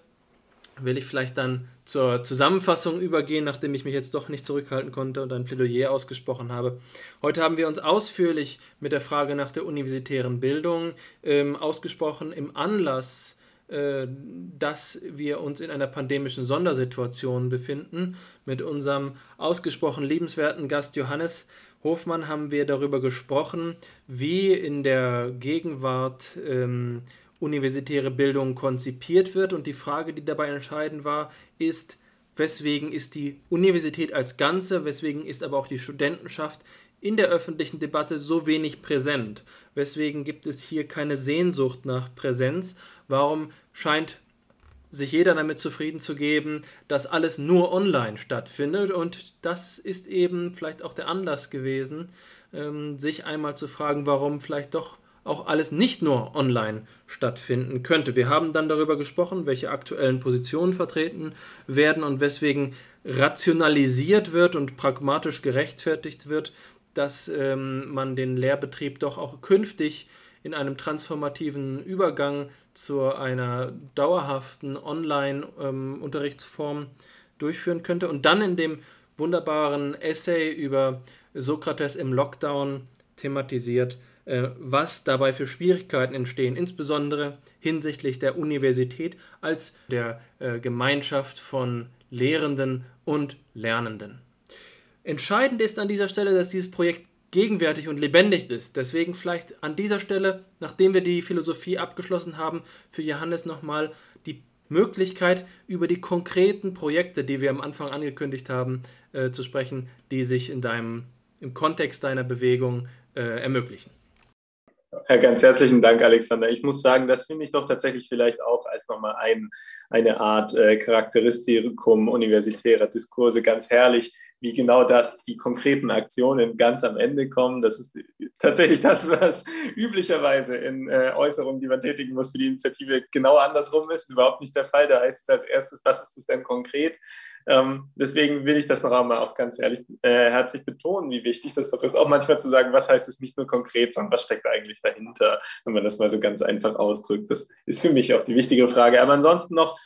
will ich vielleicht dann zur Zusammenfassung übergehen, nachdem ich mich jetzt doch nicht zurückhalten konnte und ein Plädoyer ausgesprochen habe. Heute haben wir uns ausführlich mit der Frage nach der universitären Bildung ähm, ausgesprochen im Anlass dass wir uns in einer pandemischen Sondersituation befinden. Mit unserem ausgesprochen liebenswerten Gast Johannes Hofmann haben wir darüber gesprochen, wie in der Gegenwart ähm, universitäre Bildung konzipiert wird. Und die Frage, die dabei entscheidend war, ist, weswegen ist die Universität als Ganze, weswegen ist aber auch die Studentenschaft in der öffentlichen Debatte so wenig präsent? Weswegen gibt es hier keine Sehnsucht nach Präsenz? Warum scheint sich jeder damit zufrieden zu geben, dass alles nur online stattfindet? Und das ist eben vielleicht auch der Anlass gewesen, ähm, sich einmal zu fragen, warum vielleicht doch auch alles nicht nur online stattfinden könnte. Wir haben dann darüber gesprochen, welche aktuellen Positionen vertreten werden und weswegen rationalisiert wird und pragmatisch gerechtfertigt wird, dass ähm, man den Lehrbetrieb doch auch künftig in einem transformativen Übergang zu einer dauerhaften Online-Unterrichtsform ähm, durchführen könnte und dann in dem wunderbaren Essay über Sokrates im Lockdown thematisiert, äh, was dabei für Schwierigkeiten entstehen, insbesondere hinsichtlich der Universität als der äh, Gemeinschaft von Lehrenden und Lernenden. Entscheidend ist an dieser Stelle, dass dieses Projekt gegenwärtig und lebendig ist. Deswegen vielleicht an dieser Stelle, nachdem wir die Philosophie abgeschlossen haben, für Johannes nochmal die Möglichkeit, über die konkreten Projekte, die wir am Anfang angekündigt haben, äh, zu sprechen, die sich in deinem, im Kontext deiner Bewegung äh, ermöglichen. Ja, ganz herzlichen Dank, Alexander. Ich muss sagen, das finde ich doch tatsächlich vielleicht auch als nochmal ein, eine Art äh, Charakteristikum universitärer Diskurse ganz herrlich, wie genau das, die konkreten Aktionen ganz am Ende kommen. Das ist tatsächlich das, was üblicherweise in äh, Äußerungen, die man tätigen muss für die Initiative, genau andersrum ist. Überhaupt nicht der Fall. Da heißt es als erstes, was ist es denn konkret? Ähm, deswegen will ich das noch einmal auch ganz ehrlich äh, herzlich betonen, wie wichtig das doch ist, auch manchmal zu sagen, was heißt es nicht nur konkret, sondern was steckt eigentlich dahinter, wenn man das mal so ganz einfach ausdrückt. Das ist für mich auch die wichtige Frage. Aber ansonsten noch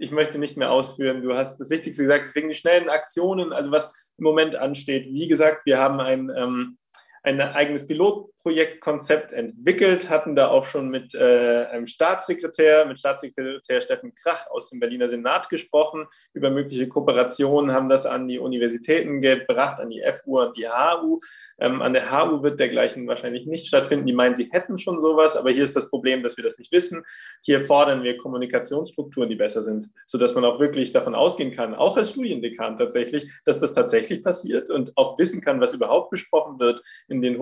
ich möchte nicht mehr ausführen. Du hast das Wichtigste gesagt, deswegen die schnellen Aktionen, also was im Moment ansteht. Wie gesagt, wir haben ein, ähm, ein eigenes Pilotprojektkonzept entwickelt, hatten da auch schon mit äh, einem Staatssekretär, mit Staatssekretär Steffen Krach aus dem Berliner Senat gesprochen über mögliche Kooperationen, haben das an die Universitäten gebracht, an die FU und die HU. Ähm, an der HU wird dergleichen wahrscheinlich nicht stattfinden. Die meinen, sie hätten schon sowas, aber hier ist das Problem, dass wir das nicht wissen. Hier fordern wir Kommunikationsstrukturen, die besser sind, sodass man auch wirklich davon ausgehen kann, auch als Studiendekan tatsächlich, dass das tatsächlich passiert und auch wissen kann, was überhaupt besprochen wird in den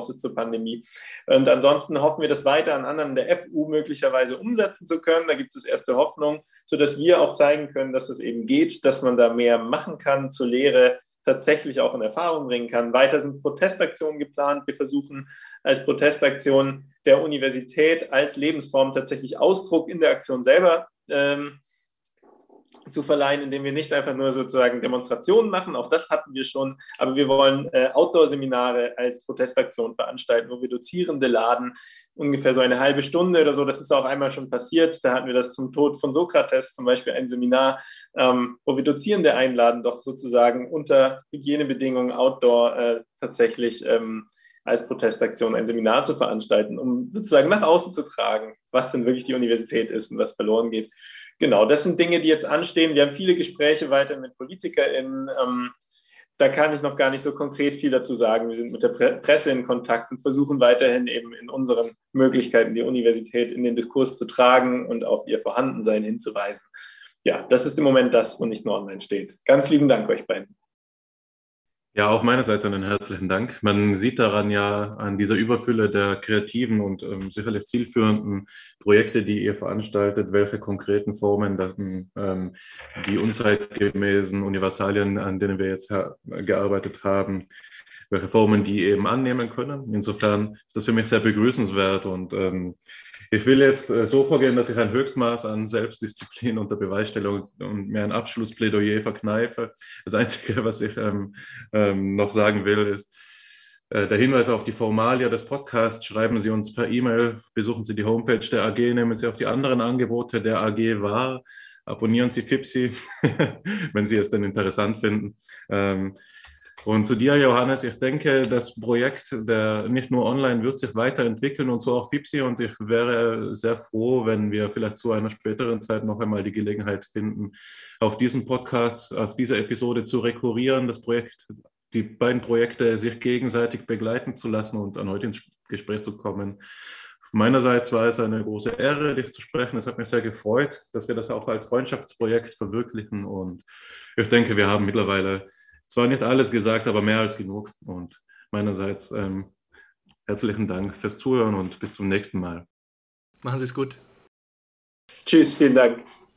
Hochschultaskforces zur Pandemie. Und ansonsten hoffen wir, das weiter an anderen der FU möglicherweise umsetzen zu können. Da gibt es erste Hoffnung, sodass wir auch zeigen können, dass es eben geht, dass man da mehr machen kann zur Lehre tatsächlich auch in Erfahrung bringen kann. Weiter sind Protestaktionen geplant. Wir versuchen als Protestaktion der Universität als Lebensform tatsächlich Ausdruck in der Aktion selber ähm, zu verleihen, indem wir nicht einfach nur sozusagen Demonstrationen machen, auch das hatten wir schon, aber wir wollen äh, Outdoor-Seminare als Protestaktion veranstalten, wo wir Dozierende laden, ungefähr so eine halbe Stunde oder so. Das ist auch einmal schon passiert. Da hatten wir das zum Tod von Sokrates zum Beispiel ein Seminar, ähm, wo wir Dozierende einladen, doch sozusagen unter Hygienebedingungen Outdoor äh, tatsächlich ähm, als Protestaktion ein Seminar zu veranstalten, um sozusagen nach außen zu tragen, was denn wirklich die Universität ist und was verloren geht. Genau, das sind Dinge, die jetzt anstehen. Wir haben viele Gespräche weiter mit PolitikerInnen. Ähm, da kann ich noch gar nicht so konkret viel dazu sagen. Wir sind mit der Presse in Kontakt und versuchen weiterhin eben in unseren Möglichkeiten die Universität in den Diskurs zu tragen und auf ihr Vorhandensein hinzuweisen. Ja, das ist im Moment das, wo nicht nur online steht. Ganz lieben Dank euch beiden. Ja, auch meinerseits einen herzlichen Dank. Man sieht daran ja an dieser Überfülle der kreativen und ähm, sicherlich zielführenden Projekte, die ihr veranstaltet, welche konkreten Formen dann, ähm, die unzeitgemäßen Universalien, an denen wir jetzt gearbeitet haben, welche Formen die eben annehmen können. Insofern ist das für mich sehr begrüßenswert und ähm, ich will jetzt äh, so vorgehen, dass ich ein Höchstmaß an Selbstdisziplin unter Beweisstellung und mir ein Abschlussplädoyer verkneife. Das Einzige, was ich ähm, ähm, noch sagen will, ist, äh, der Hinweis auf die Formalia des Podcasts, schreiben Sie uns per E-Mail, besuchen Sie die Homepage der AG, nehmen Sie auch die anderen Angebote der AG wahr, abonnieren Sie FIPSI, wenn Sie es denn interessant finden. Ähm, und zu dir, Johannes, ich denke, das Projekt der nicht nur online wird sich weiterentwickeln und so auch FIPSI. Und ich wäre sehr froh, wenn wir vielleicht zu einer späteren Zeit noch einmal die Gelegenheit finden, auf diesen Podcast, auf diese Episode zu rekurrieren, das Projekt, die beiden Projekte sich gegenseitig begleiten zu lassen und erneut ins Gespräch zu kommen. Meinerseits war es eine große Ehre, dich zu sprechen. Es hat mich sehr gefreut, dass wir das auch als Freundschaftsprojekt verwirklichen. Und ich denke, wir haben mittlerweile zwar nicht alles gesagt, aber mehr als genug. Und meinerseits ähm, herzlichen Dank fürs Zuhören und bis zum nächsten Mal. Machen Sie es gut. Tschüss, vielen Dank.